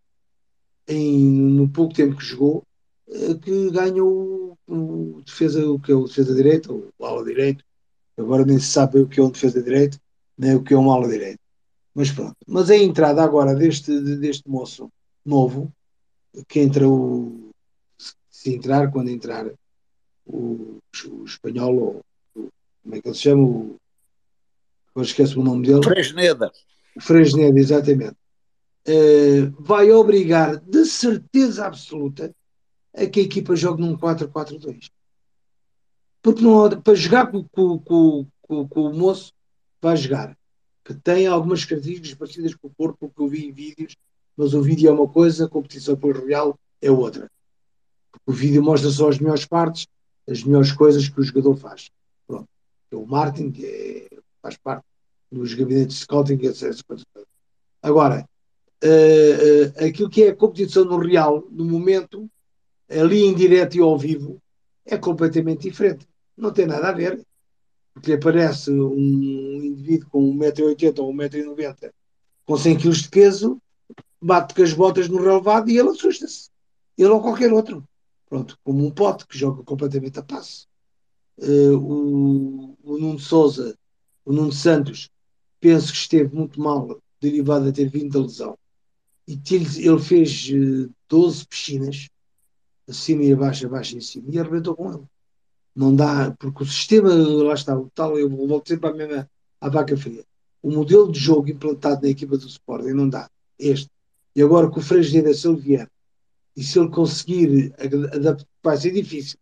em, no pouco tempo que jogou, eh, que ganhou o, o defesa, o que é o defesa direito, ou o ala direito, agora nem se sabe o que é um defesa direito, nem o que é um ala direito. Mas pronto. Mas a entrada agora deste, deste moço novo, que entra o. Se entrar, quando entrar, o, o espanhol, ou como é que ele se chama? O, eu esqueço o nome dele. Fresneda. Fresneda, exatamente. Uh, vai obrigar, de certeza absoluta, a que a equipa jogue num 4-4-2. Porque não, para jogar com, com, com, com, o moço, vai jogar. Que tem algumas características parecidas com o corpo, que eu vi em vídeos, mas o vídeo é uma coisa, a competição por real é outra. O vídeo mostra só as melhores partes, as melhores coisas que o jogador faz. Pronto. É o Martin, que é, faz parte dos gabinetes de scouting, etc. Agora, uh, aquilo que é a competição no real, no momento, ali em direto e ao vivo, é completamente diferente. Não tem nada a ver. Porque aparece um indivíduo com 1,80m ou 1,90m com 100 kg de peso, bate com as botas no relevado e ele assusta-se. Ele ou qualquer outro. Pronto, como um pote que joga completamente a passe. Uh, o, o Nuno Souza, o Nuno Santos, penso que esteve muito mal, derivado de ter vindo da lesão. E ele fez uh, eh, 12 piscinas, acima e abaixo, abaixo e acima, e arrebentou com ele. Não dá, porque o sistema, lá está, o tal, eu volto sempre à mesma, à vaca fria. O modelo de jogo implantado na equipa do Sporting não dá. Este. E agora com o Frangeda, se ele vier e se ele conseguir adaptar, vai ser difícil,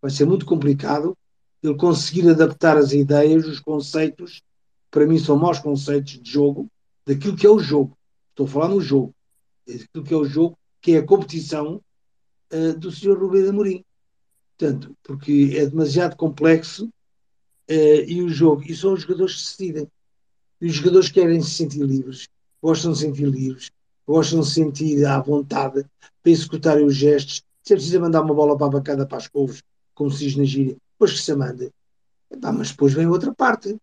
vai ser muito complicado ele conseguir adaptar as ideias, os conceitos, para mim são maus conceitos de jogo, daquilo que é o jogo. Estou a falar no jogo. Daquilo que é o jogo, que é a competição uh, do Sr. Rubem Amorim. Portanto, porque é demasiado complexo uh, e o jogo, e são os jogadores que decidem. E os jogadores querem se sentir livres, gostam de se sentir livres, gostam de se sentir à vontade para executarem os gestos. Se é preciso mandar uma bola para a bancada para as couves, como se diz na gíria, depois que se manda. mas depois vem outra parte,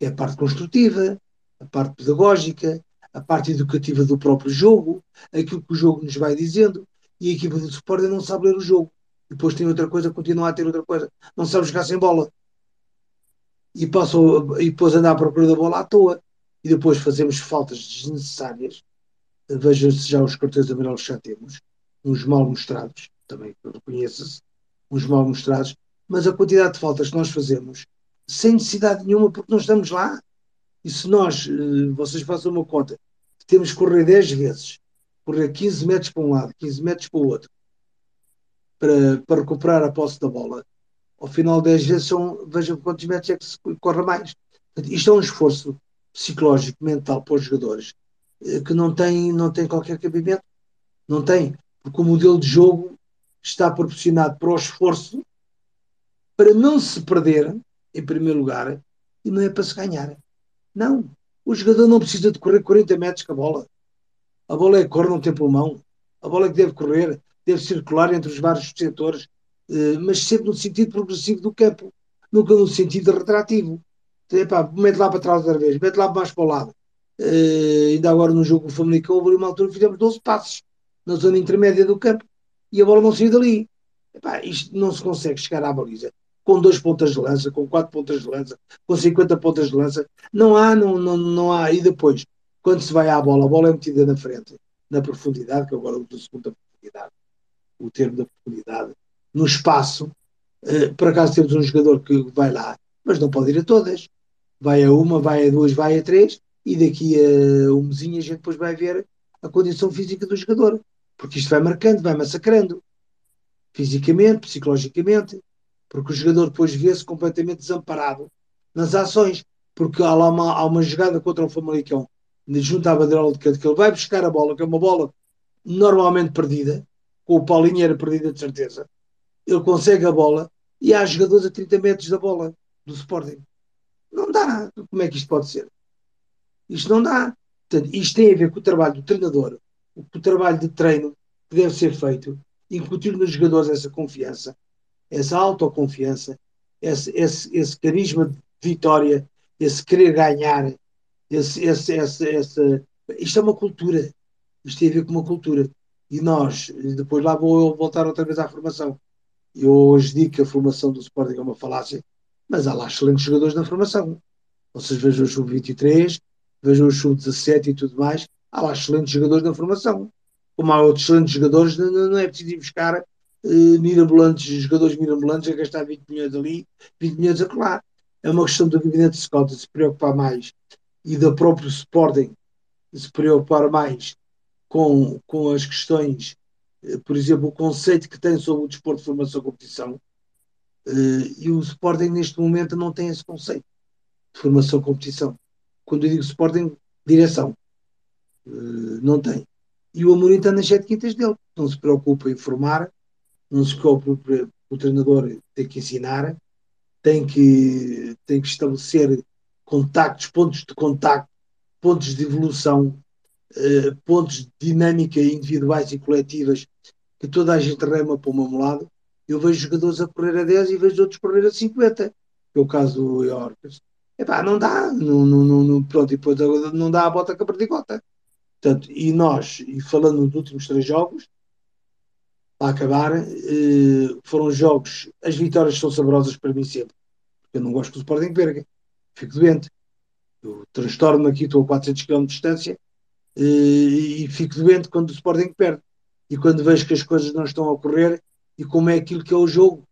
é a parte construtiva, a parte pedagógica, a parte educativa do próprio jogo, aquilo que o jogo nos vai dizendo, e a equipa de suporte não sabe ler o jogo. Depois tem outra coisa, continua a ter outra coisa. Não sabe jogar sem bola. E, passou, e depois andar à procura da bola à toa. E depois fazemos faltas desnecessárias. Veja-se já os cartões amarelos que já temos. Uns mal mostrados, também reconheça-se. Uns mal mostrados. Mas a quantidade de faltas que nós fazemos, sem necessidade nenhuma, porque não estamos lá. E se nós, eh, vocês façam uma conta, temos que correr 10 vezes, correr 15 metros para um lado, 15 metros para o outro, para, para recuperar a posse da bola, ao final 10 vezes são, vejam quantos metros é que se corre mais. Isto é um esforço psicológico, mental para os jogadores eh, que não tem, não tem qualquer cabimento. Não tem, porque o modelo de jogo está proporcionado para o esforço para não se perder, em primeiro lugar, e não é para se ganhar. Não. O jogador não precisa de correr 40 metros com a bola. A bola é que corre, não tem pulmão. A bola é que deve correr, deve circular entre os vários setores, eh, mas sempre no sentido progressivo do campo, nunca no sentido retrativo. Epá, mete lá para trás outra vez, mete lá mais para o lado. Uh, ainda agora no jogo com o Famalicão, houve uma altura fizemos 12 passos na zona intermédia do campo e a bola não saiu dali. Epá, isto não se consegue chegar à baliza com dois pontas de lança, com quatro pontas de lança, com 50 pontas de lança. Não há, não, não, não há. E depois, quando se vai à bola, a bola é metida na frente, na profundidade, que agora uso o segundo da profundidade, o termo da profundidade, no espaço. Uh, por acaso temos um jogador que vai lá, mas não pode ir a todas. Vai a uma, vai a duas, vai a três, e daqui a um mesinho a gente depois vai ver a condição física do jogador. Porque isto vai marcando, vai massacrando. Fisicamente, psicologicamente, porque o jogador depois vê-se completamente desamparado nas ações, porque há lá uma, há uma jogada contra o Famalicão, junto à bandeira de canto, que ele vai buscar a bola, que é uma bola normalmente perdida, com o Paulinho era perdida de certeza, ele consegue a bola e há jogadores a 30 metros da bola do Sporting. Não dá. Como é que isto pode ser? Isto não dá. Portanto, isto tem a ver com o trabalho do treinador, com o trabalho de treino que deve ser feito, incutir nos jogadores essa confiança essa autoconfiança, esse, esse, esse carisma de vitória, esse querer ganhar, esse, esse, esse, esse, isto é uma cultura, isto tem a ver com uma cultura. E nós, depois lá vou voltar outra vez à formação. Eu hoje digo que a formação do Sporting é uma falácia, mas há lá excelentes jogadores na formação. Vocês vejam o sub-23, vejam o sub-17 e tudo mais, há lá excelentes jogadores na formação. Como há outros excelentes jogadores, não, não é preciso ir buscar uh, mirabolantes, jogadores mirabolantes a gastar 20 milhões ali, 20 milhões a colar. É uma questão do gabinete de Scott se preocupar mais e da próprio Sporting se preocupar mais com, com as questões, uh, por exemplo, o conceito que tem sobre o desporto de formação e competição. Uh, e o Sporting neste momento não tem esse conceito de formação e competição. Quando eu digo Sporting, direção. não tem. E o Amorim está nas sete quintas dele. Não se preocupa em formar, não se preocupe, o treinador tem que ensinar, tem que, tem que estabelecer contactos, pontos de contacto, pontos de evolução, eh, pontos de dinâmica individuais e coletivas que toda a gente rema para o mesmo lado. Eu vejo jogadores a correr a 10 e vejo outros correr a 50, que é o caso do Yorkers. Epá, não dá, não, não, não, pronto, depois não dá a bota com a perdigota. Portanto, e nós, e falando nos últimos três jogos, a acabar, eh, foram jogos. As vitórias são saborosas para mim sempre. Eu não gosto que o Sporting perca. Fico doente. Eu transtorno-me aqui, estou a 400 km de distância eh, e fico doente quando o Sporting perde. E quando vejo que as coisas não estão a ocorrer e como é aquilo que é o jogo.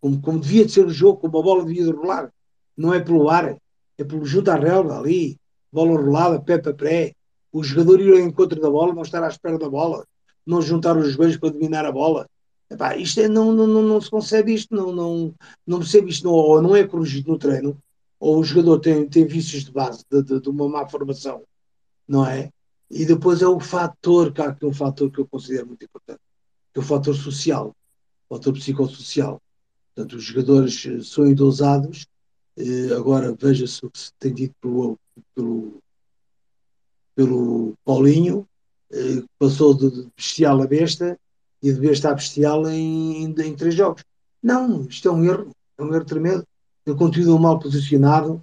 Como, como devia de ser o jogo, como a bola devia de rolar. Não é pelo ar. é pelo junto à relva ali, bola rolada, pé para pré, o jogador ir ao encontro da bola, não estar à espera da bola, não juntar os joelhos para dominar a bola. Epá, isto é, não, não, não, não se concebe isto, não, não, não percebe isto, não, ou não é corrigido no treino, ou o jogador tem, tem vícios de base, de, de, de uma má formação, não é? E depois é o fator, que há aqui um fator que eu considero muito importante, que é o fator social, o fator psicossocial. Portanto, os jogadores eh, são endosados, eh, agora veja-se o que se tem dito pelo, pelo, pelo Paulinho, passou de bestial a besta e de besta a bestial em, em, em três jogos. Não, isto é um erro, é um erro tremendo. Ele continua mal posicionado,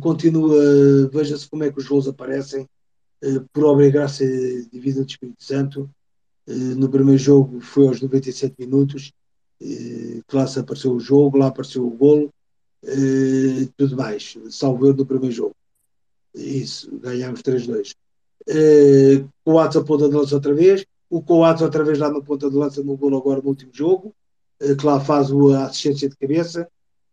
continua, veja-se como é que os gols aparecem, por obra e graça divina do Espírito Santo. no primeiro jogo foi aos 97 minutos, que lá se apareceu o jogo, lá apareceu o golo, tudo mais, salvo no primeiro jogo. Isso, ganhámos 3-2. Uh, Coates a ponta de lança outra vez, o Coates outra vez lá na ponta de lança no golo agora no último jogo, uh, que lá faz a assistência de cabeça.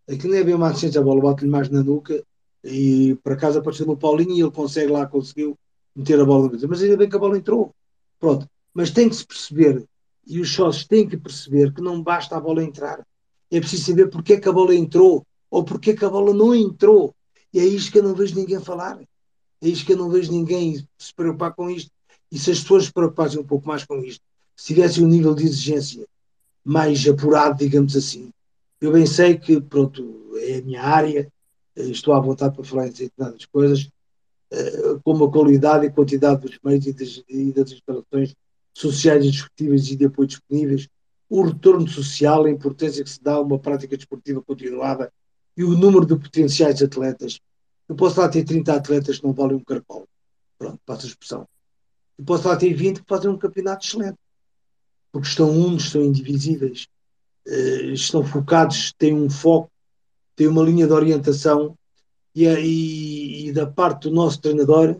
Aquilo nem é bem uma assistência, a bola bate-lhe mais na nuca e por acaso apareceu no Paulinho e ele consegue lá, conseguiu meter a bola na cabeça. Mas ainda bem que a bola entrou. Pronto. Mas tem que se perceber e os sócios têm que perceber que não basta a bola entrar. É preciso saber porque é que a bola entrou ou porque é que a bola não entrou. E é isto que eu não vejo ninguém falar. É isto que eu não vejo ninguém se preocupar com isto. E se as pessoas se preocupassem um pouco mais com isto, se tivessem um nível de exigência mais apurado, digamos assim. Eu bem sei que, pronto, é a minha área, eh, estou à vontade para falar em determinadas coisas, eh, como a qualidade e quantidade dos meios e das, e das instalações sociais discutíveis e de apoio disponíveis, o retorno social, a importância que se dá a uma prática desportiva continuada e o número de potenciais atletas. Eu posso lá ter 30 atletas que não valem um caracol. Pronto, passa a expressão. Eu posso lá ter 20 que fazem um campeonato excelente. Porque estão unos, estão indivisíveis, uh, estão focados, têm um foco, têm uma linha de orientação e, e, e da parte do nosso treinador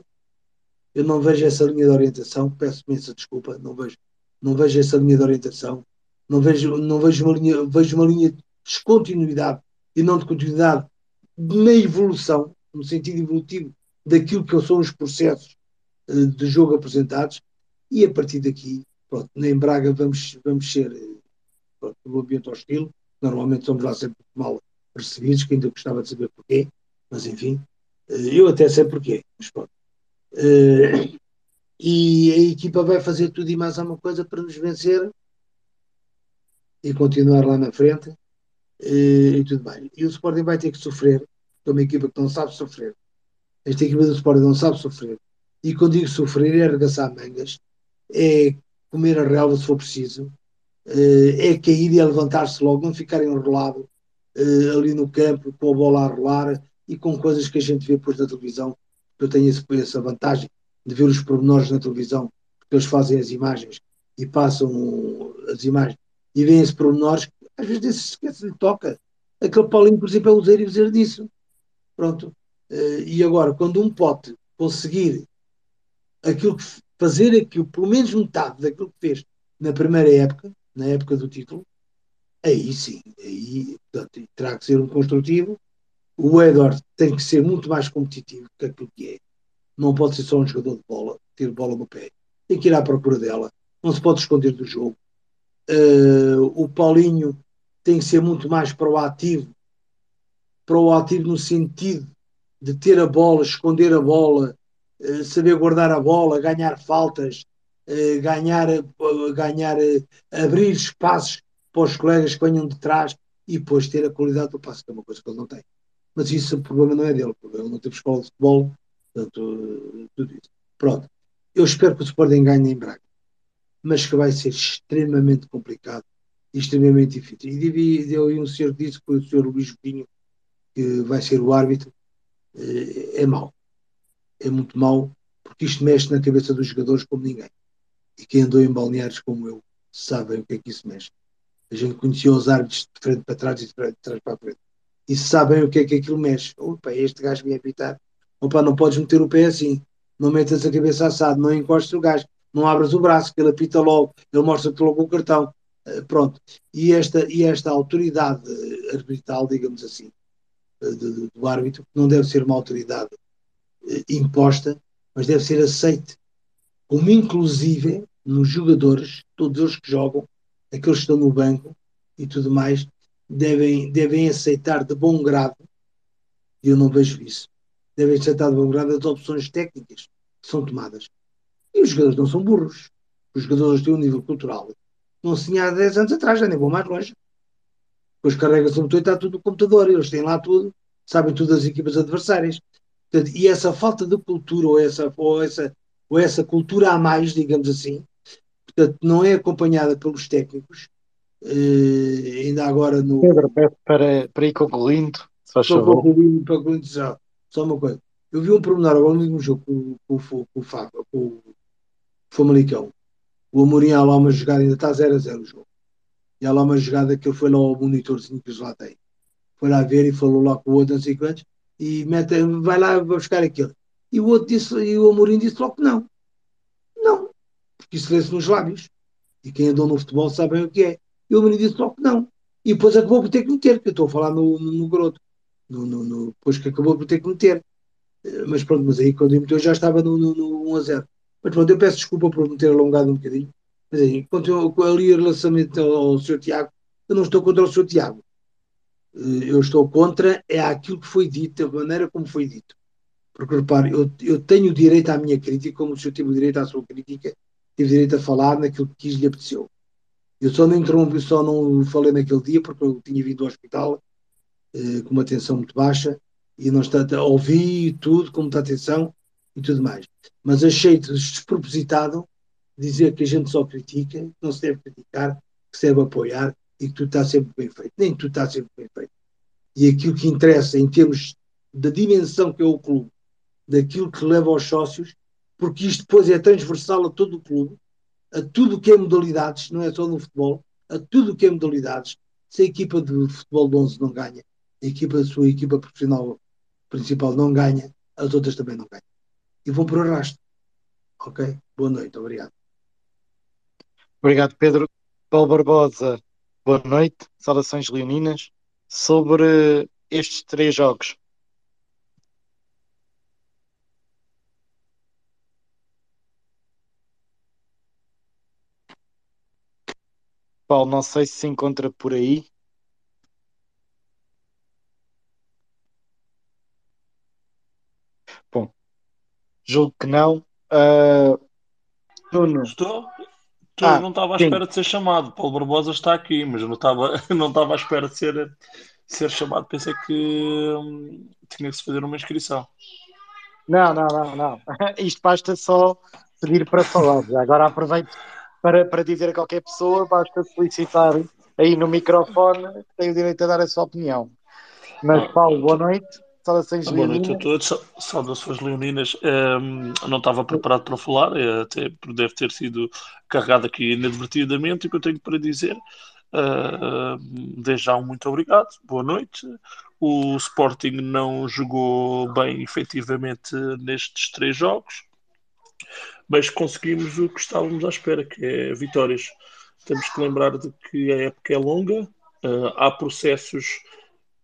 eu não vejo essa linha de orientação, peço imensa desculpa, não vejo, não vejo essa linha de orientação, não vejo, não vejo uma linha, vejo uma linha de descontinuidade e não de continuidade na evolução, no sentido evolutivo daquilo que são os processos uh, de jogo apresentados, e a partir daqui, pronto, em Braga vamos, vamos ser pronto, no ambiente hostil, normalmente somos lá sempre mal recebidos, que ainda gostava de saber porquê, mas enfim, uh, eu até sei porquê, mas pronto. E a equipa vai fazer tudo e mais alguma coisa para nos vencer e continuar lá na frente e tudo bem. E o Sporting vai ter que sofrer, é uma equipa que não sabe sofrer. Esta equipa do Sporting não sabe sofrer. E quando digo sofrer é arregaçar mangas, é comer a relva se for preciso, uh, é cair e é levantar-se logo, não ficar enrolado ali no campo com a bola a rolar e com coisas que a gente vê depois na televisão eu tenho essa vantagem de ver os pormenores na televisão, porque eles fazem as imagens e passam as imagens e veem esses pormenores, às vezes se esquece lhe toca. Aquele Paulinho, por exemplo, é o e dizer disso. Pronto. Eh, e agora, quando um pote conseguir aquilo que, fazer aquilo, pelo menos metade daquilo que fez na primeira época, na época do título, aí sim, aí portanto, terá que ser um construtivo o Edward tem que ser muito mais competitivo que aquilo que é. Não pode ser só um jogador de bola, ter bola no pé. Tem que ir à procura dela. Não se pode esconder do jogo. Uh, o Paulinho tem que ser muito mais proativo. Proativo no sentido de ter a bola, esconder a bola, uh, saber guardar a bola, ganhar faltas, uh, ganhar, ganhar abrir espaços para os colegas que venham de trás e depois ter a qualidade do passe, que é uma coisa que ele não tem mas isso o problema não é dele, o problema não teve escola de futebol, portanto, tudo isso. Pronto. Eu espero que o Sporting ganhe em Braga, mas que vai ser extremamente complicado e extremamente difícil. E deu aí um senhor que disse que foi o senhor Luís Pinho, que vai ser o árbitro, eh, é mau. É muito mau, porque isto mexe na cabeça dos jogadores como ninguém. E quem andou em balneários como eu sabem o que é que isso mexe. A gente conhecia os árbitros de frente para trás e de, trás para a frente e sabem o que é que aquilo mexe. Opa, este gajo me apitar. Opa, não podes meter o pé assim, não metas a cabeça assado, não encostes o gajo, não abras o braço, que ele apita logo, ele mostra-te logo o cartão. Uh, pronto. E esta, e esta autoridade arbitral, digamos assim, do, do árbitro, não deve ser uma autoridade eh, imposta, mas deve ser aceite. Como inclusive nos jogadores, todos os que jogam, aqueles que estão no banco e tudo mais, devem, devem aceitar de bom grado, e eu não vejo isso, devem aceitar de bom grado as opções técnicas que são tomadas. E os jogadores não são burros. Os jogadores têm um nível cultural. Não se tinha há 10 anos atrás, já nem vou mais longe. Depois carrega-se o motor e está tudo no computador. Eles têm lá tudo, sabem tudo das equipas adversárias. Portanto, e essa falta de cultura, ou essa, ou, essa, ou essa cultura a mais, digamos assim, portanto, não é acompanhada pelos técnicos. Uh, ainda agora no. Pedro, para, para ir concluindo, se faz favor. Concluindo, para concluindo, só, só uma coisa. Eu vi um pormenor agora no jogo com, com, com, com, com, o Famalicão. O Amorim uma jogada, ainda está 0 a 0 o jogo. E há lá uma jogada que ele foi lá ao monitorzinho que eles lá têm. Foi lá ver e falou lá com o outro, não sei quantos, e mete, vai lá buscar aquilo. E o outro disse, e o Amorim disse logo que não. Não. Porque isso lê-se nos lábios. E quem andou no futebol sabe o que é. E o Amorim disse logo que não. E depois acabou por ter que meter, que eu estou a falar no, no, no groto. No, no, no, depois que acabou por ter que meter. Eh, mas pronto, mas aí quando ele meteu já estava no, no, no 1 a 0. Mas pronto, eu peço desculpa por me ter alongado um bocadinho. Mas aí, quanto eu, ali relação ao, ao Sr. Tiago, eu não estou contra o Sr. Tiago. Eh, eu estou contra é aquilo que foi dito, a maneira como foi dito. Porque, repare, eu, eu tenho o direito à minha crítica, como o senhor teve o direito à sua crítica, tive direito a falar naquilo que quis lhe apeteceu. Eu só não interrompi, só não falei naquele dia porque eu tinha vindo ao hospital eh, com uma tensão muito baixa e não está, ouvi tudo com muita atenção e tudo mais. Mas achei despropositado dizer que a gente só critica, que não se deve criticar, que se deve apoiar e que tudo está sempre bem feito. Nem tudo está sempre bem feito. E aquilo que interessa em termos da dimensão que é o clube, daquilo que leva aos sócios, porque isto depois é transversal a todo o clube, a tudo o que é modalidades, não é só no futebol, a tudo o que é modalidades. Se a equipa de futebol de 11 não ganha, a equipa a sua equipa profissional principal não ganha, as outras também não ganham. E vão por arrasto. Ok? Boa noite, obrigado. Obrigado, Pedro. Paulo Barbosa, boa noite. Saudações leoninas. Sobre estes três jogos. Paulo, não sei se se encontra por aí. Bom, julgo que não. Uh, Nuno. Estou? Ah, não estava à sim. espera de ser chamado. Paulo Barbosa está aqui, mas eu não estava, não estava à espera de ser, de ser chamado. Pensei que hum, tinha que se fazer uma inscrição. Não, não, não, não. Isto basta só pedir para falar. Agora aproveito para, para dizer a qualquer pessoa, basta solicitar aí no microfone, tem o direito a dar a sua opinião. Mas, Paulo, boa noite. Saudações Boa noite a todos, saudações leoninas. Um, não estava preparado para falar, eh, até deve ter sido carregado aqui inadvertidamente. O que eu tenho para dizer, uh, desde já um muito obrigado, boa noite. O Sporting não jogou bem efetivamente nestes três jogos, mas conseguimos o que estávamos à espera, que é vitórias. Temos que lembrar de que a época é longa, uh, há processos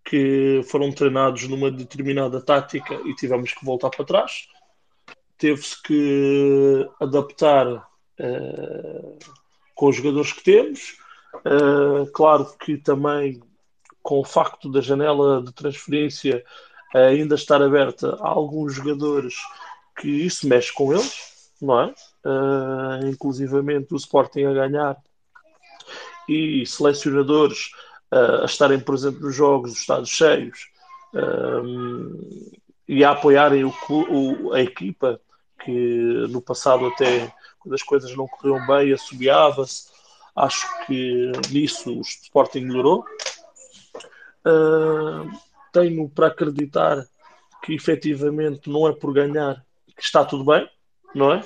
que foram treinados numa determinada tática e tivemos que voltar para trás. Teve-se que adaptar uh, com os jogadores que temos. Uh, claro que também com o facto da janela de transferência ainda estar aberta a alguns jogadores que isso mexe com eles, não é? Uh, inclusivamente o Sporting a ganhar e selecionadores a estarem, exemplo, nos jogos, os estados cheios e a apoiarem o, o, a equipa, que no passado até, quando as coisas não corriam bem, assobiava-se. Acho que nisso o Sporting melhorou. Uh, tenho para acreditar que efetivamente não é por ganhar que está tudo bem, não é?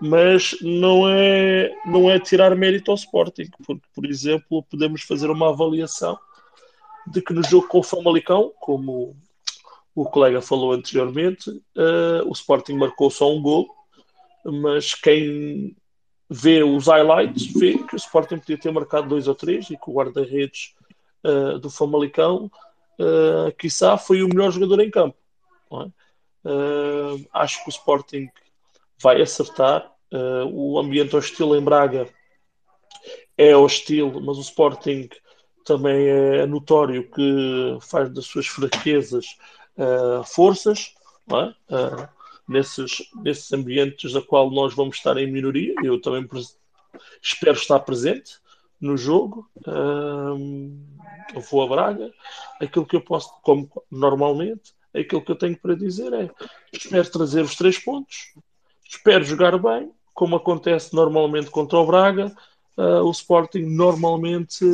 Mas não é, não é tirar mérito ao Sporting, porque, por exemplo, podemos fazer uma avaliação de que no jogo com o Famalicão, como o colega falou anteriormente, uh, o Sporting marcou só um gol, mas quem vê os highlights vê que o Sporting podia ter marcado dois ou três e que o guarda-redes uh, do Famalicão uh, quiçá, foi o melhor jogador em campo. É? Uh, acho que o Sporting vai acertar. Uh, o ambiente hostil em Braga é hostil, mas o Sporting também é notório que faz das suas fraquezas uh, forças. É? Uh, nesses, nesses ambientes da qual nós vamos estar em minoria, eu também espero estar presente no jogo. eu vou a Braga. Aquilo que eu posso, como normalmente, aquilo que eu tenho para dizer é: espero trazer os três pontos, espero jogar bem, como acontece normalmente contra o Braga. Uh, o Sporting normalmente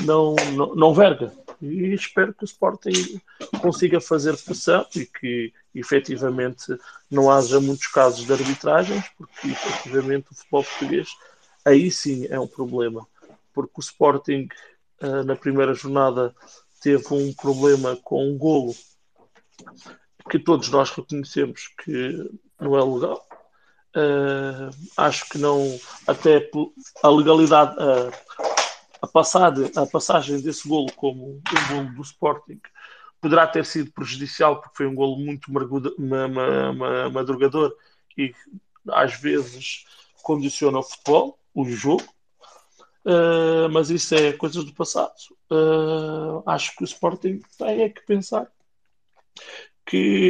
não, não, não verga. E espero que o Sporting consiga fazer pressão e que efetivamente não haja muitos casos de arbitragens, porque efetivamente o futebol português aí sim é um problema. Porque o Sporting uh, na primeira jornada teve um problema com um golo que todos nós reconhecemos que não é legal. Uh, acho que não, até a legalidade, uh, a, passada, a passagem desse golo como um golo do Sporting poderá ter sido prejudicial porque foi um golo muito madrugador e às vezes condiciona o futebol, o jogo. Uh, mas isso é coisas do passado. Uh, acho que o Sporting tem é que pensar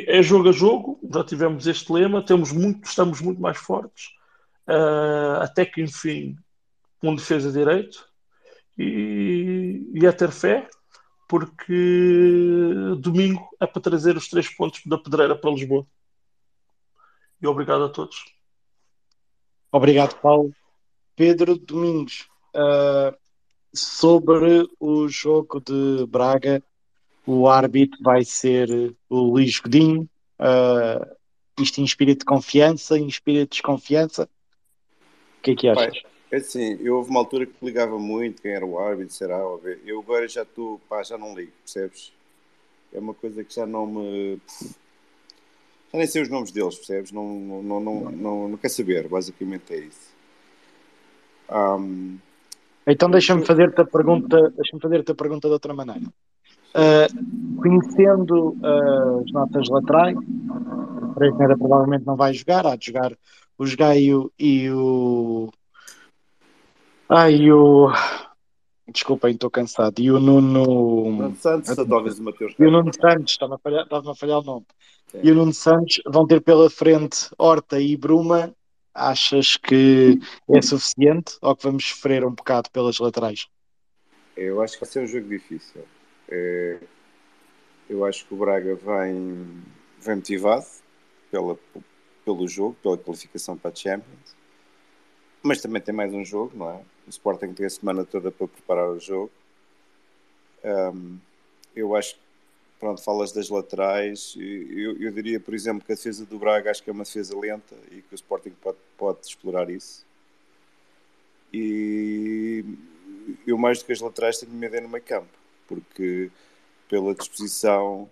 é jogo a jogo, já tivemos este lema, temos muito, estamos muito mais fortes, uh, até que enfim, um defesa direito, e, e é ter fé, porque domingo é para trazer os três pontos da pedreira para Lisboa. E obrigado a todos. Obrigado, Paulo. Pedro Domingos, uh, sobre o jogo de Braga o árbitro vai ser o Luís Godinho. Uh, isto inspira de confiança, inspira de desconfiança. O que é que achas? Pai, é assim, eu houve uma altura que ligava muito quem era o árbitro, será? Eu agora já estou, pá, já não ligo, percebes? É uma coisa que já não me. Já nem sei os nomes deles, percebes? Não, não, não, não, não, não quer saber, basicamente é isso. Um... Então deixa-me fazer-te a pergunta, deixa-me fazer-te a pergunta de outra maneira. Uh, conhecendo uh, as notas laterais, o Fresneda provavelmente não vai jogar, há de jogar o Gaio e o. Ah, e o. Desculpem, estou cansado. E o Nuno. Nuno Santos, talvez o Mateus. E o Nuno Santos, estava a falhar, estava a falhar o nome. Sim. E o Nuno Santos vão ter pela frente Horta e Bruma. Achas que é suficiente ou que vamos sofrer um bocado pelas laterais? Eu acho que vai ser um jogo difícil. É, eu acho que o Braga vem, vem motivado pela, pelo jogo, pela qualificação para a Champions, mas também tem mais um jogo, não é? O Sporting tem a semana toda para preparar o jogo. Um, eu acho que, pronto, falas das laterais, eu, eu diria, por exemplo, que a defesa do Braga acho que é uma defesa lenta e que o Sporting pode, pode explorar isso. E eu, mais do que as laterais, tenho medo é no meio campo porque pela disposição.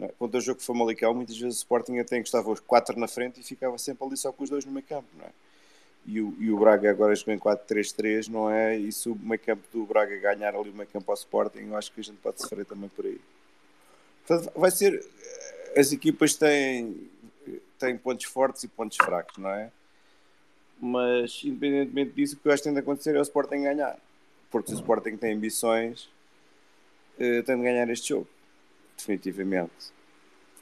É? Quando o jogo foi Famalicão, muitas vezes o Sporting até encostava os quatro na frente e ficava sempre ali só com os dois no meio campo, não é? E o, e o Braga agora jogou em 4-3-3, não é? E se o meio campo do Braga ganhar ali o meio campo ao Sporting, eu acho que a gente pode sofrer também por aí. Portanto, vai ser. As equipas têm, têm pontos fortes e pontos fracos, não é? Mas, independentemente disso, o que eu acho que tem de acontecer é o Sporting ganhar. Porque se o Sporting tem ambições, uh, tem de ganhar este jogo, definitivamente.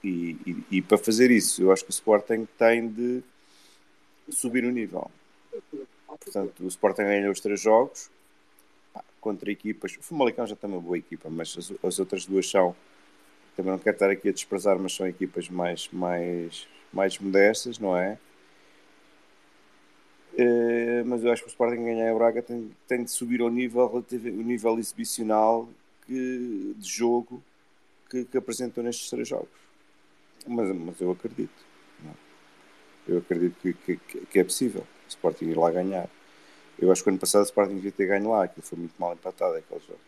E, e, e, para fazer isso, eu acho que o Sporting tem de subir o nível. Portanto, o Sporting ganhou os três jogos contra equipas. O Famalicão já tem uma boa equipa, mas as, as, outras duas são. Também não quero estar aqui a desprezar, mas são equipas mais, mais, mais modestas, não é? Uh, mas eu acho que o Sporting ganhar a Braga tem, tem de subir ao nível, relativo, o nível exibicional que, de jogo que, que, apresentou nestes três jogos. Mas, mas eu acredito. Não. Eu acredito que, que, que, é possível o Sporting ir lá ganhar. Eu acho que ano passado o Sporting devia ter ganho lá, aquilo foi muito mal empatado aquele jogo.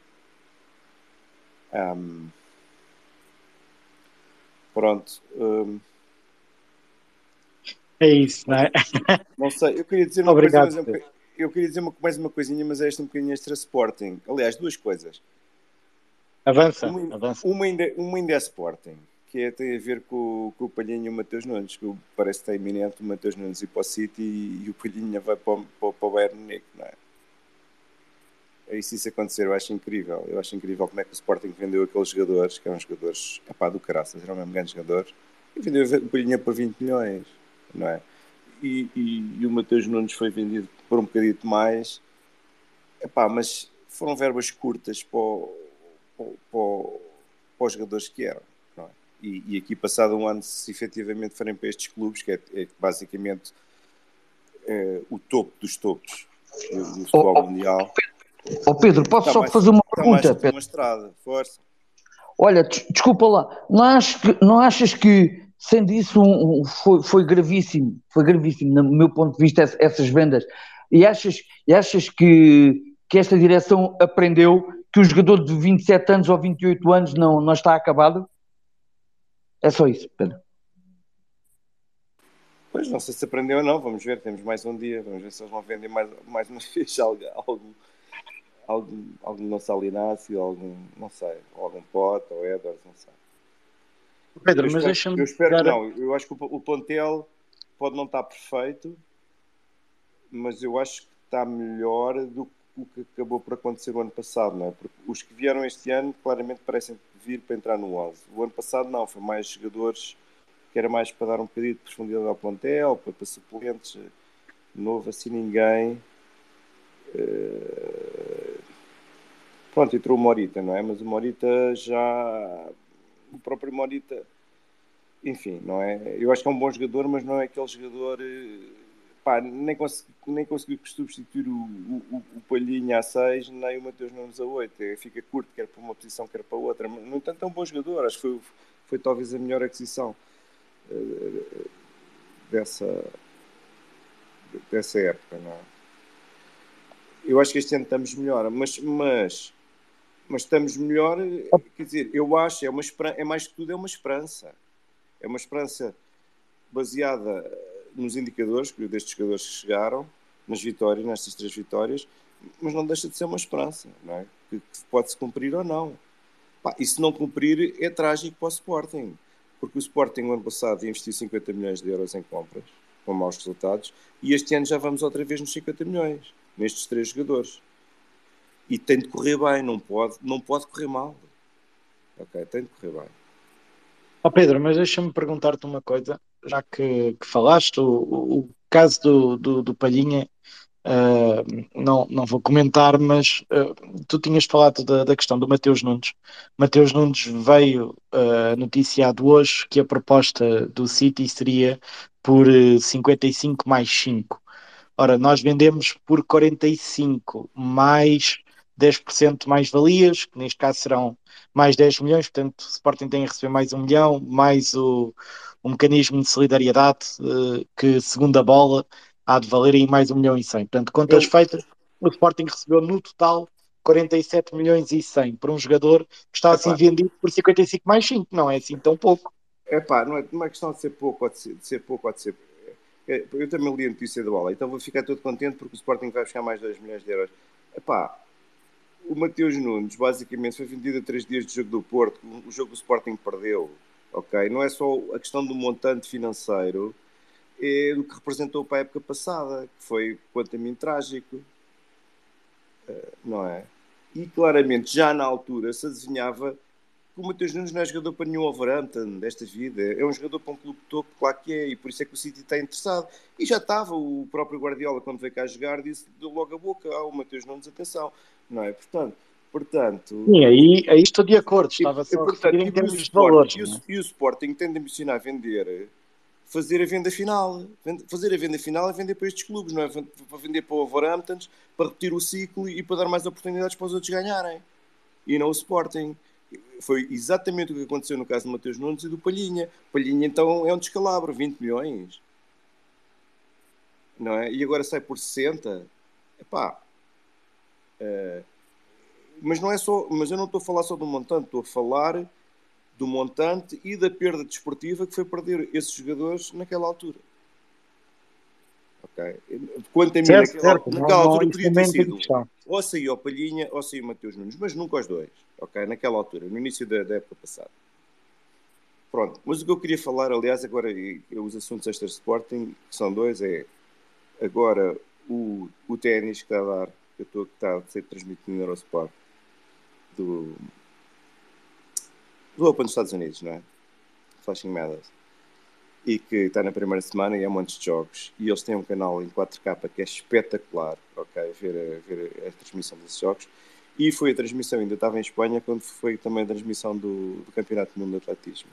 Um, pronto. Um, é isso, não é? Não sei, eu queria dizer uma Obrigado, coisa, mas eu, queria dizer uma, mais uma coisinha, mas é esta um bocadinho extra Sporting. Aliás, duas coisas. Avança, Uma, avança. uma ainda, uma ainda é Sporting, que é, tem a ver com, com o Palhinha e o Mateus Nunes, que parece que está iminente o Mateus Nunes ir para o City e, e o Palhinha vai para, o- para, para o Bayern Munique, não é? É isso, isso acontecer, eu acho incrível. Eu acho incrível como é que o Sporting vendeu aqueles jogadores, que eram jogadores, epá, do caraças, eram mesmo grandes jogadores, e vendeu o Palhinha por 20 milhões, não é? E, e, e o Mateus Nunes foi vendido por um bocadito mais, epá, mas foram verbas curtas para, o- para, os jogadores que eram, é? E, e aqui, passado um ano, se efetivamente forem para estes clubes, que é, é basicamente é, o topo dos topos do, do futebol mundial. Ó Pedro, posso Está só mais- fazer uma mais pergunta? Pedro? força. Olha, des- desculpa lá, não achas que, não achas que sendo isso um- um- foi, foi gravíssimo, foi gravíssimo, no meu ponto de vista, ess- essas vendas, e achas, e achas que, que esta direção aprendeu que o jogador de 27 anos ou 28 anos não, não está acabado? É só isso, Pedro. Pois não sei se aprendeu ou não, vamos ver, temos mais um dia, vamos ver se eles vão vender mais, mais uma vez algo, algo, algum, algum não Salinácio, algum, não sei, algum Pote, ou Edwards, não sei. Pedro, eu mas deixa-me eu espero que pegar- não, eu acho que o, o plantel pode não estar perfeito, mas eu acho que está melhor do que o que acabou por acontecer o ano passado, não é? Porque os que vieram este ano claramente parecem vir para entrar no 11. O ano passado não, foi mais jogadores que era mais para dar um bocadinho de profundidade ao plantel, para, para suplentes, houve assim ninguém. Eh, Pronto, entrou o Morita, não é? Mas o Morita já. O próprio Morita. Enfim, não é? Eu acho que é um bom jogador, mas não é aquele jogador. Pá, nem, consegui, nem conseguiu substituir o, o, o- Palhinha a 6, nem o Mateus Nunes a 8. É, Fica curto, quer para uma posição, quer para outra. No entanto, é um bom jogador. Acho que foi, foi talvez a melhor aquisição eh, dessa, dessa época, não é? Eu acho que este ano estamos melhor, mas, mas, mas estamos melhor, quer dizer, eu acho, é, uma, é mais que tudo, é uma esperança. É uma esperança baseada nos indicadores destes jogadores que chegaram, nas vitórias, nestas três vitórias, mas não deixa de ser uma esperança, não é? Que, que pode-se cumprir ou não. Pá, e se não cumprir, é trágico para o Sporting, porque o Sporting, no ano passado, investiu 50 milhões de euros em compras, com maus resultados, e este ano já vamos outra vez nos 50 milhões, nestes três jogadores. E tem de correr bem, não pode, não pode correr mal. Ok, tem de correr bem. Ó Pedro, mas deixa-me perguntar-te uma coisa, já que, que falaste, o, o- caso do, do, do Palhinha, ah, não, não vou comentar, mas ah, tu tinhas falado da, da questão do Mateus Nunes. Mateus Nunes veio ah, noticiado hoje que a proposta do City seria por eh, 55 mais 5. Ora, nós vendemos por 45 mais 10% mais valias, que neste caso serão mais 10 milhões, portanto o Sporting tem a receber mais um milhão, mais o, o mecanismo de solidariedade, eh, que segundo a bola há de valer aí mais um milhão e 100. Portanto, contas feitas, o Sporting recebeu no total 47 milhões e 100 por um jogador que está assim Epá. vendido por 55 mais 5, não é assim tão pouco. É pá, não é, não é questão de ser pouco ou de ser, de ser pouco ou de ser. é, eu também li a notícia da bola, então vou ficar todo contente porque o Sporting vai buscar mais 2 milhões de euros. É pá, o Mateus Nunes basicamente foi vendido a 3 dias de jogo do Porto, o jogo que o Sporting perdeu. Ok? Não é só a questão do montante financeiro, é do que representou para a época passada, que foi, quanto a mim, trágico. Eh, não é? E claramente, já na altura, se adivinhava que o Mateus Nunes não é jogador para nenhum Wolverhampton desta vida. É um jogador para um clube topo, claro que é, e por isso é que o City está interessado. E já estava, o próprio Guardiola, quando veio cá jogar, disse deu logo a boca ao Mateus Nunes, atenção, não é? Portanto, portanto Sim, aí, aí estou de acordo, estava e, só a portanto, em e o termos de Sporting- valores. e o, é? e o Sporting tem de ambicionar a vender, fazer a venda final. Fazer a venda final é vender para estes clubes, não é para vender para o Wolverhampton, para repetir o ciclo e para dar mais oportunidades para os outros ganharem. E não o Sporting. Foi exatamente o que aconteceu no caso do Mateus Nunes e do Palhinha. Palhinha então é um descalabro, 20 milhões. Não é? E agora sai por 60. Epá. eh, mas não é só, mas eu não estou a falar só do montante, estou a falar do montante e da perda desportiva que foi perder esses jogadores naquela altura. Ok? Quanto a mim, Certo, naquela, certo, naquela não- não- altura isso podia ter tem sido ou saiu o Palhinha ou saiu o Mateus Nunes, mas nunca os dois. ok? Naquela altura, no início da, da época passada. Pronto, mas o que eu queria falar, aliás, agora, os assuntos extra Sporting, que são dois, é agora o, o ténis que está a dar, que, eu estou, que está a ser transmitido no Eurosport, do, do Open dos Estados Unidos, não é? Flashing Meadows. E que está na primeira semana e é um monte de jogos. E eles têm um canal em 4K que é espetacular, ok? Ver, ver a transmissão desses jogos. E foi a transmissão, ainda estava em Espanha, quando foi também a transmissão do, do Campeonato do Mundo de Atletismo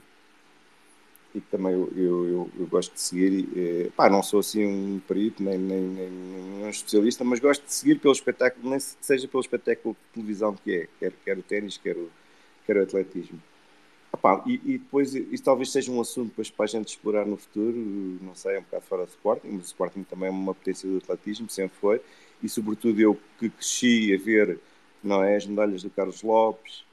e que também eu, eu, eu, gosto de seguir. E, pá, não sou assim um perito, nem, nem, nem, nem, um especialista, mas gosto de seguir pelo espetáculo, nem seja pelo espetáculo de televisão que é, quer, quer o ténis, quer o, quer o atletismo. Epá, e, e, depois, isso talvez seja um assunto depois para a gente explorar no futuro, não sei, é um bocado fora do Sporting, mas o Sporting também é uma potência do atletismo, sempre foi, e sobretudo eu que cresci a ver não é, as medalhas do Carlos Lopes, eh,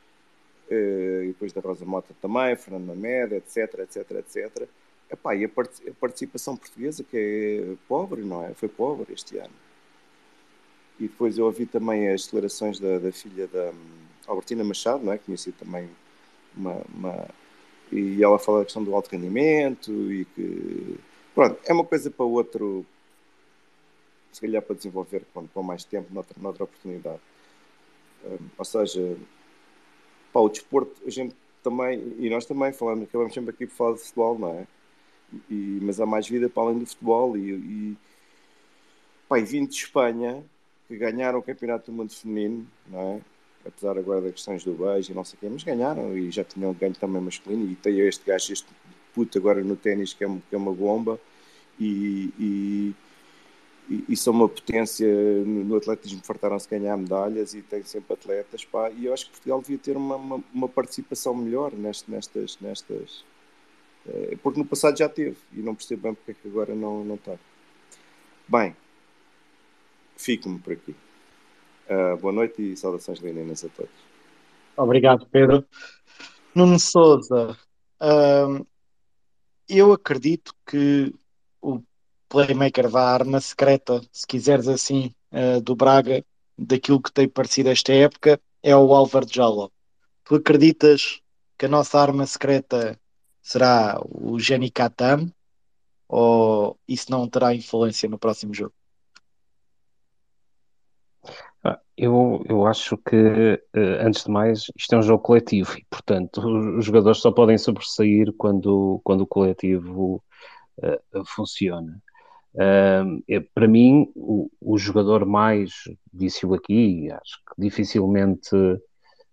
e depois da Rosa Mota também, Fernando Mamed, etc, etc, etc. Epá, e a, part a, participação portuguesa que é pobre, não é? Foi pobre este ano. E depois eu ouvi também as declarações da, da filha da um, Albertina Machado, não é? Conheci também uma, uma, E ela fala da questão do alto rendimento e que... Pronto, é uma coisa para outro... Se calhar para desenvolver com, com mais tempo, noutra, noutra oportunidade. Um, ou seja, Pá, o desporto, a gente também, e nós também falamos, acabamos sempre aqui por falar de futebol, não é? E, mas há mais vida para além do futebol e, e, pá, e vindo de Espanha, que ganharam o Campeonato do Mundo Feminino, não é? Apesar agora das questões do beijo e não sei o quê, mas ganharam e já tinham ganho também masculino e tem este gajo, este puto agora no ténis que é, que é uma bomba e, e e, e são uma potência no, atletismo, fartaram-se ganhar medalhas e têm sempre atletas, pá, e eu acho que Portugal devia ter uma, uma, uma participação melhor nestas, nestas, eh, porque no passado já teve, e não percebo bem porque é que agora não, não está. Bem, fico-me por aqui. Uh, boa noite e saudações leoninas a todos. Obrigado, Pedro. Nuno Souza, uh, eu acredito que playmaker à arma secreta, se quiseres assim, uh, do Braga, daquilo que tem parecido esta época, é o Álvaro Jalo. Tu acreditas que a nossa arma secreta será o Jenny Katam ou isso não terá influência no próximo jogo? Ah, eu, eu acho que, eh, antes de mais, isto é um jogo coletivo e, portanto, os jogadores só podem sobressair quando, quando o coletivo uh, funciona. É, para mim, o, o, jogador mais, disse-o aqui, acho que dificilmente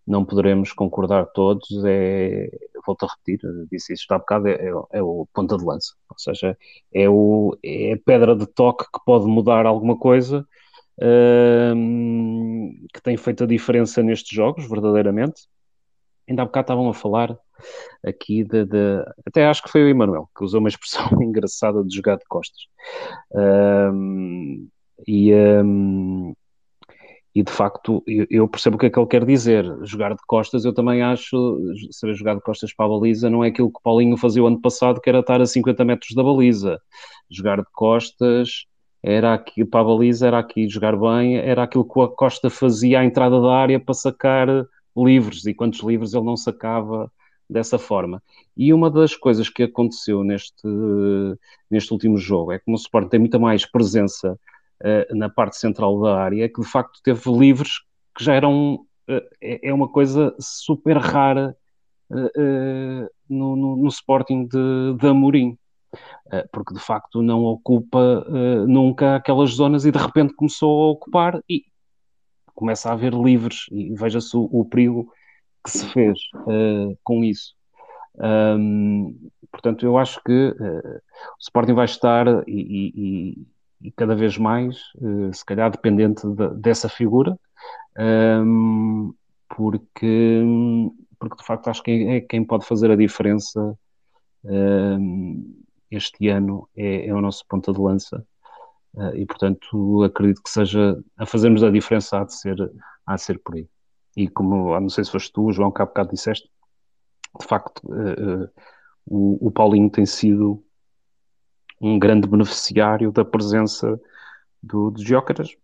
não poderemos concordar todos, é, volto a repetir, disse isso há bocado, é, é, é, o ponta de lança, ou seja, é, o, é a pedra de toque que pode mudar alguma coisa, uh, que tem feito a diferença nestes jogos, verdadeiramente. Ainda há bocado estavam a falar aqui de, de, até acho que foi o Emanuel que usou uma expressão engraçada de jogar de costas. Um, e, um, e de facto eu, percebo o que é que ele quer dizer. Jogar de costas eu também acho saber jogar de costas para a baliza não é aquilo que Paulinho fazia o ano passado que era estar a 50 metros da baliza. Jogar de costas era aqui para a baliza, era aqui jogar bem, era aquilo que o Costa fazia à entrada da área para sacar livres, e quantos livros ele não sacava dessa forma. E uma das coisas que aconteceu neste, neste último jogo é que o Sport tem muita mais presença uh, na parte central da área, que de facto teve livres que já eram. Uh, é, é, uma coisa super rara uh, no, no, no, Sporting de, de Amorim. Porque de facto não ocupa nunca aquelas zonas e de repente começou a ocupar e começa a haver livres e veja-se o, o perigo que se fez uh, com isso. Um, portanto, eu acho que uh, o Sporting vai estar e, e, e cada vez mais, uh, se calhar, dependente de, dessa figura, um, porque, porque de facto acho que é quem pode fazer a diferença um, este ano é, é, o nosso ponta de lança. E portanto acredito que seja a fazermos a diferença há de ser, de ser por aí e como, não sei se foste tu, João, que há bocado disseste, de facto, uh, uh, o, o, Paulinho tem sido um grande beneficiário da presença do, do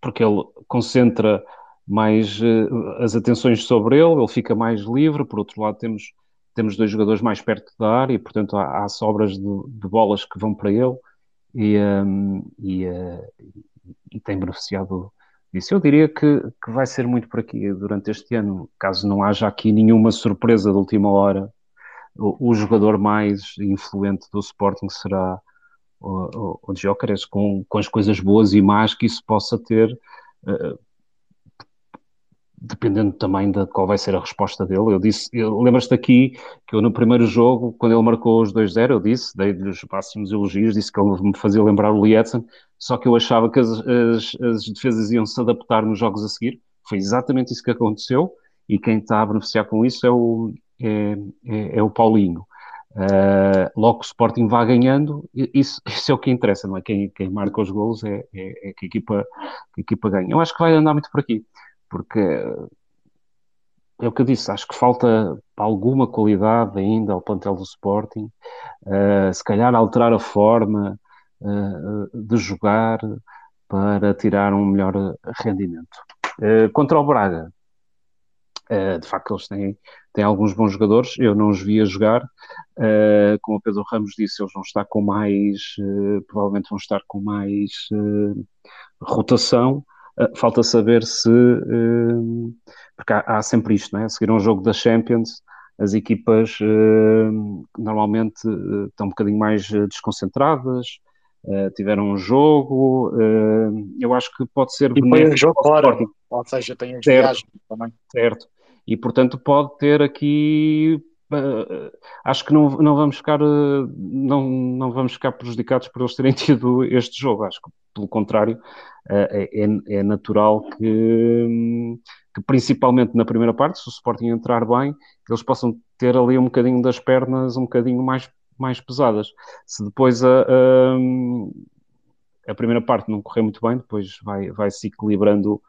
porque ele concentra mais uh, as atenções sobre ele, ele fica mais livre. Por outro lado, temos, temos dois jogadores mais perto da área e, portanto, há, há sobras de, de, bolas que vão para ele e, um, e, uh, e, tem beneficiado disso. Eu diria que, que vai ser muito por aqui durante este ano, caso não haja aqui nenhuma surpresa de última hora. O, o jogador mais influente do Sporting será o, o, o com, com as coisas boas e más que isso possa ter. Uh, dependendo também de qual vai ser a resposta dele. Eu disse, lembras-te aqui que eu no primeiro jogo, quando ele marcou os 2-0, eu disse, dei-lhe os máximos elogios, disse que ele me fazia lembrar o Lietzen, só que eu achava que as, as, as, defesas iam se adaptar nos jogos a seguir. Foi exatamente isso que aconteceu e quem está a beneficiar com isso é o, é, é, é o Paulinho. Uh, logo o Sporting vá ganhando, isso, isso, é o que interessa, não é? Quem, quem marca os golos é, é, é que, a equipa, que a equipa ganha. Eu acho que vai andar muito por aqui porque é o que eu disse, acho que falta alguma qualidade ainda ao plantel do Sporting, uh, se calhar alterar a forma uh, de jogar para tirar um melhor rendimento. Uh, contra o Braga, de facto eles têm, têm alguns bons jogadores, eu não os vi a jogar, como o Pedro Ramos disse, eles vão estar com mais, provavelmente vão estar com mais rotação, falta saber se. Uh, porque há, há, sempre isto, não é? Seguir um jogo da Champions, as equipas uh, normalmente estão um bocadinho mais desconcentradas. tiveram um jogo, eu acho que pode ser e benéfico. um jogo fora, ou seja, tem as certo, viagens também. Certo, e portanto pode ter aqui acho que não, não vamos ficar não, não vamos ficar prejudicados por eles terem tido este jogo. Acho que pelo contrário é, é natural que, que, principalmente na primeira parte, se o Sporting entrar bem, eles possam ter ali um bocadinho das pernas um bocadinho mais, mais pesadas. Se depois a, a, a primeira parte não correr muito bem, depois vai, vai se equilibrando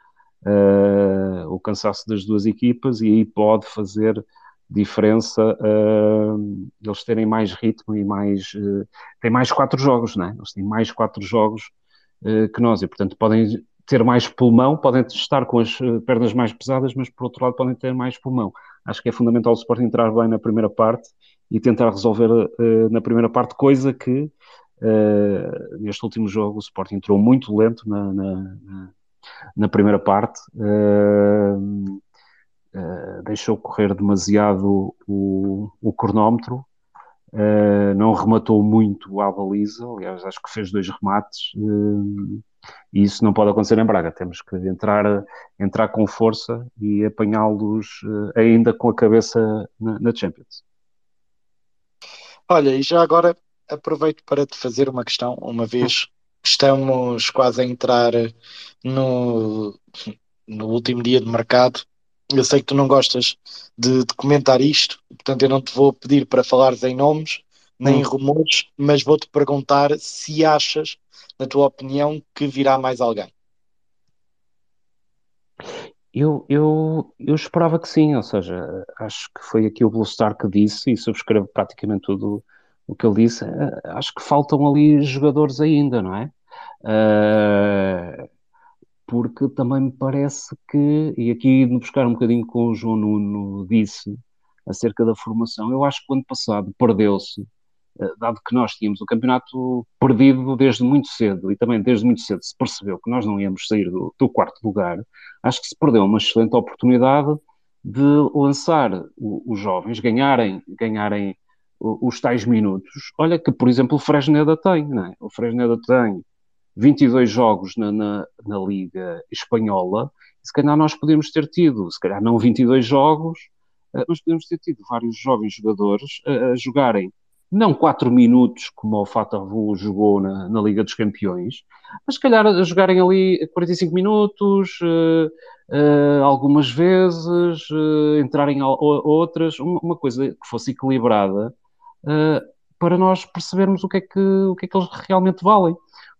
o cansaço das duas equipas e aí pode fazer diferença uh, eles terem mais ritmo e mais uh, têm mais quatro jogos, né? Eles têm mais quatro jogos uh, que nós e portanto podem ter mais pulmão, podem estar com as pernas mais pesadas, mas por outro lado podem ter mais pulmão. Acho que é fundamental o Sporting entrar bem na primeira parte e tentar resolver na primeira parte, coisa que neste último jogo o Sporting entrou muito lento na, na, na, primeira parte. Uh, eh, deixou correr demasiado o, o cronómetro, uh, não rematou muito à baliza, aliás, acho que fez dois remates, uh, e isso não pode acontecer em Braga. Temos que entrar, entrar com força e apanhá-los ainda com a cabeça na, na Champions. Olha, e já agora aproveito para te fazer uma questão, uma vez estamos quase a entrar no, no último dia de mercado eu sei que tu não gostas de, de, comentar isto, portanto eu não te vou pedir para falares em nomes nem hum. em rumores, mas vou-te perguntar se achas, na tua opinião, que virá mais alguém. Eu, eu, eu esperava que sim, ou seja, acho que foi aqui o Blue Star que disse, e subscrevo praticamente tudo o que ele disse. Acho que faltam ali jogadores ainda, não é? Uh, porque também me parece que, e aqui de buscar um bocadinho com o João Nuno disse acerca da formação, eu acho que o ano passado perdeu-se, eh, dado que nós tínhamos o campeonato perdido desde muito cedo, e também desde muito cedo se percebeu que nós não íamos sair do, do quarto lugar, acho que se perdeu uma excelente oportunidade de lançar os jovens, ganharem, ganharem os tais minutos. Olha que, por exemplo, o Fresneda tem, não é? O Fresneda tem 22 jogos na, na, na Liga Espanhola, se calhar nós podemos ter tido, se calhar não 22 jogos, eh, mas podemos ter tido vários jovens jogadores a, a jogarem não 4 minutos, como o Fatavu jogou na, na, Liga dos Campeões, mas se calhar a jogarem ali 45 minutos, uh, uh, algumas vezes, uh, entrarem a, a outras, uma, uma, coisa que fosse equilibrada, para nós percebermos o que, é que, o que é que eles realmente valem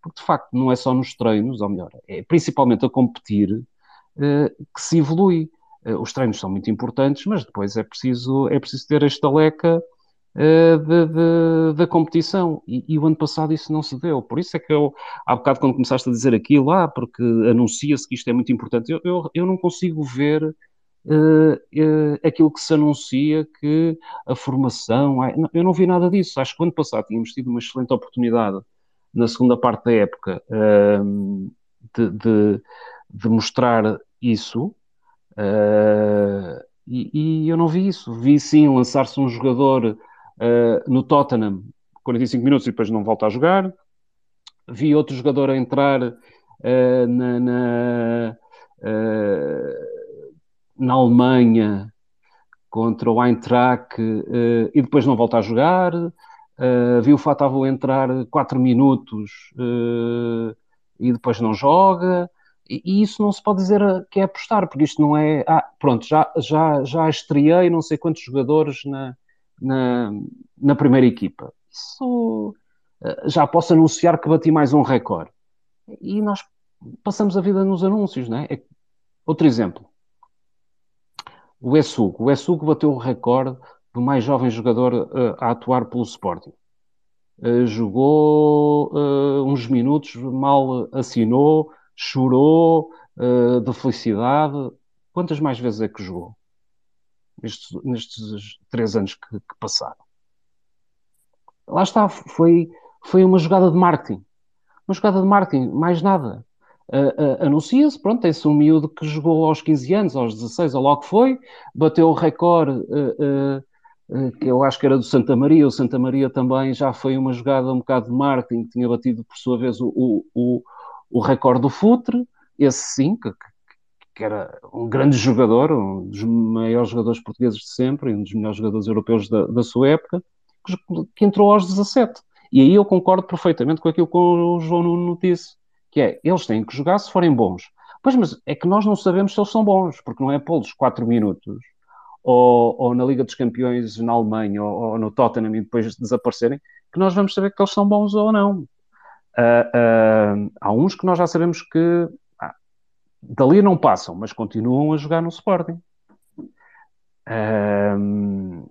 porque de facto não é só nos treinos, ou melhor, é principalmente a competir uh, que se evolui. Uh, os treinos são muito importantes, mas depois é preciso, é preciso ter a estaleca de, da competição. E, e, o ano passado isso não se deu. Por isso é que eu, há bocado, quando começaste a dizer aquilo, ah, porque anuncia-se que isto é muito importante, eu, eu, eu não consigo ver uh, uh, aquilo que se anuncia que a formação. Eu não vi nada disso. Acho que o ano passado tínhamos tido uma excelente oportunidade na segunda parte da época de, de, de, mostrar isso. E, e, eu não vi isso. Vi sim lançar-se um jogador Uh, no Tottenham, 45 minutos e depois não volta a jogar. Vi outro jogador entrar uh, na, na, na, Alemanha contra o Eintracht e depois não volta a jogar. Vi o Fatavo entrar 4 minutos e depois não joga. E, isso não se pode dizer que é apostar, porque isto não é. Ah, pronto, já, já, já estreiei não sei quantos jogadores na, na, na primeira equipa. Isso eh, já posso anunciar que bati mais um recorde. E nós passamos a vida nos anúncios, não é? é outro exemplo. O Essugo. O Essugo bateu o recorde do mais jovem jogador uh, a atuar pelo Sporting. Uh, jogou uh, uns minutos, mal assinou, chorou de felicidade. Quantas mais vezes é que jogou? nestes, nestes três anos que, que, passaram. Lá está, foi, foi uma jogada de marketing. Uma jogada de marketing, mais nada. Uh, uh, Anuncia-se, pronto, tem-se um miúdo que jogou aos 15 anos, aos 16, ou logo foi, bateu o recorde, uh, que eu acho que era do Santa Maria. O Santa Maria também já foi uma jogada um bocado de marketing, tinha batido por sua vez o, o, o, o recorde do Futre, esse sim, que, que era um grande jogador, um dos maiores jogadores portugueses de sempre, um dos melhores jogadores europeus da, da sua época, que, que, entrou aos 17. E aí eu concordo perfeitamente com aquilo que o João Nuno disse, que é, eles têm que jogar se forem bons. Pois, mas é que nós não sabemos se eles são bons, porque não é pô-los 4 minutos, ou, ou, na Liga dos Campeões na Alemanha, ou, ou, no Tottenham e depois desaparecerem, que nós vamos saber que eles são bons ou não. Uh, uh, há uns que nós já sabemos que dali não passam, mas continuam a jogar no Sporting. Um,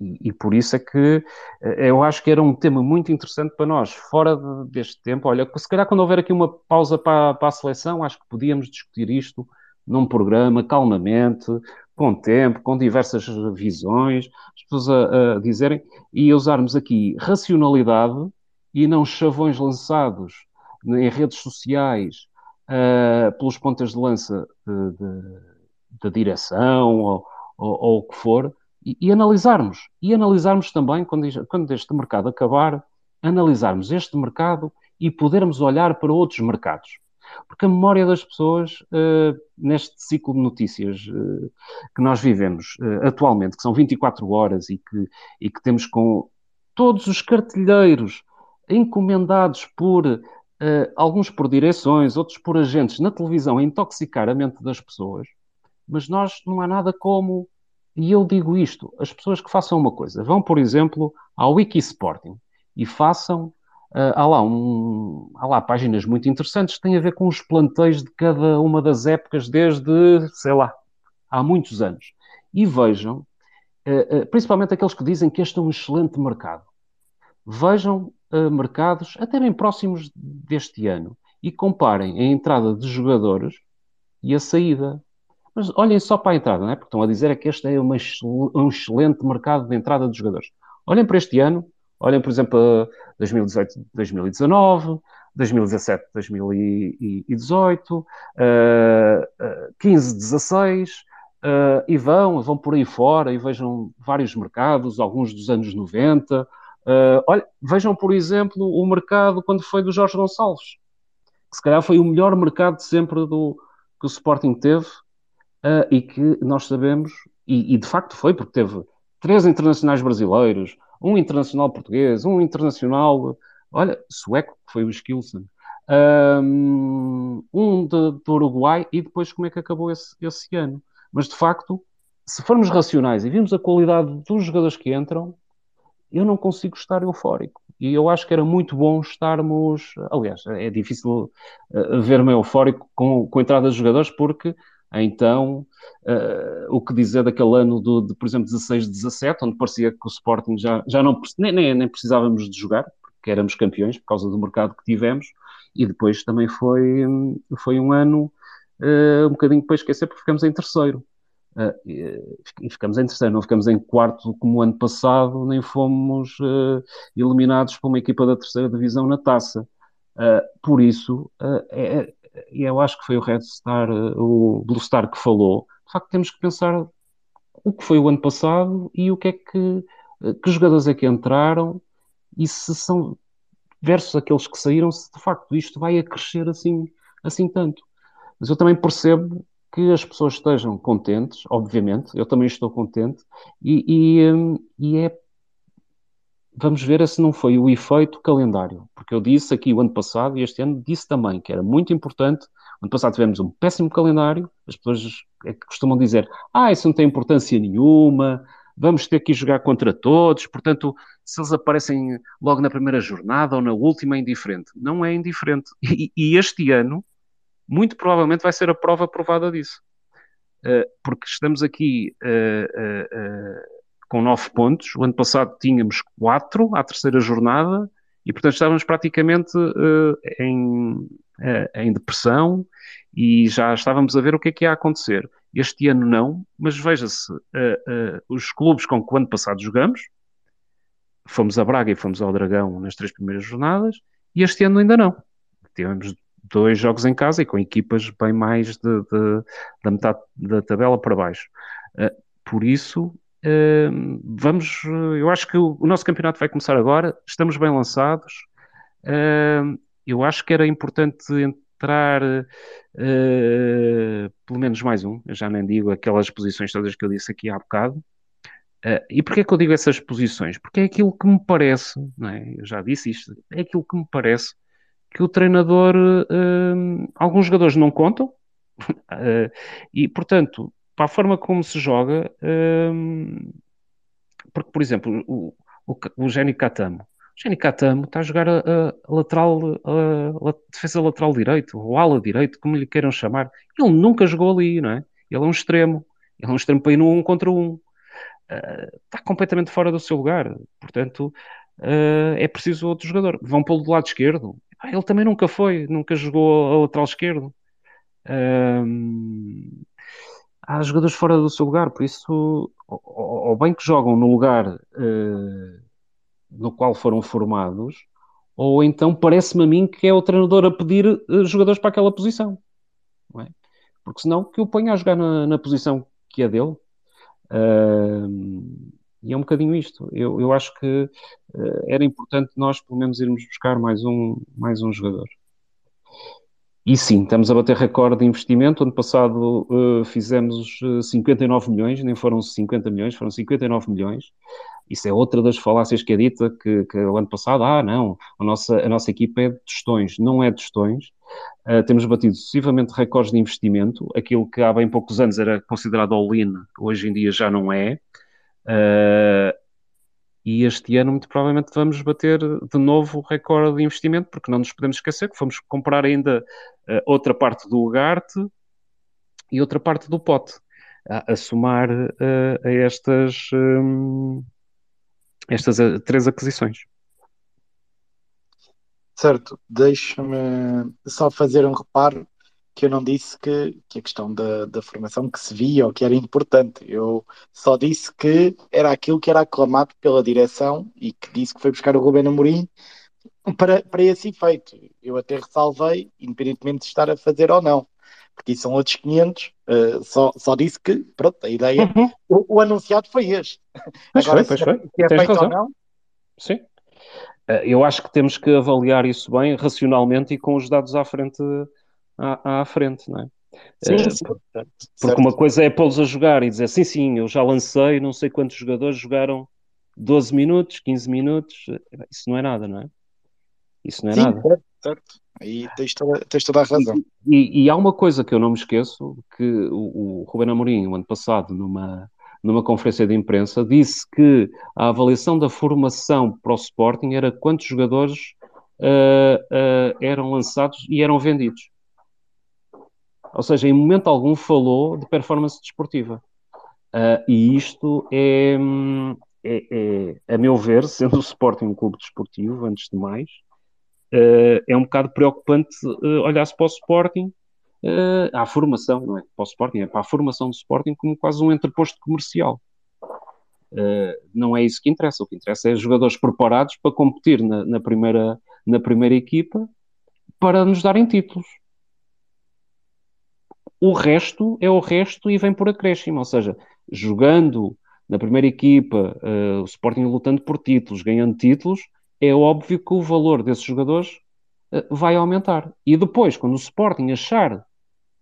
e, e, por isso é que eh, eu acho que era um tema muito interessante para nós, fora de, deste tempo. Olha, se calhar quando houver aqui uma pausa para, para, a seleção, acho que podíamos discutir isto num programa, calmamente, com tempo, com diversas visões, as pessoas a, a dizerem, e usarmos aqui racionalidade e não chavões lançados em redes sociais uh, pelos pontas de lança da direção ou, ou, ou, o que for, e, e, analisarmos. E analisarmos também, quando, quando este mercado acabar, analisarmos este mercado e podermos olhar para outros mercados. Porque a memória das pessoas, uh, neste ciclo de notícias uh, que nós vivemos uh, atualmente, que são 24 horas e que, e que temos com todos os cartilheiros encomendados por alguns por direções, outros por agentes na televisão, a intoxicar a mente das pessoas, mas nós não há nada como. E eu digo isto: as pessoas que façam uma coisa, vão, por exemplo, ao Wikisporting e façam. Uh, há, lá um, há lá páginas muito interessantes que têm a ver com os planteios de cada uma das épocas, desde, sei lá, há muitos anos. E vejam, uh, uh, principalmente aqueles que dizem que este é um excelente mercado. Vejam mercados até bem próximos deste ano e comparem a entrada de jogadores e a saída. Mas olhem só para a entrada, não é? porque estão a dizer é que este é uma, um excelente mercado de entrada de jogadores. Olhem para este ano, olhem, por exemplo, 2018, 2019, 2017, 2018, uh, 15, 16, uh, e vão, vão por aí fora e vejam vários mercados, alguns dos anos 90, Uh, olha, vejam, por exemplo, o mercado quando foi do Jorge Gonçalves, que se calhar foi o melhor mercado de sempre do, que o Sporting teve uh, e que nós sabemos, e, e, de facto foi, porque teve três internacionais brasileiros, um internacional português, um internacional, olha, sueco, que foi o Skilson, um do Uruguai, e depois como é que acabou esse, esse ano. Mas de facto, se formos racionais e vimos a qualidade dos jogadores que entram, eu não consigo estar eufórico. E eu acho que era muito bom estarmos. Aliás, é difícil uh, ver-me eufórico com, com a entrada de jogadores, porque Então, uh, o que dizer daquele ano, do, de, por exemplo, 16-17, onde parecia que o Sporting já, já não nem, nem, nem, precisávamos de jogar, porque éramos campeões por causa do mercado que tivemos, e depois também foi, foi um ano uh, um bocadinho para esquecer, porque ficamos em terceiro. Uh, e ficamos em terceiro, não ficamos em quarto como o ano passado, nem fomos uh, eliminados por uma equipa da terceira divisão na taça. Uh, por isso, é, e eu acho que foi o Red Star, o Blue Star que falou, de facto temos que pensar o que foi o ano passado e o que é que, que jogadores é que entraram e se são versus aqueles que saíram, se de facto isto vai a crescer assim, assim tanto. Mas eu também percebo que as pessoas estejam contentes, obviamente, eu também estou contente, e, e, hum, e é. Vamos ver se não foi o efeito calendário, porque eu disse aqui o ano passado e este ano disse também que era muito importante. O ano passado tivemos um péssimo calendário, as pessoas é que costumam dizer: ah, isso não tem importância nenhuma, vamos ter que jogar contra todos, portanto, se eles aparecem logo na primeira jornada ou na última, é indiferente. Não é indiferente. E, e este ano, muito provavelmente vai ser a prova provada disso. Uh, porque estamos aqui uh, uh, com nove pontos. O ano passado tínhamos quatro à terceira jornada e, portanto, estávamos praticamente em, em depressão e já estávamos a ver o que é que ia acontecer. Este ano não, mas veja-se, os clubes com que o ano passado jogamos, fomos a Braga e fomos ao Dragão nas três primeiras jornadas, e este ano ainda não. Tivemos dois jogos em casa e com equipas bem mais de, de, da metade da tabela para baixo. Uh, por isso, uh, vamos. Eu acho que o, o, nosso campeonato vai começar agora, estamos bem lançados. Uh, eu acho que era importante entrar pelo menos mais um, eu já nem digo aquelas posições todas que eu disse aqui há bocado. Uh, e porquê é que eu digo essas posições? Porque é aquilo que me parece, não é? eu já disse isto, é aquilo que me parece que o treinador, uh, alguns jogadores não contam, uh, e portanto, para a forma como se joga, uh, porque, por exemplo, o, o, o Jenny Catamo, o Jenny Catamo está a jogar a, a lateral, a, a, defesa lateral direito, ou ala direito, como lhe queiram chamar. Ele nunca jogou ali, não é? Ele é um extremo. Ele é um extremo para ir no um contra um. Uh, está completamente fora do seu lugar. Portanto, uh, é preciso outro jogador. Vão pô-lo do lado esquerdo. Ele também nunca foi, nunca jogou a lateral esquerdo. Um, há jogadores fora do seu lugar, por isso, ou, bem que jogam no lugar no qual foram formados, ou então parece-me a mim que é o treinador a pedir uh, jogadores para aquela posição. É? Porque senão que o ponha a jogar na, na posição que é dele. Uh, e é um bocadinho isto. Eu, eu acho que uh, era importante nós, pelo menos, irmos buscar mais um, mais um jogador. E sim, estamos a bater recorde de investimento. Ano passado uh, fizemos 59 milhões, nem foram 50 milhões, foram 59 milhões. Isso é outra das falácias que é dita, que, que o ano passado, ah, não, a nossa, a nossa equipa é de tostões. Não é de tostões. Uh, temos batido sucessivamente recordes de investimento. Aquilo que há bem poucos anos era considerado all-in, hoje em dia já não é. Uh, e este ano, muito provavelmente, vamos bater de novo o recorde de investimento, porque não nos podemos esquecer que fomos comprar ainda uh, outra parte do Ugarte e outra parte do pote, a, a somar uh, a estas, um, estas três aquisições. Certo, deixa-me só fazer um reparo que eu não disse que, que a questão da, da formação que se via ou que era importante. Eu só disse que era aquilo que era aclamado pela direção e que disse que foi buscar o Rubén Amorim para, para esse efeito. Eu até ressalvei, independentemente de estar a fazer ou não, porque isso são outros 500. Uh, só, só disse que, pronto, a ideia, uhum. o, o, anunciado foi este. Pois Agora, foi, pois foi. Se é feito razão. ou não. Sim. Uh, eu acho que temos que avaliar isso bem, racionalmente e com os dados à frente à, à frente, não é? Sim, uh, sim. Porque certo. uma coisa é pô-los a jogar e dizer sim, sim, eu já lancei, não sei quantos jogadores jogaram 12 minutos, 15 minutos, isso não é nada, não é? Isso não é sim, nada. Certo, certo. Aí tens toda, tens toda a razão. E, e, há uma coisa que eu não me esqueço, que o, o Ruben Amorim, o ano passado, numa, numa conferência de imprensa, disse que a avaliação da formação para o Sporting era quantos jogadores uh, uh, eram lançados e eram vendidos. Ou seja, em momento algum falou de performance desportiva. Uh, e isto é, é, é, a meu ver, sendo o Sporting um clube desportivo, antes de mais, uh, é um bocado preocupante uh, olhar-se para o Sporting, uh, à formação, não é? Para o Sporting, é para a formação do Sporting como quase um entreposto comercial. não é isso que interessa. O que interessa é jogadores preparados para competir na, na primeira, na primeira equipa para nos darem títulos. O resto é o resto e vem por acréscimo, ou seja, jogando na primeira equipa, uh, o Sporting lutando por títulos, ganhando títulos, é óbvio que o valor desses jogadores uh, vai aumentar. E depois, quando o Sporting achar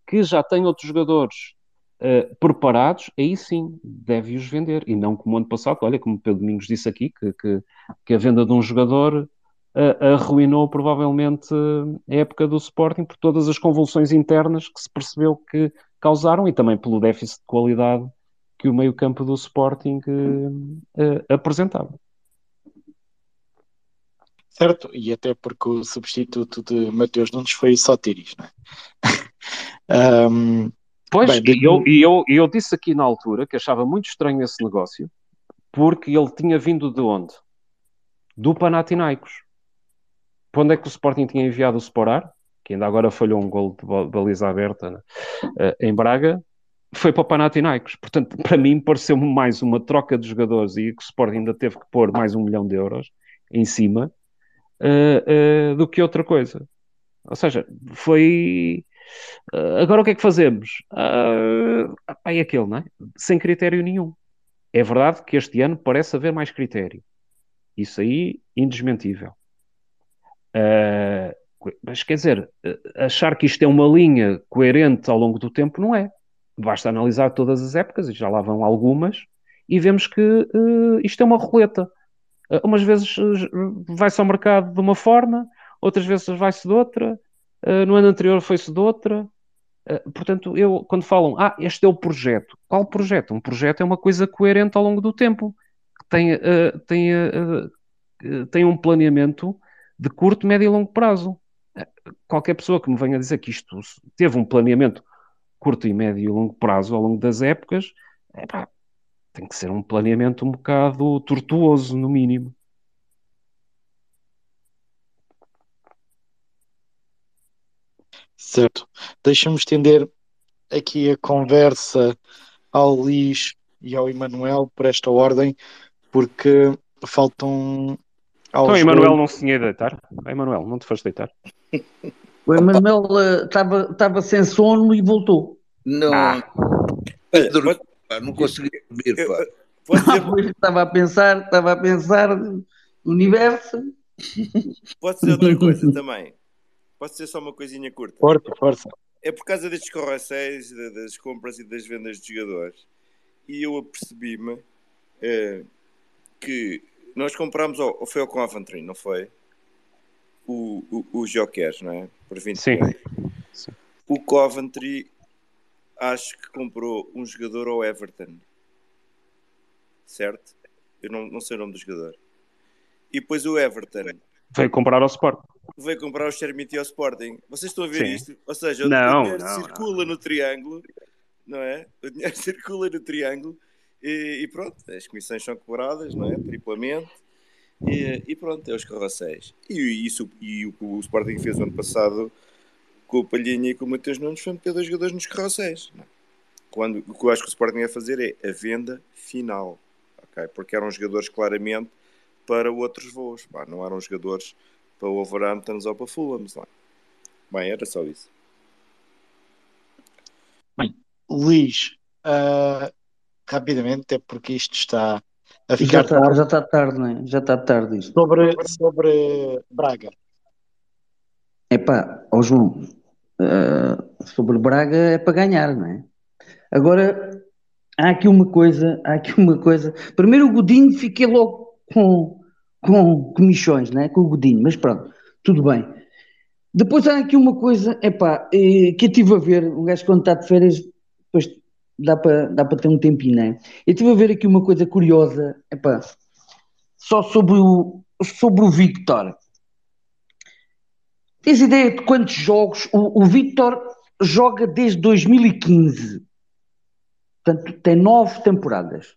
que já tem outros jogadores uh, preparados, aí sim deve-os vender. E não como ano passado, olha, como o Pedro Domingos disse aqui, que, que, que a venda de um jogador arruinou provavelmente a época do Sporting por todas as convulsões internas que se percebeu que causaram e também pelo déficit de qualidade que o meio-campo do Sporting uh, apresentava. Certo, e até porque o substituto de Mateus Nunes foi só Tiris, não é? um, pois, bem, e eu, eu, eu disse aqui na altura que achava muito estranho esse negócio, porque ele tinha vindo de onde? Do Panathinaikos. Para onde é que o Sporting tinha enviado o Sporar? Que ainda agora falhou um gol de baliza aberta né? uh, em Braga foi para o Panathinaikos. Portanto, para mim, pareceu-me mais uma troca de jogadores e que o Sport ainda teve que pôr mais um milhão de euros em cima uh, uh, do que outra coisa. Ou seja, foi. Agora o que é que fazemos? Uh, é aquele, não é? Sem critério nenhum. É verdade que este ano parece haver mais critério. Isso aí, indesmentível. Mas quer dizer, achar que isto é uma linha coerente ao longo do tempo não é basta analisar todas as épocas, e já lá vão algumas, e vemos que uh, isto é uma roleta. Uh, umas vezes vai-se ao mercado de uma forma, outras vezes vai-se de outra, no ano anterior foi-se de outra. portanto, eu, quando falam, ah, este é o projeto, qual projeto? Um projeto é uma coisa coerente ao longo do tempo, que tem, tem, tem um planeamento de curto, médio e longo prazo. Qualquer pessoa que me venha dizer que isto teve um planeamento curto e médio e longo prazo, ao longo das épocas, epá, tem que ser um planeamento um bocado tortuoso, no mínimo. Certo. Deixa-me estender aqui a conversa ao Luís e ao Emanuel por esta ordem, porque faltam. Então, Emanuel não se tinha de deitar? Emanuel, não te foste deitar? O Emanuel estava uh, sem sono e voltou. Não. Ah. Pedro, pá, não consegui dormir, pá. estava a pensar, estava a pensar no universo. Pode ser outra coisa também. Pode ser só uma coisinha curta. Força, força. É por causa destes correcéis, das compras e das vendas de jogadores. E eu apercebi-me é, que nós comprámos, ou foi ao Coventry, não foi? o, o, os Jokers, não é? Por 20 Sim. Sim. O Coventry acho que comprou um jogador ao Everton, certo? Eu não, não sei o nome do jogador. E depois o Everton veio comprar ao Sporting. Veio comprar o Chermiti ao Sporting. Vocês estão a ver Sim. isto? Ou seja, não, o dinheiro não, circula não. no triângulo, não é? O dinheiro circula no triângulo e, e, pronto, as comissões são cobradas, não é? Triplamente. E, e pronto, é os carrosséis. E, isso, e o que o Sporting fez o ano passado com o Palhinha e com o Matheus Nunes foi meter dois jogadores nos carrosséis. É? Quando, o que eu acho que o Sporting ia fazer é a venda final. Okay? Porque eram jogadores claramente para outros voos. Pá, não eram jogadores para o Wolverhampton ou para Fulham. Lá. Bem, era só isso. Bem, Luís, uh, rapidamente, é porque isto está a ficar já está, já está tarde, não é? Já está tarde isto. Sobre, sobre Braga. Epá, ó João, uh, sobre Braga é para ganhar, não é? Agora, há aqui uma coisa, há aqui uma coisa. Primeiro o Godinho fiquei logo com, com comichões, não é? Com o Godinho, mas pronto, tudo bem. Depois há aqui uma coisa, epá, eh, que eu estive a ver, um gajo quando está de férias, depois dá para dá ter um tempinho, não é? Eu estive a ver aqui uma coisa curiosa, epá, só sobre o, sobre o Victor. Tens ideia de quantos jogos o, o Victor joga desde 2015. Portanto, tem nove temporadas.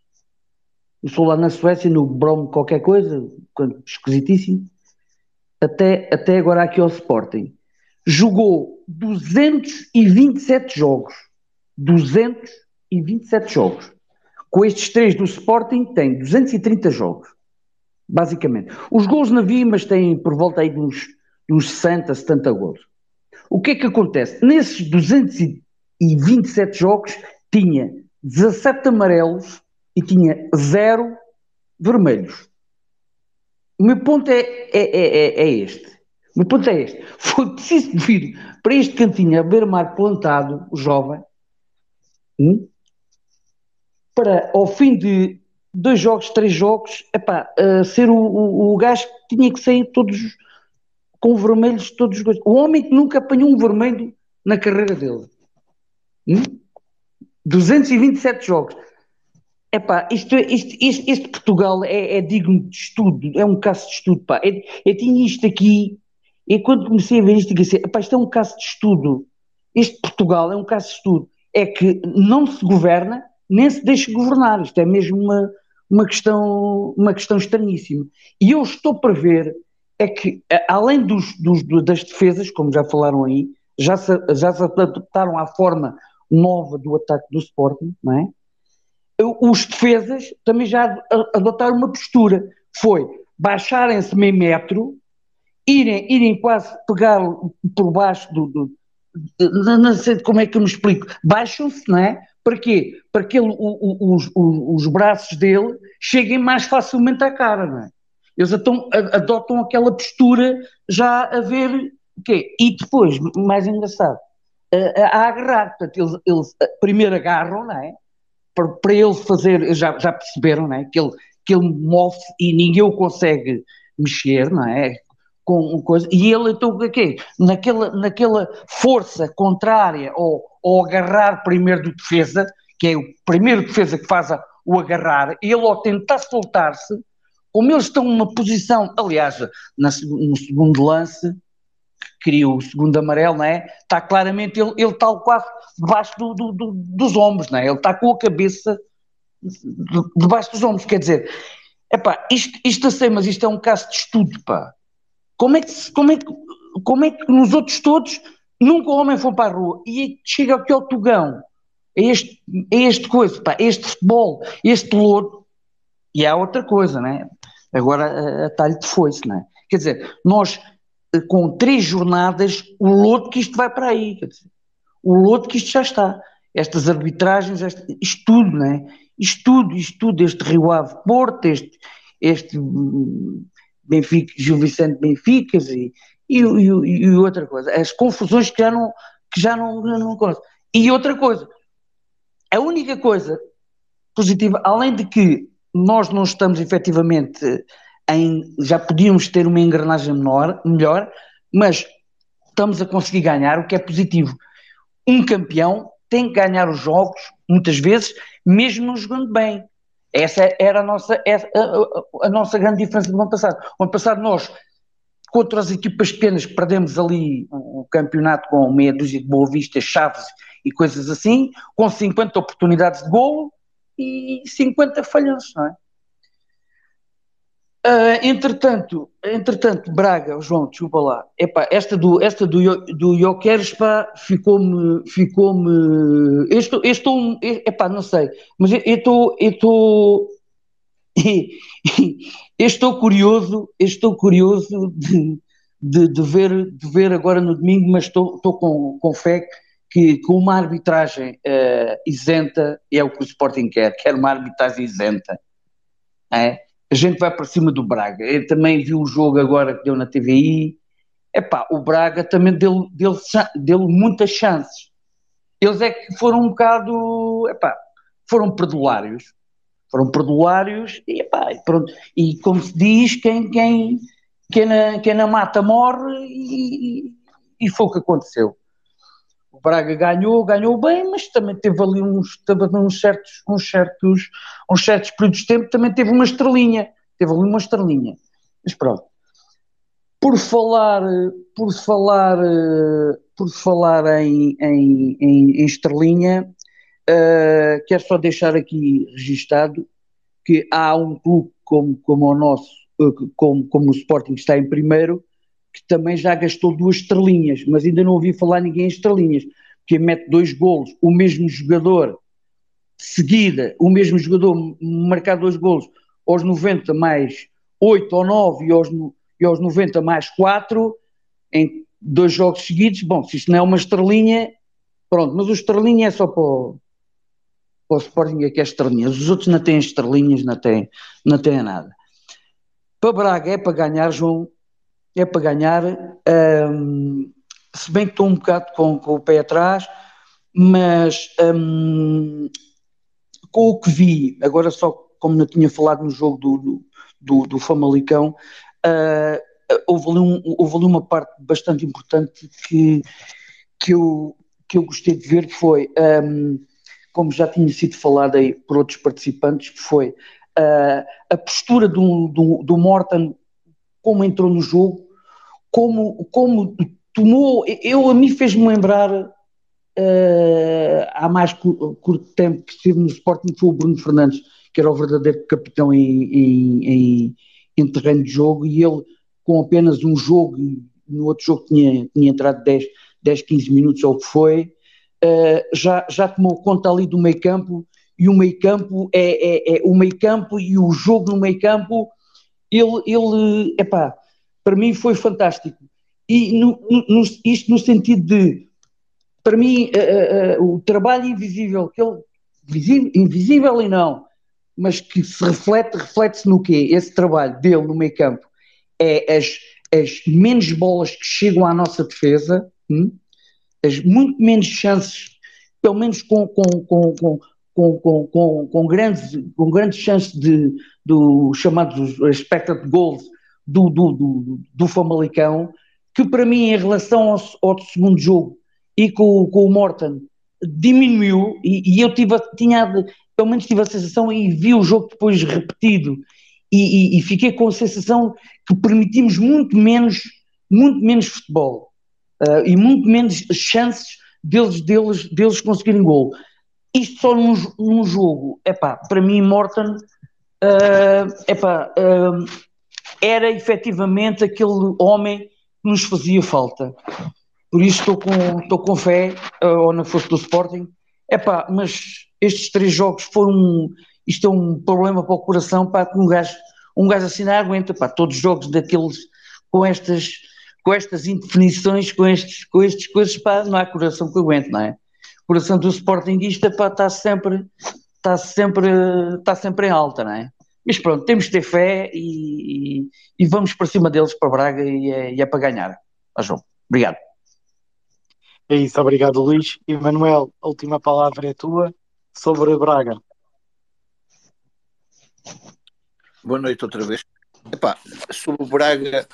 Eu sou lá na Suécia, no Brom qualquer coisa, esquisitíssimo. Até, até agora aqui ao Sporting. Jogou 227 jogos. 227 jogos. Com estes três do Sporting, tem 230 jogos. Basicamente. Os gols não vi, mas tem por volta aí de uns, uns 60, 70 gols. O que é que acontece? Nesses 227 jogos, tinha 17 amarelos e tinha 0 vermelhos. O meu ponto é, é, é, é- é este. O meu ponto é este. Foi preciso vir para este cantinho a beira-mar plantado, jovem, para ao fim de dois jogos, três jogos, epá, uh, ser o, o, o gajo que tinha que sair todos com vermelhos todos os dois. O homem que nunca apanhou um vermelho na carreira dele. Hum? 227 jogos. Epá, isto, isto, isto, este Portugal é, é digno de estudo, é um caso de estudo, pá. Eu, eu tinha isto aqui, e quando comecei a ver isto, disse, epá, isto é um caso de estudo. Este Portugal é um caso de estudo. É que não se governa, nem se deixa governar. Isto é mesmo uma, uma, questão, uma questão estranhíssima. E eu estou para ver, é que, além dos, dos- do- das defesas, como já falaram aí, já se, já se adaptaram à forma nova do ataque do Sporting, não é? os defesas também já adotaram uma postura. Foi baixarem-se meio metro, irem, irem quase pegar por baixo do. do não sei como é que eu me explico. Baixam-se, não é? Para quê? Para que ele, o- o- os, os- os braços dele cheguem mais facilmente à cara, não é? Eles então a- adotam aquela postura já a ver o quê? E depois, mais engraçado, a, a- agarrar. Portanto, eles, eles primeiro agarram, não é? para, para ele fazer, já, já perceberam, não é? Que ele, que ele move e ninguém o consegue mexer, não é? Com coisa, e ele então o que é? Naquela, naquela força contrária ao, ao agarrar primeiro do defesa, que é o primeiro defesa que faz o agarrar, ele ao tentar soltar-se, como eles estão numa posição, aliás, na no segundo lance, que cria o segundo amarelo, não é? Está claramente, ele, ele está quase debaixo do- do- do- dos ombros, não é? Ele está com a cabeça de- debaixo dos ombros, quer dizer, epá, isto, isto eu sei, mas isto é um caso de estudo, pá. Como é que, como é que, como é que nos outros todos nunca o homem foi para a rua e chega aqui ao Tugão, é este, é este coisa, pá, este futebol, este lodo, e há outra coisa, né? Agora a, a talho de foice, né? Quer dizer, nós eh, com três jornadas, o lodo que isto vai para aí, quer dizer, o lodo que isto já está. Estas arbitragens, este, isto tudo, né? Isto tudo, isto tudo, este Rio Ave Porto, este, este hum, Benfica, Gil Vicente Benficas e, e, e- e outra coisa, as confusões que já não, que já não, não, coisa. E outra coisa, a única coisa positiva, além de que nós não estamos efetivamente em. já podíamos ter uma engrenagem menor, melhor, mas estamos a conseguir ganhar, o que é positivo. Um campeão tem que ganhar os jogos, muitas vezes, mesmo não jogando bem. Essa era a nossa, a, a- a nossa grande diferença do ano passado. O ano passado nós, contra as equipas pequenas, perdemos ali o, campeonato com meia dúzia de Boa Vista, Chaves e coisas assim, com 50 oportunidades de golo e 50 falhanços, não é? Ah, entretanto, entretanto, Braga, João, desculpa lá, epá, esta do, esta do, do Jokeres, ficou-me, ficou-me, estou, estou, epá, não sei, mas eu estou, eu estou, eu estou curioso, estou curioso de, de, de ver, de ver agora no domingo, mas estou, estou com, com fé que com uma arbitragem eh, isenta é o que o Sporting quer, quer uma arbitragem isenta. É? A gente vai para cima do Braga. Eu também vi o jogo agora que deu na TVI. Epá, o Braga também deu, deu, deu muitas chances. Eles é que foram um bocado, epá, foram perdulários. Foram perdulários e, pronto. E como se diz, quem, quem, quem, na, quem na mata morre e, e foi o que aconteceu. O Braga ganhou, ganhou bem, mas também teve ali uns, teve uns certos, uns certos, uns certos períodos de tempo, também teve uma estrelinha, teve ali uma estrelinha. Mas pronto. por falar, por falar, por falar em, em, em, em estrelinha, uh, quero só deixar aqui registado que há um clube como, como o nosso, como, como o Sporting está em primeiro, que também já gastou duas estrelinhas, mas ainda não ouvi falar ninguém em estrelinhas, que mete dois golos, o mesmo jogador, seguida, o mesmo jogador marcar dois golos aos 90 mais 8 ou 9 e aos, e aos 90 mais 4 em dois jogos seguidos. Bom, se isto não é uma estrelinha, pronto, mas o estrelinha é só para o, o Sporting, é que é estrelinhas. Os outros não têm estrelinhas, não têm, não têm nada. Para Braga é para ganhar, João, é para ganhar. Um, se bem que estou um bocado com, com o pé atrás, mas um, com o que vi, agora só como não tinha falado no jogo do, do, do Famalicão, uh, houve, ali um, houve ali uma parte bastante importante que, que, eu, que eu gostei de ver, foi, um, como já tinha sido falado aí por outros participantes, que foi uh, a postura do, do, do Morton, como entrou no jogo, como, como tomou, eu a mim fez-me lembrar uh, há mais curto tempo que estive no Sporting foi o Bruno Fernandes, que era o verdadeiro capitão em, em, em, em terreno de jogo, e ele com apenas um jogo, no outro jogo tinha, tinha entrado 10, 10, 15 minutos ou o que foi, já, já tomou conta ali do meio campo, e o meio campo é, é, é o meio campo e o jogo no meio campo, ele, ele epá, para mim foi fantástico e no, no, isto no sentido de, para mim, uh, uh, o trabalho invisível, que ele, visível, invisível e não, mas que se reflete, reflete-se no quê? Esse trabalho dele no meio campo é as, as menos bolas que chegam à nossa defesa, hum? Muito menos chances, pelo menos com, com, com, com com, com, com, com, grandes, com grandes chances de, do chamados expected goals do, do, do, do Famalicão, que para mim, em relação ao, ao segundo jogo e com, com o Morton, diminuiu e, e eu tive, tinha, pelo menos tive a sensação e vi o jogo depois repetido e, e, e, fiquei com a sensação que permitimos muito menos, muito menos futebol uh, e muito menos chances deles, deles, deles conseguirem gol. Isto só num, num jogo, epá, para mim Morton uh, epá, uh, era efetivamente aquele homem nos fazia falta. Por isso estou com, estou com fé, eh, ou na força do Sporting. É mas estes três jogos foram. Isto é um problema para o coração, pá, que um gajo, um gajo assim não aguenta, pá, todos os jogos daqueles com estas, com estas indefinições, com estes, com estes coisas, pá, não há coração que aguente, não é? O coração do Sportingista, está sempre, está sempre, está sempre em alta, não é? Mas pronto, temos de ter fé e, e, e vamos para cima deles para Braga e é, e é para ganhar. Ah, João, obrigado. É isso, obrigado Luís. E Manuel, a última palavra é tua sobre Braga. Boa noite outra vez. Epá, sobre o Braga,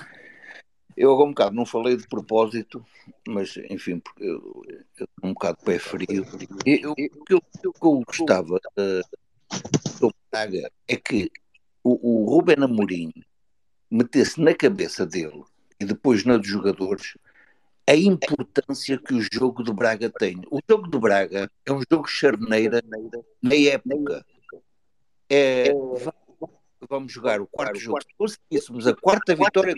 eu agora um bocado não falei de propósito, mas enfim, porque eu, eu um bocado pé frio. Eu, que eu, eu, gostava do Braga é que o, o Ruben Amorim metesse na cabeça dele e depois na dos jogadores a importância que o jogo do Braga tem. O jogo do Braga é um jogo charneira na época. É, vamos jogar o quarto jogo. Se conseguíssemos a quarta vitória,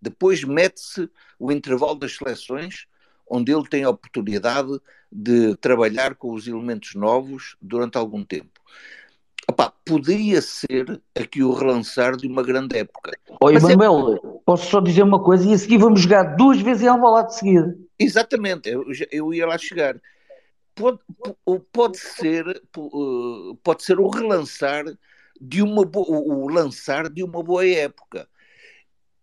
depois mete-se o intervalo das seleções, onde ele tem a oportunidade de trabalhar com os elementos novos durante algum tempo. Epá, poderia ser aqui o relançar de uma grande época. Oi, é Manuel, é... posso só dizer uma coisa e a seguir vamos jogar duas vezes em Alvalade de seguida. Exatamente, eu, eu ia lá chegar. Pode, pode ser eh, pode ser o relançar de uma o lançar de uma boa época.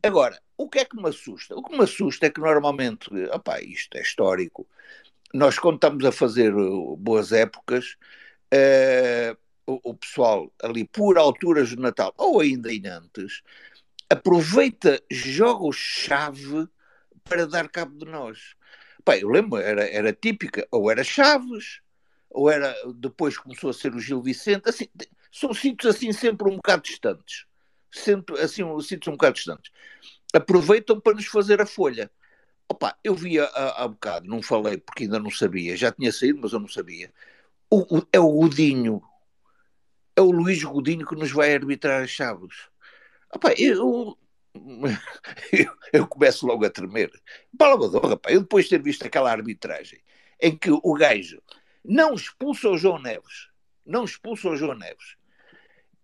Agora, o que é que me assusta? O que me assusta é que normalmente, opá, isto é histórico, nós quando estamos a fazer eh, boas épocas, uh, o, o pessoal ali por alturas do Natal ou ainda em antes aproveita jogos-chave para dar cabo de nós. Pá, eu lembro, era, era típica, ou era Chaves, ou era, depois começou a ser o Gil Vicente, assim, são sítios assim sempre um bocado distantes, sempre assim, sítios um bocado distantes. Aproveitam para nos fazer a folha. Opa, eu vi há, bocado, não falei porque ainda não sabia, já tinha saído, mas eu não sabia. O, o, é o Godinho, é o Luís Godinho que nos vai arbitrar as chaves. Opa, eu, eu, eu começo logo a tremer. Palavador, rapaz, eu depois de ter visto aquela arbitragem em que o gajo não expulsa o João Neves, não expulsa o João Neves,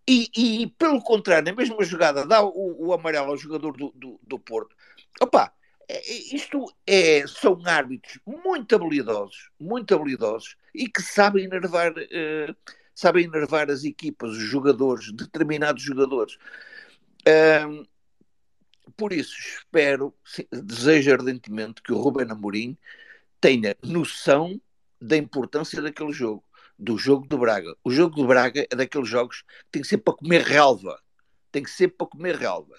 e, e pelo contrário, na mesma jogada, dá o, o amarelo ao jogador do, do, do Porto. Opa, é, é, isto é, são árbitros muito habilidosos, muito habilidosos e que sabem enervar, uh, sabem enervar as equipas, os jogadores, determinados jogadores. Por isso, espero, desejo ardentemente que o Ruben Amorim tenha noção da importância daquele jogo, do jogo do Braga. O jogo do Braga é daqueles jogos que tem que ser para comer relva. Tem que ser para comer relva.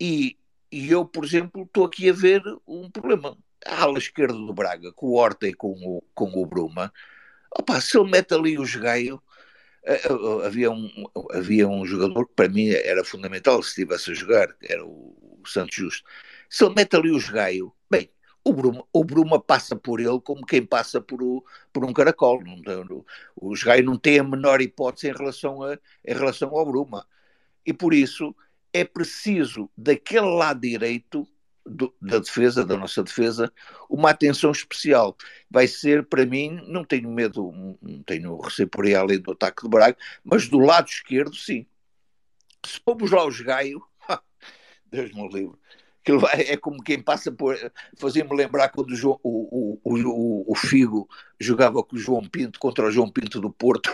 E, e eu, por exemplo, estou aqui a ver um problema. A ala esquerda do Braga, com o Horta e com o, com o Bruma, opa, se ele mete ali o Gaio, eh, eh, havia um, havia um jogador que para mim era fundamental se estivesse a jogar, era o, Santos Justo. Se ele mete ali o Gaio, bem, o Bruma, o Bruma passa por ele como quem passa por, o, por um caracol. Não, o Gaio não tem a menor hipótese em relação, a, em relação ao Bruma. E por isso é preciso, daquele lado direito do, da defesa, da nossa defesa, uma atenção especial. Vai ser, para mim, não tenho medo, não tenho receio por aí além do ataque de Braga, mas do lado esquerdo, sim. Se pomos lá os Gaio, Deus me livre, é como quem passa por. Fazia-me lembrar quando o, João, o, o, o, Figo jogava com o João Pinto contra o João Pinto do Porto.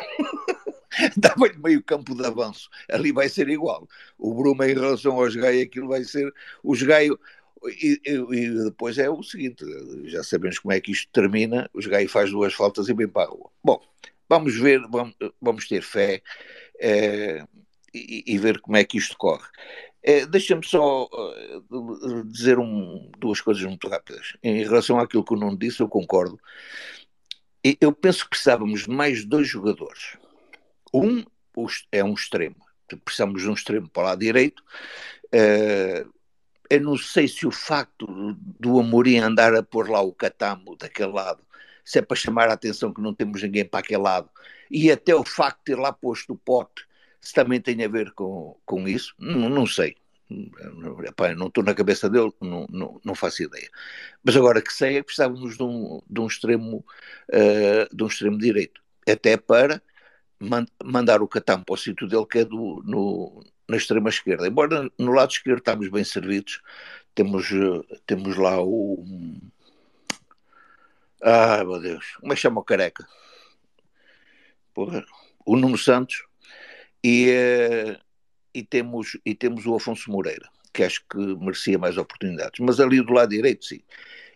Dava-lhe meio campo de avanço. Ali vai ser igual. O Bruma, em relação aos Gaio, aquilo vai ser. Os Gaio. E, e, e, depois é o seguinte: já sabemos como é que isto termina. Os Gaio faz duas faltas e bem para a rua. Bom, vamos ver, vamos, vamos ter fé é, e, e ver como é que isto corre. É, Deixa-me só uh, dizer um, duas coisas muito rápidas. Em relação àquilo que o Nuno disse, eu concordo. Eu penso que precisávamos de mais dois jogadores. Um é um extremo. Precisamos de um extremo para o lado direito. Uh, eu não sei se o facto do Amorim andar a pôr lá o Catamo daquele lado, se é para chamar a atenção que não temos ninguém para aquele lado, e até o facto de ter lá posto o pote se também tem a ver com, com isso, não, não sei. Epá, não estou na cabeça dele, não, não, não, faço ideia. Mas agora que sei é que precisávamos de um, de um, extremo, uh, de um extremo direito, até para man, mandar o Catam para o sítio dele, que é do, no, na extrema esquerda. Embora no lado esquerdo estamos bem servidos, temos, uh, temos lá o. Ah, meu Deus, como é que chama o careca? Porra, o Nuno Santos e, uh, e, temos, e temos o Afonso Moreira, que acho que merecia mais oportunidades. Mas ali do lado direito, sim.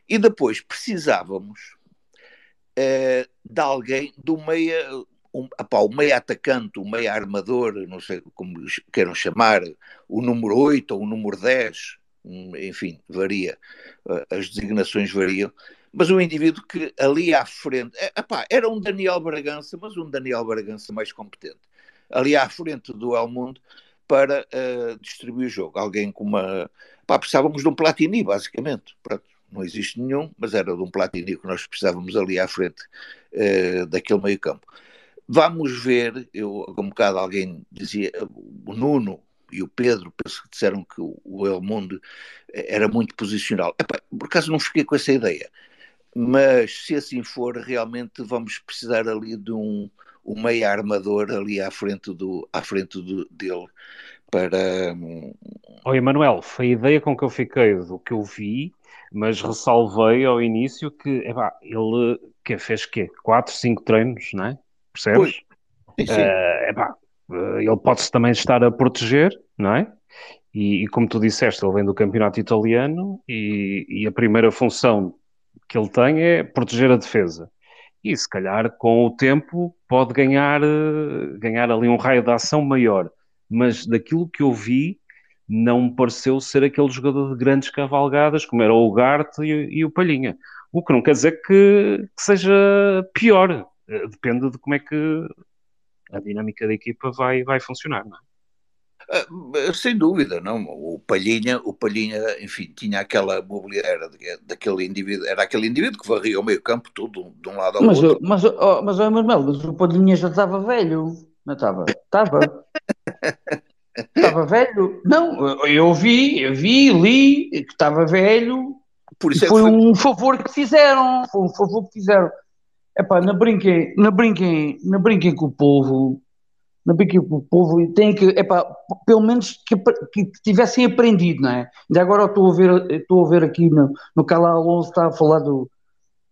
E depois precisávamos uh, de alguém do meia, um, apá, o meia atacante, o meia armador, não sei como queiram chamar, o número 8 ou o número 10, enfim, varia, uh, as designações variam, mas um indivíduo que ali à frente, era um Daniel Bragança, mas um Daniel Bragança mais competente ali à frente do El Mundo para uh, distribuir o jogo. Alguém com uma. Pá, precisávamos de um Platini, basicamente. Pronto, não existe nenhum, mas era de um Platini que nós precisávamos ali à frente uh, daquele meio-campo. Vamos ver, eu, um bocado alguém dizia, o Nuno e o Pedro, penso que disseram que o El Mundo era muito posicional. Epá, por acaso não fiquei com essa ideia, mas se assim for, realmente vamos precisar ali de um, o meio armador ali à frente, do, à frente do, dele para. Oi, Emanuel, foi a ideia com que eu fiquei do que eu vi, mas ressalvei ao início que epá, ele que fez quê? 4, 5 treinos, não é? Percebes? Sim, sim. Uh, epá, eh, ele pode-se também estar a proteger, não é? E, e, como tu disseste, ele vem do campeonato italiano e, e a primeira função que ele tem é proteger a defesa e se calhar com o tempo pode ganhar, eh, ganhar ali um raio de ação maior. Mas daquilo que eu vi, não me pareceu ser aquele jogador de grandes cavalgadas, como era o Garte e, o Palhinha. O que não quer dizer que, que, seja pior. Eh, depende de como é que a dinâmica da equipa vai, vai funcionar. Não é? Ah, Sem dúvida, não. O Palhinha, o Palhinha, enfim, tinha aquela mobilidade era daquele indivíduo, era aquele indivíduo que varria o meio campo tudo de um lado ao Mas, outro. mas, oh, mas, oh, Manuel, mas o Padrinha já estava velho. Não estava? Estava. Estava velho? Não, eu vi, eu vi, li que estava velho. Por isso é foi foi- um favor que fizeram. Foi um favor que fizeram. Epá, não brinquem, não brinquem, não brinquem com o povo. Brinquem com o povo e tem que, epá, pelo menos que, que, que tivessem aprendido, não é? Ainda agora estou a ver, estou a ver aqui no, no Cala Alonso está a falar do,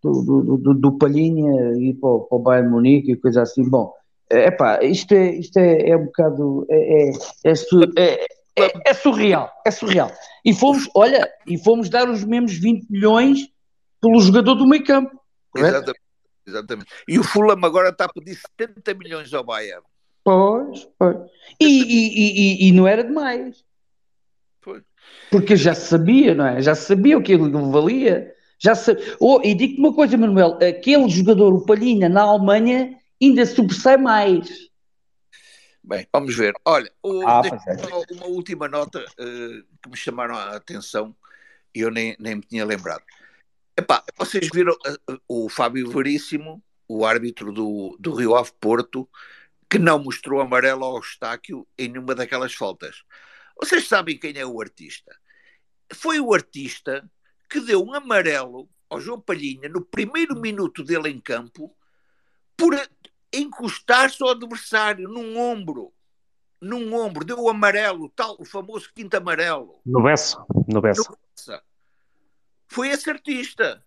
do, do, do, Palhinha e para, o- para o Bayern Munique e coisa assim. Bom, é pá, isto é, isto é, é um bocado. É, é, é, é, é- é surreal, é surreal. E fomos, olha, e fomos dar os mesmos 20 milhões pelo jogador do meio campo. Exatamente, exatamente. E o Fulham agora está a pedir 70 milhões ao Bayern. Pois, pois. E, e, e, e- não era demais. Pois. Porque já se sabia, não é? Já se sabia o que ele valia. Já se... Oh, e digo-te uma coisa, Manuel: aquele jogador, o Palhinha, na Alemanha, ainda sobressai mais. Bem, vamos ver. Olha, o- Ah, é. só uma última nota eh, que me chamaram a atenção e eu nem, nem me tinha lembrado. Epá, vocês viram eh, o Fábio Veríssimo, o árbitro do, do Rio Ave Porto, que não mostrou amarelo ao Estáquio em nenhuma daquelas faltas. Vocês sabem quem é o artista? Foi o artista que deu um amarelo ao João Palhinha no primeiro minuto dele em campo por encostar-se ao adversário num ombro. Num ombro, deu o amarelo, tal, o famoso quinto amarelo. No Bessa. No Bessa. Foi esse artista.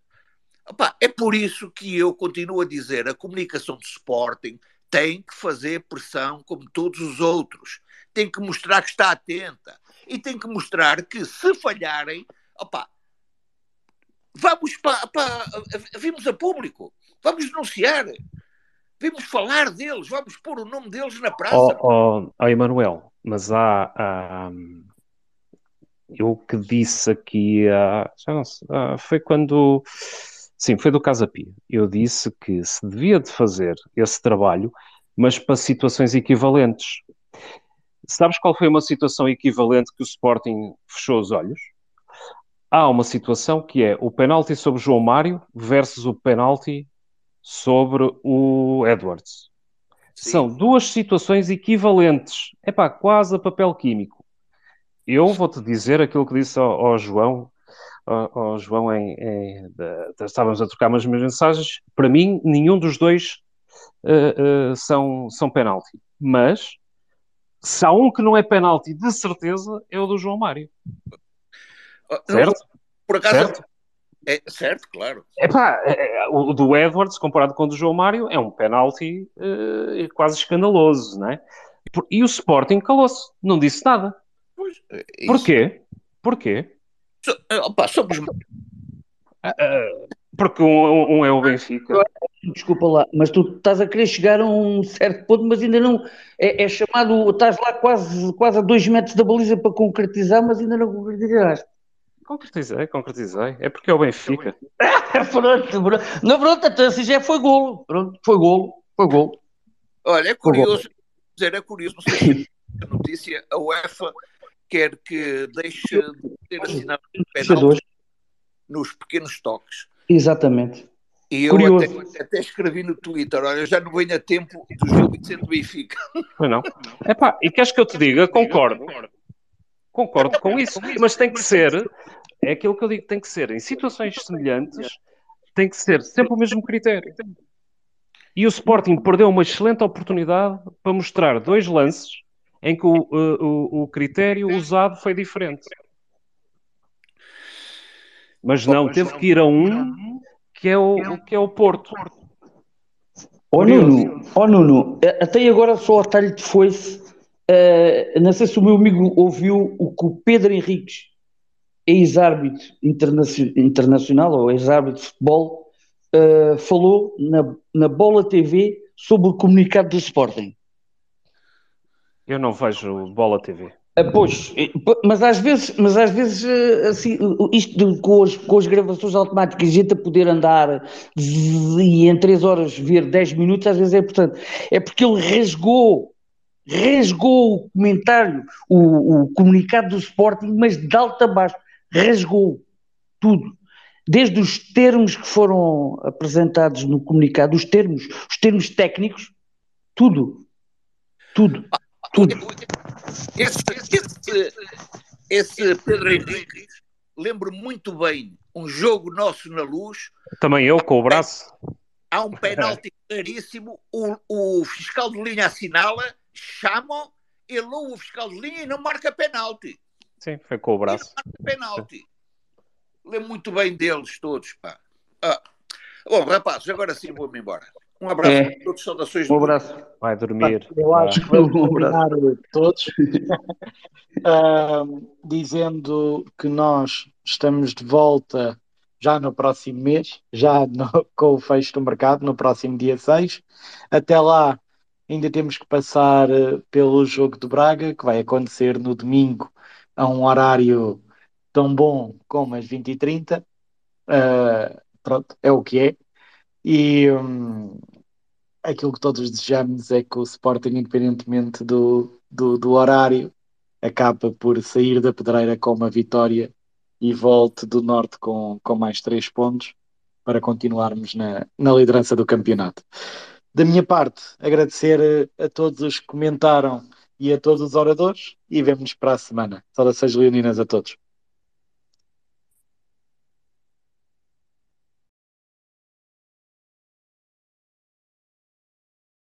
Opá, é por isso que eu continuo a dizer: a comunicação de Sporting tem que fazer pressão como todos os outros. Tem que mostrar que está atenta. E tem que mostrar que, se falharem, opá, vamos para. Vimos a público. Vamos denunciar. Vamos falar deles. Vamos pôr o nome deles na praça. Ó ó, ó, Emanuel, mas há, eu que disse aqui, há- já não sei, foi quando, sim, foi do Casa Pia. Eu disse que se devia de fazer esse trabalho, mas para situações equivalentes. Sabes qual foi uma situação equivalente que o Sporting fechou os olhos? Há uma situação que é o penalti sobre João Mário versus o penalti sobre o Edwards. São duas situações equivalentes. É pá, quase a papel químico. Eu vou-te dizer aquilo que disse ao, ao João, ao, ao João em, em- da- estávamos a trocar umas mensagens. Para mim, nenhum dos dois eh, eh, são, são penalti. Mas se há um que não é penalti, de certeza, é o do João Mário. Certo? Por acaso, Certo? É, certo, claro. Epá, é, é, o do Edwards, comparado com o do João Mário, é um penalti eh, quase escandaloso, não é? E o Sporting calou-se, não disse nada. é Porquê? Porquê? Opa, somos... Ah, ah, porque um, um é o Benfica. Desculpa lá, mas tu estás a querer chegar a um certo ponto, mas ainda não. É, é chamado. Estás lá quase, quase a dois metros da baliza para concretizar, mas ainda não concretizaste. Concretizei, concretizei. É porque é o Benfica. pronto, pronto. Não, pronto, então assim já foi golo. Pronto, foi golo. Foi golo. Olha, é curioso, dizer, é curioso, não sei se a notícia, a UEFA quer que deixe de ter assinado penaltis Jogadores. nos pequenos toques. Exatamente. E eu Curioso. até, até escrevi no Twitter, olha, já não venho a tempo do Gil Vicente Benfica. Pois não. Epá, e queres que eu te diga? Concordo. Concordo com isso. Mas tem que ser, é aquilo que eu digo, tem que ser em situações semelhantes, tem que ser sempre o mesmo critério. E o Sporting perdeu uma excelente oportunidade para mostrar dois lances em que o, eh, o, o critério usado foi diferente. Mas não, teve que ir a um que é o, que é o Porto. Ó Nuno, ó Nuno, até agora só a talho de foice. eh, não sei se o meu amigo ouviu o que o Pedro Henriques, ex-árbitro internacio- internacional ou ex-árbitro de futebol, eh, falou na, na Bola TV sobre o comunicado do Sporting. Eu não vejo bola TV. Ah, Pois, po- mas às vezes, mas às vezes eh, assim, isto de- com, as, com as gravações automáticas, a gente a poder andar e em 3 horas ver 10 minutos, às vezes é importante. É porque ele rasgou rasgou o comentário, o, o comunicado do Sporting, mas de alto a baixo, rasgou tudo. Desde os termos que foram apresentados no comunicado, os termos, os termos técnicos, tudo, tudo, tudo. Esse, esse, esse Pedro Henrique, lembro muito bem um jogo nosso na luz, Também eu, com o braço. há um penalti claríssimo, o, o fiscal de linha assinala, chamam, ele o fiscal de linha e não marca penalti. Sim, foi com o braço. Marca penalti. Lembro muito bem deles todos, pá. Ah. Bom, rapazes, agora sim vou-me embora. Um abraço É. a todos, saudações Um do abraço. Vai dormir. Eu acho que vamos Um terminar todos ahm, dizendo que nós estamos de volta já no próximo mês, já no- com o fecho do mercado, no próximo dia 6. Até lá, ainda temos que passar eh, pelo jogo do Braga, que vai acontecer no domingo, a um horário tão bom como as 20h30. Ah, pronto, é o que é. E hum, aquilo que todos desejamos é que o Sporting, independentemente do, do, do horário, acabe por sair da pedreira com uma vitória e volte do Norte com, com mais três pontos para continuarmos na, na liderança do campeonato. Da minha parte, agradecer a todos os que comentaram e a todos os oradores e vemo-nos para a semana. Saudações leoninas a todos.